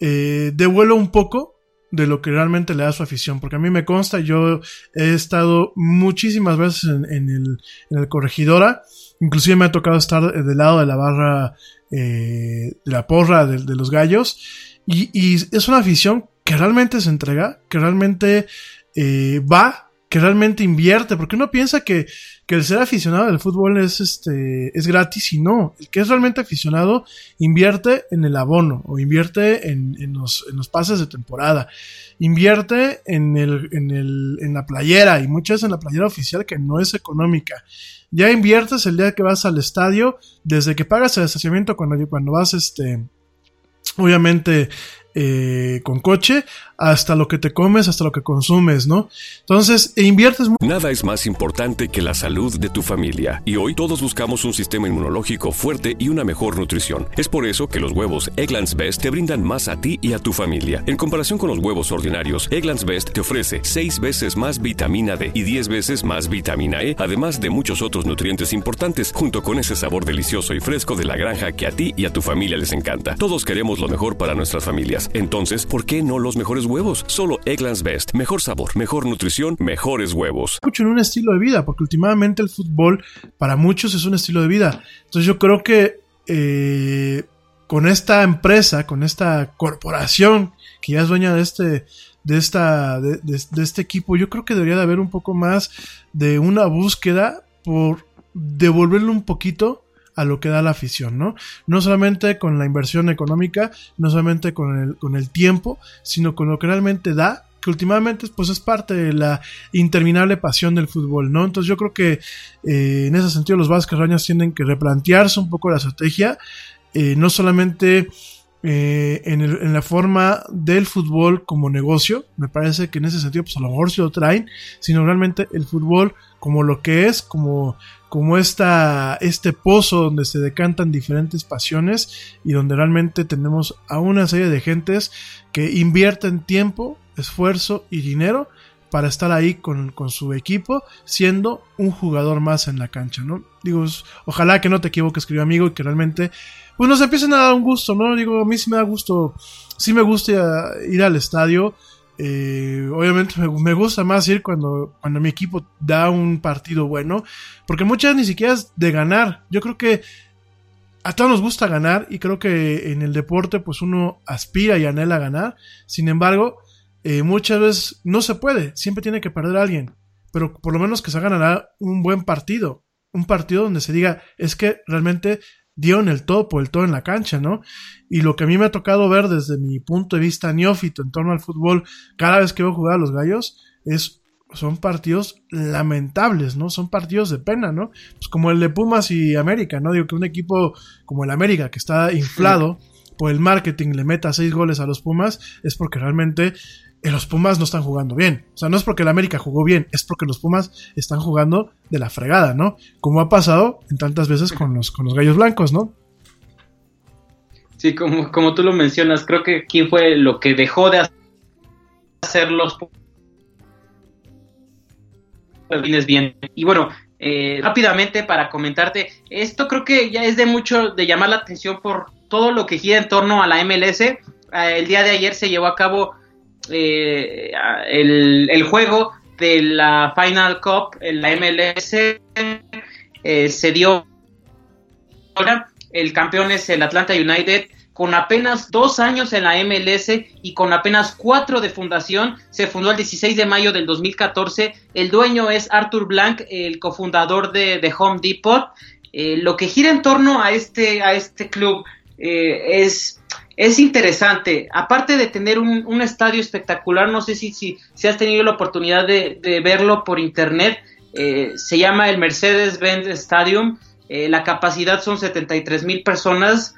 eh, devuelva un poco de lo que realmente le da su afición. Porque a mí me consta, yo he estado muchísimas veces en, en el, en el corregidora. Inclusive me ha tocado estar del lado de la barra, eh, de la porra de, de los gallos. Y, es una afición que realmente se entrega, que realmente eh, va, que realmente invierte. Porque uno piensa que, que el ser aficionado del fútbol es, este, es gratis y no. El que es realmente aficionado invierte en el abono o invierte en, en, los, en los pases de temporada. Invierte en, el, en, el, en la playera y muchas veces en la playera oficial que no es económica. Ya inviertes el día que vas al estadio, desde que pagas el estacionamiento cuando, cuando vas, este, obviamente, eh, con coche, hasta lo que te comes, hasta lo que consumes, ¿no? Entonces, e inviertes. Nada es más importante que la salud de tu familia. Y hoy todos buscamos un sistema inmunológico fuerte y una mejor nutrición. Es por eso que los huevos Egglands Best te brindan más a ti y a tu familia. En comparación con los huevos ordinarios, Egglands Best te ofrece 6 veces más vitamina D y 10 veces más vitamina E, además de muchos otros nutrientes importantes, junto con ese sabor delicioso y fresco de la granja que a ti y a tu familia les encanta. Todos queremos lo mejor para nuestras familias. Entonces, ¿por qué no los mejores huevos? Solo Egglands Best. Mejor sabor, mejor nutrición, mejores huevos. Mucho en un estilo de vida, porque últimamente el fútbol para muchos es un estilo de vida. Entonces yo creo que eh, con esta empresa, con esta corporación que ya es dueña de este, de esta, de, este equipo, yo creo que debería de haber un poco más de una búsqueda por devolverle un poquito a lo que da la afición, ¿no? No solamente con la inversión económica, no solamente con el, con el tiempo, sino con lo que realmente da, que últimamente pues es parte de la interminable pasión del fútbol, ¿no? Entonces yo creo que eh, en ese sentido los Vázquez Rañas tienen que replantearse un poco la estrategia, eh, no solamente eh, en, el, en, la forma del fútbol como negocio, me parece que en ese sentido pues a lo mejor se lo traen, sino realmente el fútbol como lo que es, como como esta, este pozo donde se decantan diferentes pasiones y donde realmente tenemos a una serie de gentes que invierten tiempo, esfuerzo y dinero para estar ahí con, con, su equipo, siendo un jugador más en la cancha, ¿no? Digo, ojalá que no te equivoques, querido amigo, y que realmente, pues nos empiecen a dar un gusto, ¿no? Digo, a mí sí me da gusto, sí me gusta ir al estadio, eh, obviamente me, gusta más ir cuando, cuando mi equipo da un partido bueno, porque muchas ni siquiera es de ganar. Yo creo que a todos nos gusta ganar y creo que en el deporte pues uno aspira y anhela ganar. Sin embargo, eh, muchas veces no se puede, siempre tiene que perder a alguien, pero por lo menos que se ganará un buen partido, un partido donde se diga es que realmente dieron el todo por el todo en la cancha, ¿no? Y lo que a mí me ha tocado ver desde mi punto de vista neófito en torno al fútbol, cada vez que veo jugar a los gallos, es son partidos lamentables, ¿no? Son partidos de pena, ¿no? Pues como el de Pumas y América, ¿no? Digo que un equipo como el América, que está inflado por el marketing, le meta seis goles a los Pumas, es porque realmente los Pumas no están jugando bien. O sea, no es porque el América jugó bien, es porque los Pumas están jugando de la fregada, ¿no? Como ha pasado en tantas veces con los, con los gallos blancos, ¿no? Sí, como, como tú lo mencionas, creo que aquí fue lo que dejó de hacer los bien. Y bueno, eh, rápidamente para comentarte, esto creo que ya es de mucho de llamar la atención por todo lo que gira en torno a la MLS. Eh, el día de ayer se llevó a cabo eh, el, el, juego de la Final Cup en la MLS. Eh, se dio ahora, el campeón es el Atlanta United con apenas dos años en la MLS y con apenas cuatro de fundación, se fundó el 16 de mayo del 2014. El dueño es Arthur Blank, el cofundador de, de Home Depot. Eh, lo que gira en torno a este, a este club es, es interesante. Aparte de tener un, un estadio espectacular, no sé si, si, si, has tenido la oportunidad de, de verlo por internet, eh, se llama el Mercedes-Benz Stadium. la capacidad son 73 mil personas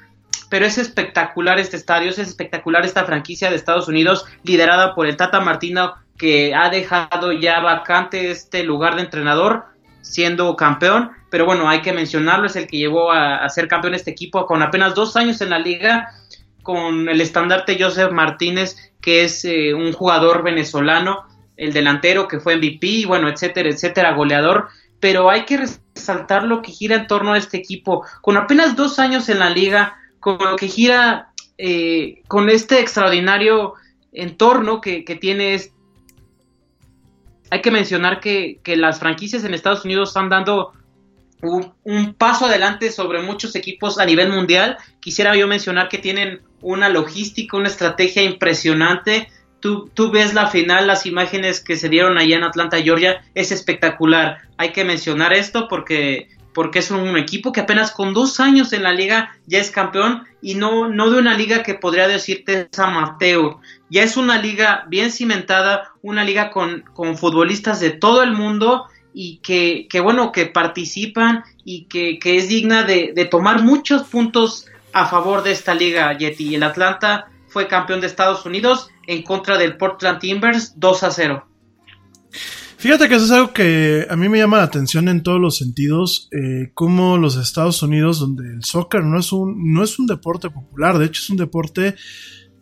pero es espectacular este estadio, es espectacular esta franquicia de Estados Unidos liderada por el Tata Martino que ha dejado ya vacante este lugar de entrenador siendo campeón, pero bueno, hay que mencionarlo, es el que llevó a, ser campeón este equipo con apenas dos años en la liga, con el estandarte Joseph Martínez, que es eh, un jugador venezolano, el delantero que fue MVP, bueno, etcétera, etcétera, goleador, pero hay que resaltar lo que gira en torno a este equipo, con apenas dos años en la liga, con lo que gira, eh, con este extraordinario entorno que, que tiene este hay que mencionar que, las franquicias en Estados Unidos están dando un, paso adelante sobre muchos equipos a nivel mundial. Quisiera yo mencionar que tienen una logística, una estrategia impresionante. Tú, tú ves la final, las imágenes que se dieron allá en Atlanta, Georgia, es espectacular. Hay que mencionar esto porque porque es un equipo que apenas con dos años en la liga ya es campeón y no, no de una liga que podría decirte San Mateo. Ya es una liga bien cimentada, una liga con, con futbolistas de todo el mundo y que, que bueno, que participan y que, que es digna de, de, tomar muchos puntos a favor de esta liga, Yeti. El Atlanta fue campeón de Estados Unidos en contra del Portland Timbers 2 a 0. Fíjate que eso es algo que a mí me llama la atención en todos los sentidos, eh, como los Estados Unidos, donde el soccer no es un, no es un deporte popular, de hecho es un deporte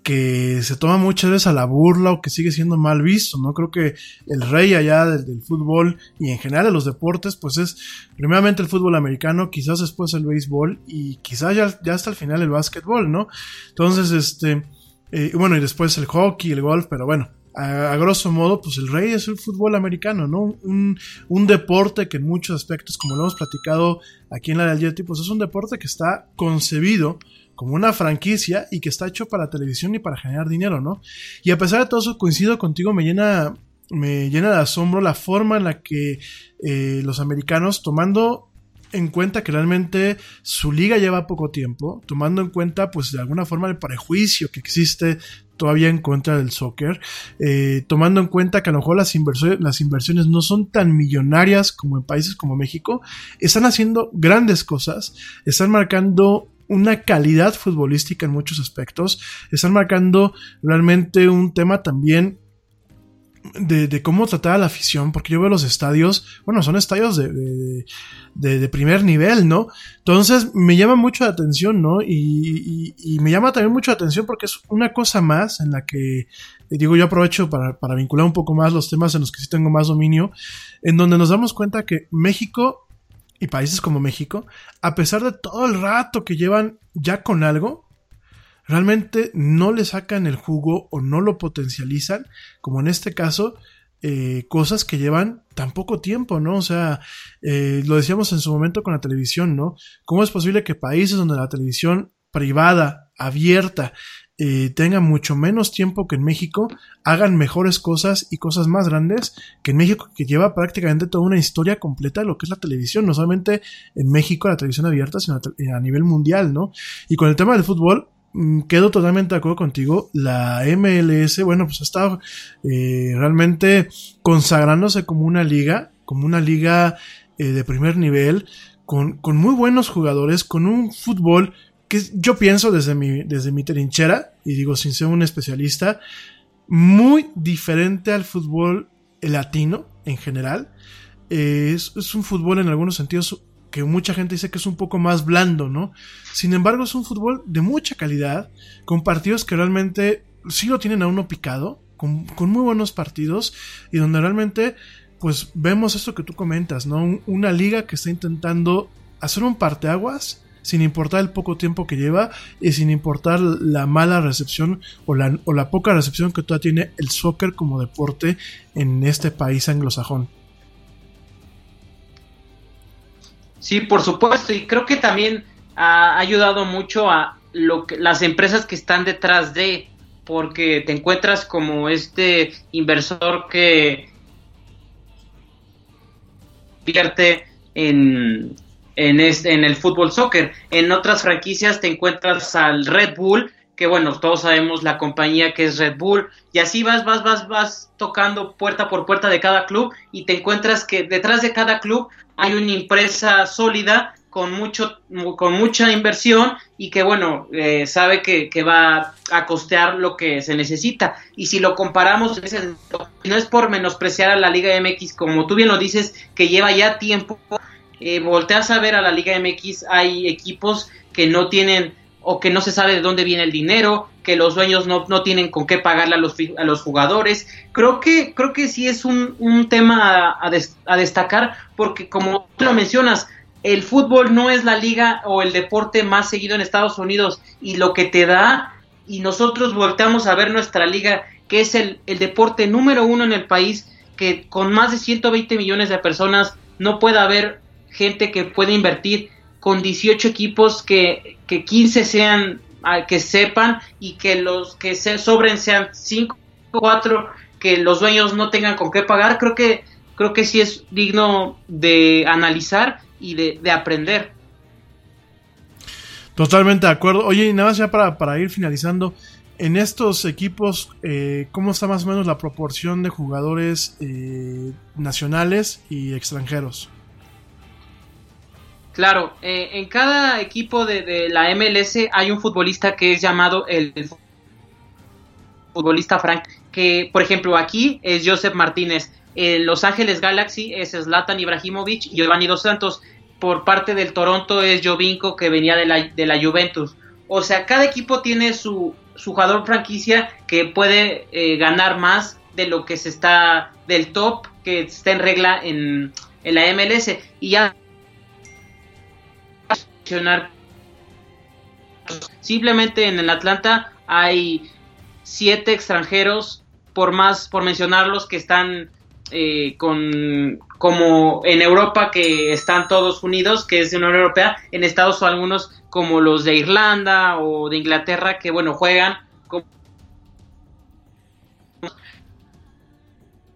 que se toma muchas veces a la burla o que sigue siendo mal visto, ¿no? Creo que el rey allá del, fútbol y en general de los deportes, pues es primeramente el fútbol americano, quizás después el béisbol y quizás ya, ya hasta el final el básquetbol, ¿no? Entonces, este, eh, bueno, y después el hockey, el golf, pero bueno, a, grosso modo, pues el rey es el fútbol americano, ¿no? Un, un, deporte que en muchos aspectos, como lo hemos platicado aquí en la del Yeti, pues es un deporte que está concebido como una franquicia y que está hecho para televisión y para generar dinero, ¿no? Y a pesar de todo eso, coincido contigo, me llena, me llena de asombro la forma en la que eh, los americanos, tomando en cuenta que realmente su liga lleva poco tiempo, tomando en cuenta pues de alguna forma el prejuicio que existe todavía en contra del soccer, eh, tomando en cuenta que a lo mejor las, inversiones, las inversiones no son tan millonarias como en países como México, están haciendo grandes cosas, están marcando una calidad futbolística en muchos aspectos, están marcando realmente un tema también de, cómo tratar a la afición, porque yo veo los estadios, bueno, son estadios de, de, primer nivel, ¿no? Entonces me llama mucho la atención, ¿no? Y, y, me llama también mucho la atención porque es una cosa más en la que, eh, digo, yo aprovecho para, para vincular un poco más los temas en los que sí tengo más dominio, en donde nos damos cuenta que México y países como México, a pesar de todo el rato que llevan ya con algo, realmente no le sacan el jugo o no lo potencializan, como en este caso, eh, cosas que llevan tan poco tiempo, ¿no? O sea, eh, lo decíamos en su momento con la televisión, ¿no? ¿Cómo es posible que países donde la televisión privada, abierta, eh, tenga mucho menos tiempo que en México, hagan mejores cosas y cosas más grandes que en México, que lleva prácticamente toda una historia completa de lo que es la televisión, no solamente en México la televisión abierta, sino a nivel mundial, ¿no? Y con el tema del fútbol, Mm, quedo totalmente de acuerdo contigo. La MLS, bueno, pues ha estado eh, realmente consagrándose como una liga, como una liga eh, de primer nivel, con, con, muy buenos jugadores, con un fútbol que yo pienso desde mi, desde mi trinchera, y digo sin ser un especialista, muy diferente al fútbol latino en general. Eh, es, es, un fútbol en algunos sentidos que mucha gente dice que es un poco más blando, ¿no? Sin embargo, es un fútbol de mucha calidad, con partidos que realmente sí lo tienen a uno picado, con, muy buenos partidos, y donde realmente, pues vemos esto que tú comentas, ¿no? una liga que está intentando hacer un parteaguas sin importar el poco tiempo que lleva y sin importar la mala recepción o la, o la poca recepción que todavía tiene el soccer como deporte en este país anglosajón. Sí, por supuesto, y creo que también ha ayudado mucho a lo que, las empresas que están detrás de, porque te encuentras como este inversor que invierte en, en, este, en el fútbol soccer. En otras franquicias te encuentras al Red Bull, que bueno, todos sabemos la compañía que es Red Bull, y así vas, vas, vas, vas tocando puerta por puerta de cada club y te encuentras que detrás de cada club hay una empresa sólida con mucho con mucha inversión y que bueno eh, sabe que, que, va a costear lo que se necesita y si lo comparamos no es por menospreciar a la Liga MX como tú bien lo dices que lleva ya tiempo eh, volteas a ver a la Liga MX hay equipos que no tienen o que no se sabe de dónde viene el dinero, que los dueños no, no tienen con qué pagarle a los, a los jugadores. Creo que, creo que sí es un, un tema a, a, destacar, porque como tú lo mencionas, el fútbol no es la liga o el deporte más seguido en Estados Unidos y lo que te da, y nosotros volteamos a ver nuestra liga, que es el, el deporte número uno en el país, que con más de 120 millones de personas no puede haber gente que pueda invertir con 18 equipos que, que 15 sean ah, que sepan y que los que se sobren sean 5 o 4 que los dueños no tengan con qué pagar creo que creo que sí es digno de analizar y de, de aprender Totalmente de acuerdo. Oye, y nada más ya para, para ir finalizando, en estos equipos, eh, ¿cómo está más o menos la proporción de jugadores eh, nacionales y extranjeros? Claro, eh, en cada equipo de, de, la MLS hay un futbolista que es llamado el, futbolista Frank, que por ejemplo aquí es Joseph Martínez, en Los Ángeles Galaxy es Zlatan Ibrahimovic y Giovanni Dos Santos, por parte del Toronto es Jovinko que venía de la, de la Juventus. O sea, cada equipo tiene su, su jugador franquicia que puede eh, ganar más de lo que se está del top que está en regla en, en la MLS. Y ya Simplemente en el Atlanta hay siete extranjeros, por más, por mencionarlos, que están eh, con como en Europa que están todos unidos, que es de Unión Europea, en Estados Unidos algunos como los de Irlanda o de Inglaterra que bueno juegan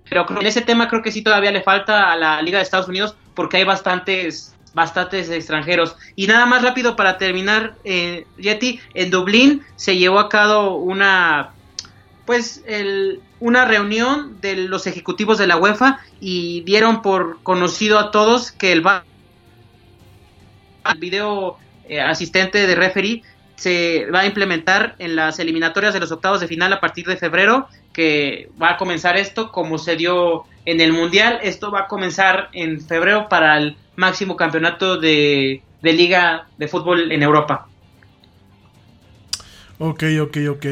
pero en ese tema creo que sí todavía le falta a la Liga de Estados Unidos porque hay bastantes bastantes extranjeros. Y nada más rápido para terminar, eh, Yeti, en Dublín se llevó a cabo una, pues, el, una reunión de los ejecutivos de la UEFA y dieron por conocido a todos que el, video eh, asistente de referee se va a implementar en las eliminatorias de los octavos de final a partir de febrero, que va a comenzar esto como se dio en el Mundial. Esto va a comenzar en febrero para el máximo campeonato de, de liga de fútbol en Europa. Ok, ok, ok.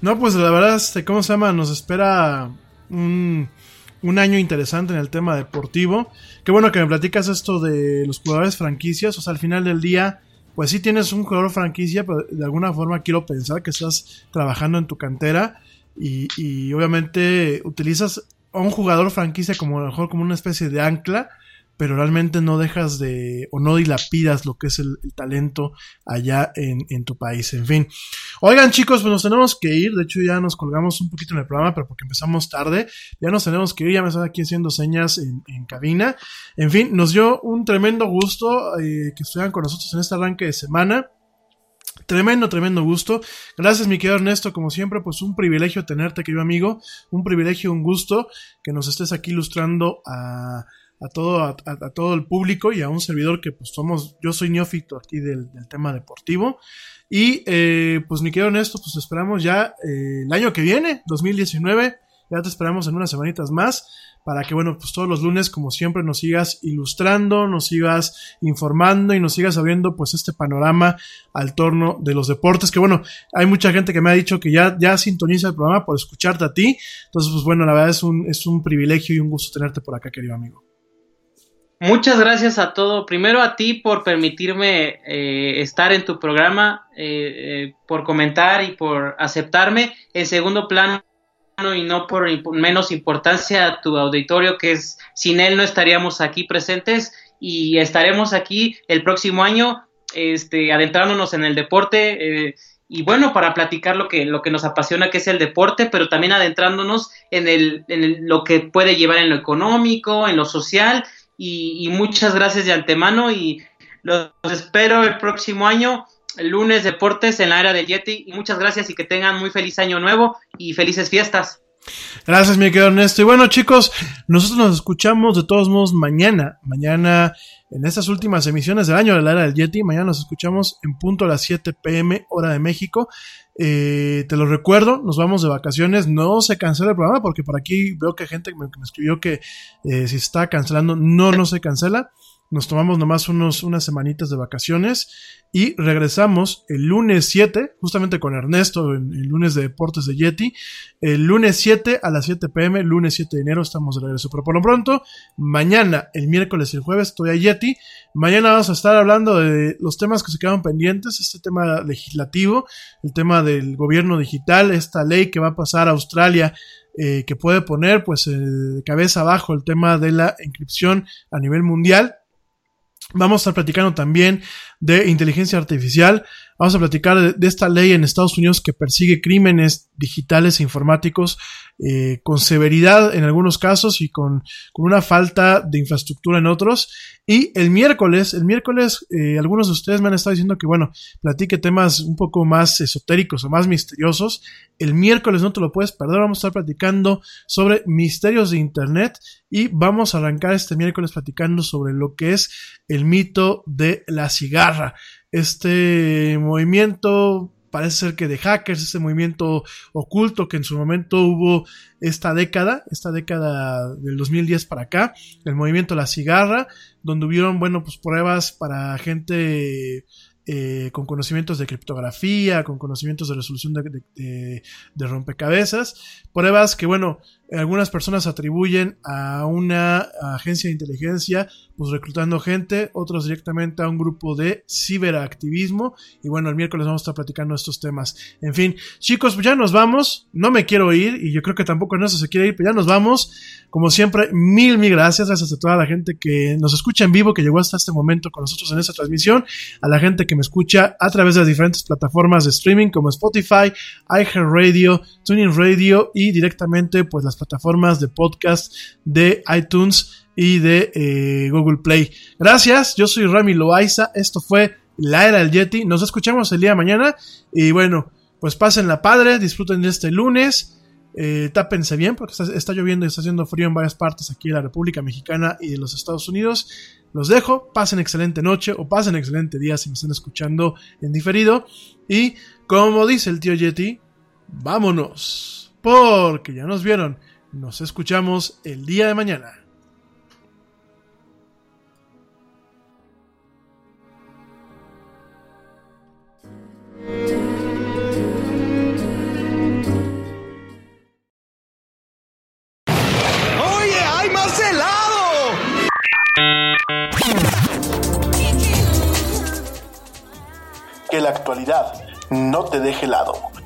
No, pues la verdad, este, ¿cómo se llama? Nos espera un, un, año interesante en el tema deportivo. Qué bueno que me platicas esto de los jugadores franquicias. O sea, al final del día, pues sí tienes un jugador franquicia, pero de alguna forma quiero pensar que estás trabajando en tu cantera y, y obviamente utilizas a un jugador franquicia como a lo mejor como una especie de ancla pero realmente no dejas de o no dilapidas lo que es el, talento allá en, en, tu país. En fin. Oigan chicos, pues nos tenemos que ir. De hecho ya nos colgamos un poquito en el programa, pero porque empezamos tarde. Ya nos tenemos que ir. Ya me están aquí haciendo señas en, en cabina. En fin, nos dio un tremendo gusto eh, que estuvieran con nosotros en este arranque de semana. Tremendo, tremendo gusto. Gracias, mi querido Ernesto. Como siempre, pues un privilegio tenerte, querido amigo. Un privilegio, un gusto que nos estés aquí ilustrando a a todo, a, a, todo el público y a un servidor que pues somos, yo soy neófito aquí del, del tema deportivo. Y eh, pues mi querido Ernesto, pues esperamos ya eh, el año que viene, 2019, ya te esperamos en unas semanitas más para que, bueno, pues todos los lunes, como siempre, nos sigas ilustrando, nos sigas informando y nos sigas abriendo, pues, este panorama al torno de los deportes. Que, bueno, hay mucha gente que me ha dicho que ya, ya sintoniza el programa por escucharte a ti. Entonces, pues, bueno, la verdad es un, es un privilegio y un gusto tenerte por acá, querido amigo. Muchas gracias a todo. Primero a ti por permitirme eh, estar en tu programa, eh, eh, por comentar y por aceptarme. En segundo plano y no por menos importancia a tu auditorio, que es sin él no estaríamos aquí presentes y estaremos aquí el próximo año, este, adentrándonos en el deporte. Eh, y bueno, para platicar lo que, lo que nos apasiona, que es el deporte, pero también adentrándonos en, el, en el, lo que puede llevar en lo económico, en lo social y, y, muchas gracias de antemano y los espero el próximo año, el lunes deportes en la era del Yeti y muchas gracias y que tengan muy feliz año nuevo y felices fiestas. Gracias, mi querido Ernesto. Y bueno, chicos, nosotros nos escuchamos de todos modos mañana. Mañana en estas últimas emisiones del año de la era del Yeti. Mañana nos escuchamos en punto a las 7 pm, hora de México. Eh, te lo recuerdo, nos vamos de vacaciones. No se cancela el programa porque por aquí veo que gente me, me escribió que eh, si está cancelando, no, no se cancela. Nos tomamos nomás unos, unas semanitas de vacaciones y regresamos el lunes 7, justamente con Ernesto, en el lunes de Deportes de Yeti. El lunes 7 a las 7 pm, lunes 7 de enero estamos de regreso. Pero por lo pronto, mañana, el miércoles y el jueves estoy a Yeti. Mañana vamos a estar hablando de los temas que se quedaron pendientes, este tema legislativo, el tema del gobierno digital, esta ley que va a pasar a Australia eh, que puede poner pues eh, cabeza abajo el tema de la inscripción a nivel mundial. Vamos a estar platicando también de inteligencia artificial. Vamos a platicar de, esta ley en Estados Unidos que persigue crímenes digitales e informáticos eh, con severidad en algunos casos y con, con, una falta de infraestructura en otros. Y el miércoles, el miércoles, eh, algunos de ustedes me han estado diciendo que, bueno, platique temas un poco más esotéricos o más misteriosos. El miércoles no te lo puedes perder, vamos a estar platicando sobre misterios de Internet y vamos a arrancar este miércoles platicando sobre lo que es el mito de la cigarra. Este movimiento parece ser que de hackers, ese movimiento oculto que en su momento hubo esta década, esta década del 2010 para acá, el movimiento La Cigarra, donde hubieron, bueno, pues pruebas para gente eh, con conocimientos de criptografía, con conocimientos de resolución de, rompecabezas, pruebas que, bueno, algunas personas atribuyen a una agencia de inteligencia, pues reclutando gente, otros directamente a un grupo de ciberactivismo, y bueno, el miércoles vamos a estar platicando estos temas. En fin, chicos, pues ya nos vamos, no me quiero ir, y yo creo que tampoco no se quiere ir, pero ya nos vamos. Como siempre, mil, mil gracias, gracias a toda la gente que nos escucha en vivo, que llegó hasta este momento con nosotros en esta transmisión, a la gente que me escucha a través de las diferentes plataformas de streaming como Spotify, iHeartRadio, TuneIn Radio y directamente pues las plataformas de podcast de iTunes y de eh, Google Play. Gracias, yo soy Rami Loaiza, esto fue La Era del Yeti, nos escuchamos el día de mañana y bueno, pues pasen la padre, disfruten de este lunes. Eh, tápense bien porque está, está, lloviendo y está haciendo frío en varias partes aquí de la República Mexicana y de los Estados Unidos. Los dejo, pasen excelente noche o pasen excelente día si me están escuchando en diferido. Y como dice el tío Yeti, vámonos, porque ya nos vieron. Nos escuchamos el día de mañana. que la actualidad no te deje helado.